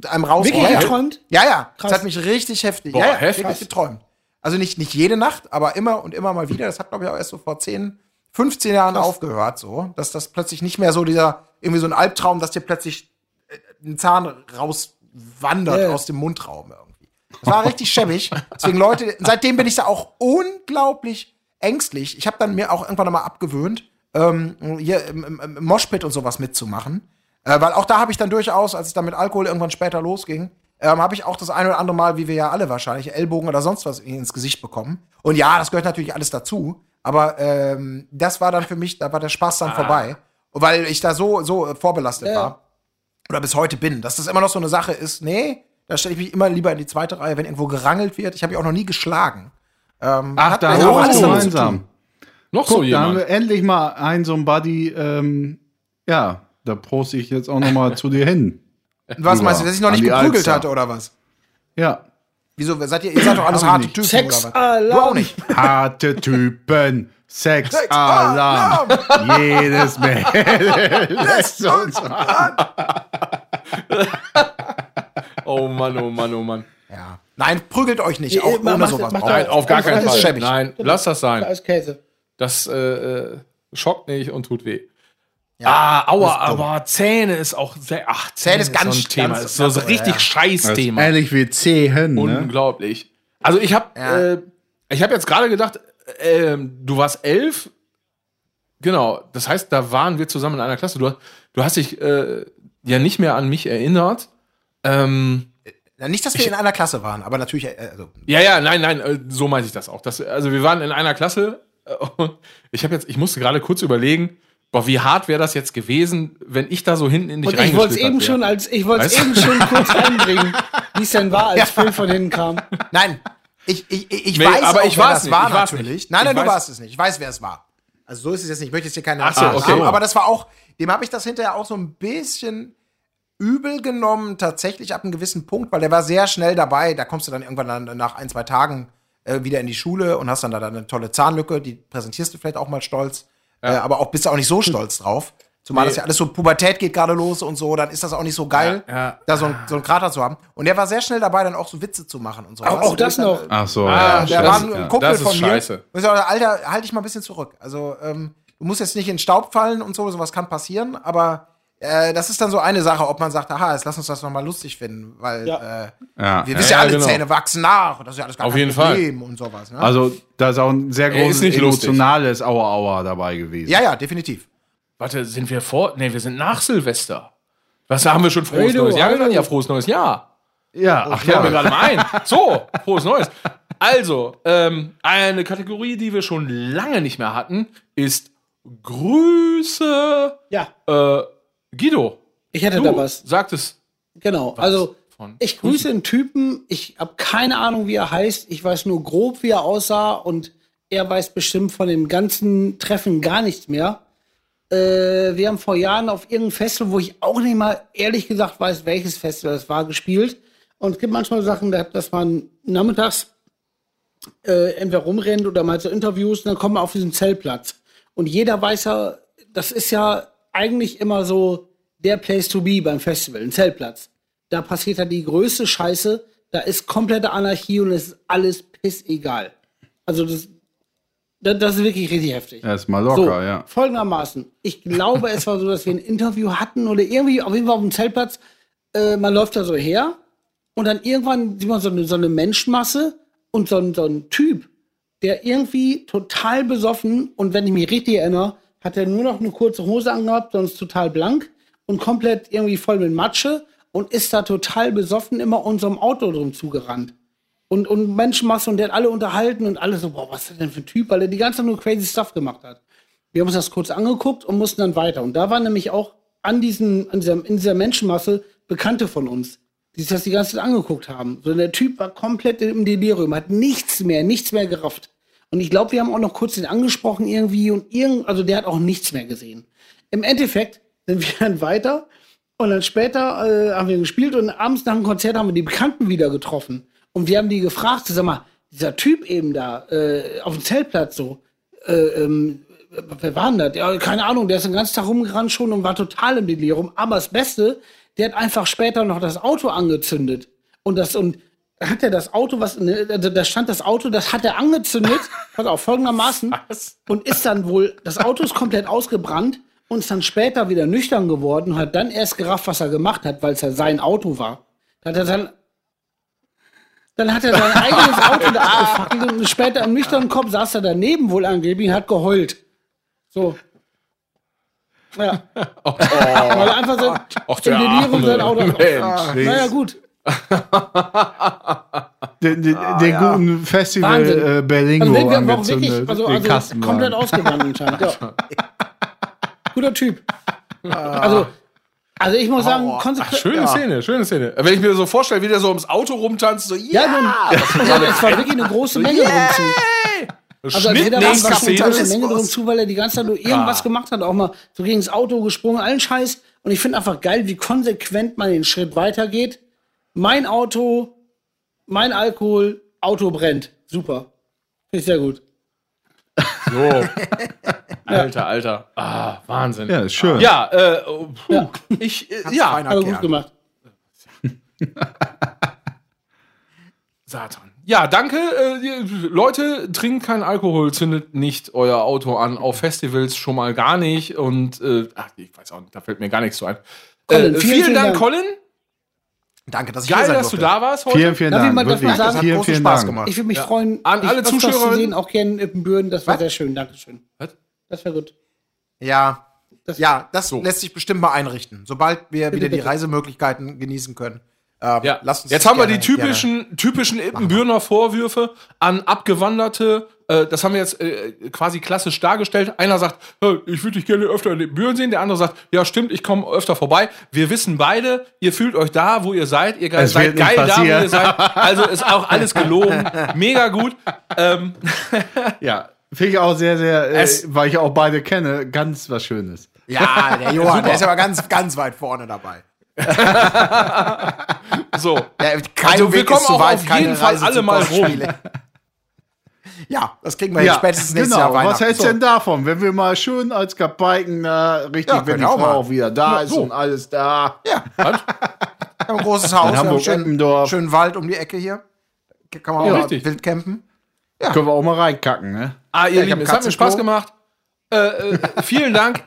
einem raus. Wirklich geträumt? Ja, ja. Krass. Das hat mich richtig heftig. Boah, ja, ja, heftig. wirklich geträumt. Also nicht, nicht jede Nacht, aber immer und immer mal wieder. Das hat, glaube ich, auch erst so vor 10, 15 Jahren aufgehört, so. Dass das plötzlich nicht mehr so dieser, irgendwie so ein Albtraum, dass dir plötzlich äh, ein Zahn rauswandert Ja. aus dem Mundraum irgendwie. Das war richtig schäbig. Deswegen, Leute, seitdem bin ich da auch unglaublich ängstlich. Ich habe dann mir auch irgendwann mal abgewöhnt, ähm, hier im, im, im Moshpit und sowas mitzumachen. Äh, weil auch da habe ich dann durchaus, als es dann mit Alkohol irgendwann später losging, ähm, habe ich auch das eine oder andere Mal, wie wir ja alle wahrscheinlich, Ellbogen oder sonst was ins Gesicht bekommen. Und ja, das gehört natürlich alles dazu. Aber ähm, das war dann für mich, da war der Spaß dann vorbei. Weil ich da so, so äh, vorbelastet Ja. war. Oder bis heute bin. Dass das immer noch so eine Sache ist, nee, da stelle ich mich immer lieber in die zweite Reihe, wenn irgendwo gerangelt wird. Ich habe ja auch noch nie geschlagen. Ähm, Ach, hat da haben auch wir alles alles gemeinsam. Noch so Guck, da haben jemand. wir endlich mal einen so einen Buddy. Ähm, ja, da proste ich jetzt auch noch mal zu dir hin. Was meinst du, dass ich noch nicht geprügelt Alster. hatte oder was? Ja. Wieso, seid ihr, ihr seid doch alles harte ich Typen. Sex oder was? Du auch Alarm. nicht. Harte Typen. Sex, Sex, Alarm. Jedes Mädel lässt uns an. Oh Mann, oh Mann, oh Mann. Ja. Nein, prügelt euch nicht, auch ohne mach- sowas. mach- braucht Nein, auf gar keinen Das ist Fall. Nein, lass das sein. Als Käse. Das äh, äh, schockt nicht und tut weh. Ah, aua, aber Zähne ist auch sehr. Ach, Zähne, ist ganz- so ein Thema. ganz- ist so, so richtig ja. scheiß Thema. Ehrlich wie Zehen, ne? Unglaublich. Also ich habe Ja. äh, ich habe jetzt gerade gedacht, ähm, du warst elf. Genau. Das heißt, da waren wir zusammen in einer Klasse. Du, hast- du hast dich äh, ja nicht mehr an mich erinnert. Ähm, Ja, nicht, dass wir in einer Klasse waren, aber natürlich, äh, also, ja, ja, nein, nein, äh, so meinte ich das auch. Das, also wir waren in einer Klasse äh, und ich habe jetzt, ich musste gerade kurz überlegen, boah, wie hart wäre das jetzt gewesen, wenn ich da so hinten in dich Und ich wollte es eben wär. schon als ich wollte es eben schon kurz einbringen, wie es denn war, als Phil von hinten kam. nein, ich, ich, ich, Nee, weiß aber auch, ich wer war's das nicht, war ich natürlich. nicht. Nein, nein, Ich du weiß- warst es nicht. Ich weiß, wer es war. Also so ist es jetzt nicht. Ich möchte jetzt hier keine Ach so, okay. haben, aber das war auch, dem habe ich das hinterher auch so ein bisschen übel genommen, tatsächlich ab einem gewissen Punkt, weil der war sehr schnell dabei. Da kommst du dann irgendwann dann nach ein, zwei Tagen äh, wieder in die Schule und hast dann da eine tolle Zahnlücke, die präsentierst du vielleicht auch mal stolz. Äh, aber auch bist du auch nicht so stolz drauf. Zumal Nee. das ja alles so Pubertät geht gerade los und so, dann ist das auch nicht so geil, Ja, ja. da so, ein, so einen Krater zu haben. Und der war sehr schnell dabei, dann auch so Witze zu machen und so. Auch- auch das noch. Ach so, Ah, ja. Der das- war ein ja. Kumpel Das ist von mir. scheiße. Und ich sag, Alter, halt dich mal ein bisschen zurück. Also, ähm, du musst jetzt nicht in den Staub fallen und so, sowas kann passieren, aber äh, das ist dann so eine Sache, ob man sagt, aha, jetzt lass uns das nochmal lustig finden, weil Ja. äh, Ja. wir wissen ja, ja, alle, genau. Zähne wachsen nach. Das ist ja alles gar Auf kein jeden Fall. Problem und sowas. Ne? Also, da ist auch ein sehr großes emotionales Aua-Aua dabei gewesen. ja, ja, definitiv. Warte, sind wir vor? Nee, wir sind nach Silvester. Was haben wir schon frohes Hey, du, neues Jahr hallo. genannt? Ja, frohes neues Jahr. Ja, ach Fällt mir ja. gerade mal ein. So, frohes Neues. Also, ähm, eine Kategorie, die wir schon lange nicht mehr hatten, ist Grüße. Ja, Äh, Guido, ich hätte da was. sagt es. Genau. Also von ich grüße einen Typen. Ich habe keine Ahnung, wie er heißt. Ich weiß nur grob, wie er aussah und er weiß bestimmt von dem ganzen Treffen gar nichts mehr. Äh, wir haben vor Jahren auf irgendeinem Festival, wo ich auch nicht mal ehrlich gesagt weiß, welches Festival es war, gespielt. Und es gibt manchmal Sachen, da- dass man nachmittags äh, entweder rumrennt oder mal so Interviews und dann kommt man auf diesen Zeltplatz. Und jeder weiß ja, das ist ja eigentlich immer so der Place to be beim Festival, ein Zeltplatz. da passiert halt die größte Scheiße, da ist komplette Anarchie und es ist alles pissegal. Also das, das, das ist wirklich richtig heftig. Er ist mal locker, so, ja. Folgendermaßen. Ich glaube, es war so, dass wir ein Interview hatten oder irgendwie auf jeden Fall auf dem Zeltplatz. Äh, man läuft da so her und dann irgendwann sieht man so eine, so eine Menschenmasse und so so ein Typ, der irgendwie total besoffen und wenn ich mich richtig erinnere, hat er nur noch eine kurze Hose angehabt, sonst total blank und komplett irgendwie voll mit Matsche und ist da total besoffen immer unserem Auto drum zugerannt. Und, und Menschenmasse und der hat alle unterhalten und alle so, boah, was ist das denn für ein Typ, weil er die ganze Zeit nur crazy Stuff gemacht hat. Wir haben uns das kurz angeguckt und mussten dann weiter. Und da waren nämlich auch an diesen, an dieser, in dieser Menschenmasse Bekannte von uns, die sich das die ganze Zeit angeguckt haben. So, der Typ war komplett im Delirium, hat nichts mehr, nichts mehr gerafft. Und ich glaube, wir haben auch noch kurz den angesprochen irgendwie und irgend, also der hat auch nichts mehr gesehen. Im Endeffekt sind wir dann weiter und dann später äh, haben wir gespielt und abends nach dem Konzert haben wir die Bekannten wieder getroffen. Und wir haben die gefragt, sag mal, dieser Typ eben da äh, auf dem Zeltplatz so, äh, ähm, wer war denn das? Ja, keine Ahnung, der ist den ganzen Tag rumgerannt schon und war total im Delirium. Aber das Beste, der hat einfach später noch das Auto angezündet. Und das, und hat er das Auto, was, ne, da stand das Auto, das hat er angezündet, pass auf, folgendermaßen, Was? und ist dann wohl, das Auto ist komplett ausgebrannt und ist dann später wieder nüchtern geworden und hat dann erst gerafft, was er gemacht hat, weil es ja sein Auto war. Da hat er dann, dann hat er sein eigenes Auto da abgefackelt und später im nüchternen Kopf saß er daneben wohl angeblich und hat geheult. So. Ja. Weil er einfach so Ach, im der Delirium sein Auto. Mensch. Naja, gut. Den, den, den guten Festival Wahnsinn. äh, Berlingo Also, den, wir haben auch wirklich, also, den also komplett anscheinend. Ja. Guter Typ. Also, also ich muss sagen, konsequent. schöne Szene, schöne Szene. Wenn ich mir so vorstelle, wie der so ums Auto rumtanzt, so, Ja, ja, nun, ja, es war wirklich eine große Menge drum zu. Also als Schnitt, jeder war nächste schon eine Szene. große Menge drum zu, weil er die ganze Zeit nur irgendwas gemacht hat, auch mal so gegen das Auto gesprungen, allen Scheiß. Und ich finde einfach geil, wie konsequent man den Schritt weitergeht. Mein Auto, mein Alkohol, Auto brennt. Super. Finde ich sehr gut. So. Alter, Alter. Ah, Wahnsinn. Ja, ist schön. Ja, äh, puh. Ja. ich, äh, ja, Aber gut gemacht. Satan. Ja, danke. Äh, Leute, trinkt keinen Alkohol, zündet nicht euer Auto an. Auf Festivals schon mal gar nicht. Und, äh, ach, ich weiß auch nicht, da fällt mir gar nichts zu ein. Colin, äh, vielen, vielen, vielen Dank, Dank. Colin. Danke, dass ich hier Geil, sein dass du durfte. da warst heute. Vielen, vielen Darf ich Dank. mal das wirklich. sagen? Hat Vielen, großen vielen Spaß Dank. gemacht. Ich würde mich freuen, An alle Zuschauerinnen- zu sehen, auch gerne in Ippenbüren. Das wäre Was? sehr schön. Dankeschön. Was? Das wäre gut. Ja, Das- ja, das So. lässt sich bestimmt mal einrichten. Sobald wir wieder die bitte. Reisemöglichkeiten genießen können. Ähm, Ja. Jetzt haben wir gerne- die typischen, typischen Ippenbürner Vorwürfe an Abgewanderte. Äh, das haben wir jetzt äh, quasi klassisch dargestellt. Einer sagt, "Äh, ich würde dich gerne öfter in Ippenbüren sehen. Der andere sagt, ja stimmt, ich komme öfter vorbei. Wir wissen beide, ihr fühlt euch da, wo ihr seid. Ihr Es seid geil da, wo ihr seid. Also ist auch alles gelogen. Mega gut. Ähm, Ja, finde ich auch sehr, sehr, äh, weil ich auch beide kenne, ganz was Schönes. Ja, der Johann, der ist aber ganz, ganz weit vorne dabei. so. Ja, kein Also wir Weg kommen auch weit, auf keine jeden Fall Reise alle mal Kostspiele. Ja, das kriegen wir hin, spätestens nächstes genau. Jahr Weihnachten. Was hältst du denn davon, wenn wir mal schön als Kapaiken da richtig, Ja, wenn die wir auch Frau mal. auch wieder da ist so. und alles da. Ja. Wir haben ein großes Haus, wir haben Hamburg, schön, schönen Wald um die Ecke hier. Kann man auch Ja, mal richtig. wild campen. Können wir auch mal reinkacken, ne? Ah, ihr Ja, ich Lieben, es hat mir Spaß gemacht. Äh, äh, vielen Dank.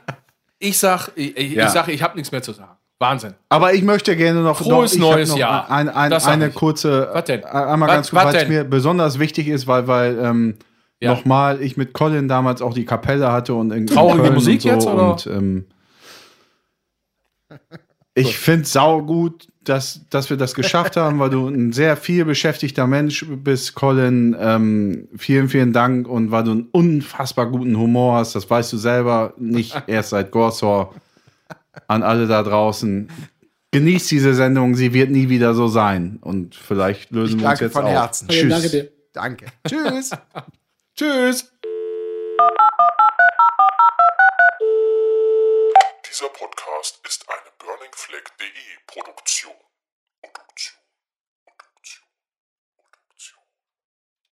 Ich sag, ich, ich, Ja. ich sag, ich habe nichts mehr zu sagen. Wahnsinn. Aber ich möchte gerne noch, Frohes hab neues noch Jahr. Ein, ein, sag eine ich. kurze, Was denn? einmal Was- ganz kurz, was weil es denn? mir besonders wichtig ist, weil, weil ähm, Ja. nochmal ich mit Colin damals auch die Kapelle hatte und in Traurige Köln Musik so jetzt, oder? Und, ähm, ich finde sau gut, dass, dass wir das geschafft haben, weil du ein sehr viel beschäftigter Mensch bist, Colin. Ähm, vielen, vielen Dank und weil du einen unfassbar guten Humor hast, das weißt du selber, nicht erst seit Gorsor an alle da draußen. Genießt diese Sendung, sie wird nie wieder so sein. Und vielleicht lösen ich wir uns jetzt von auf. Herzen. Tschüss. Danke dir. Danke. Tschüss. Tschüss. Dieser Podcast ist eine Burning Flag.de Produktion.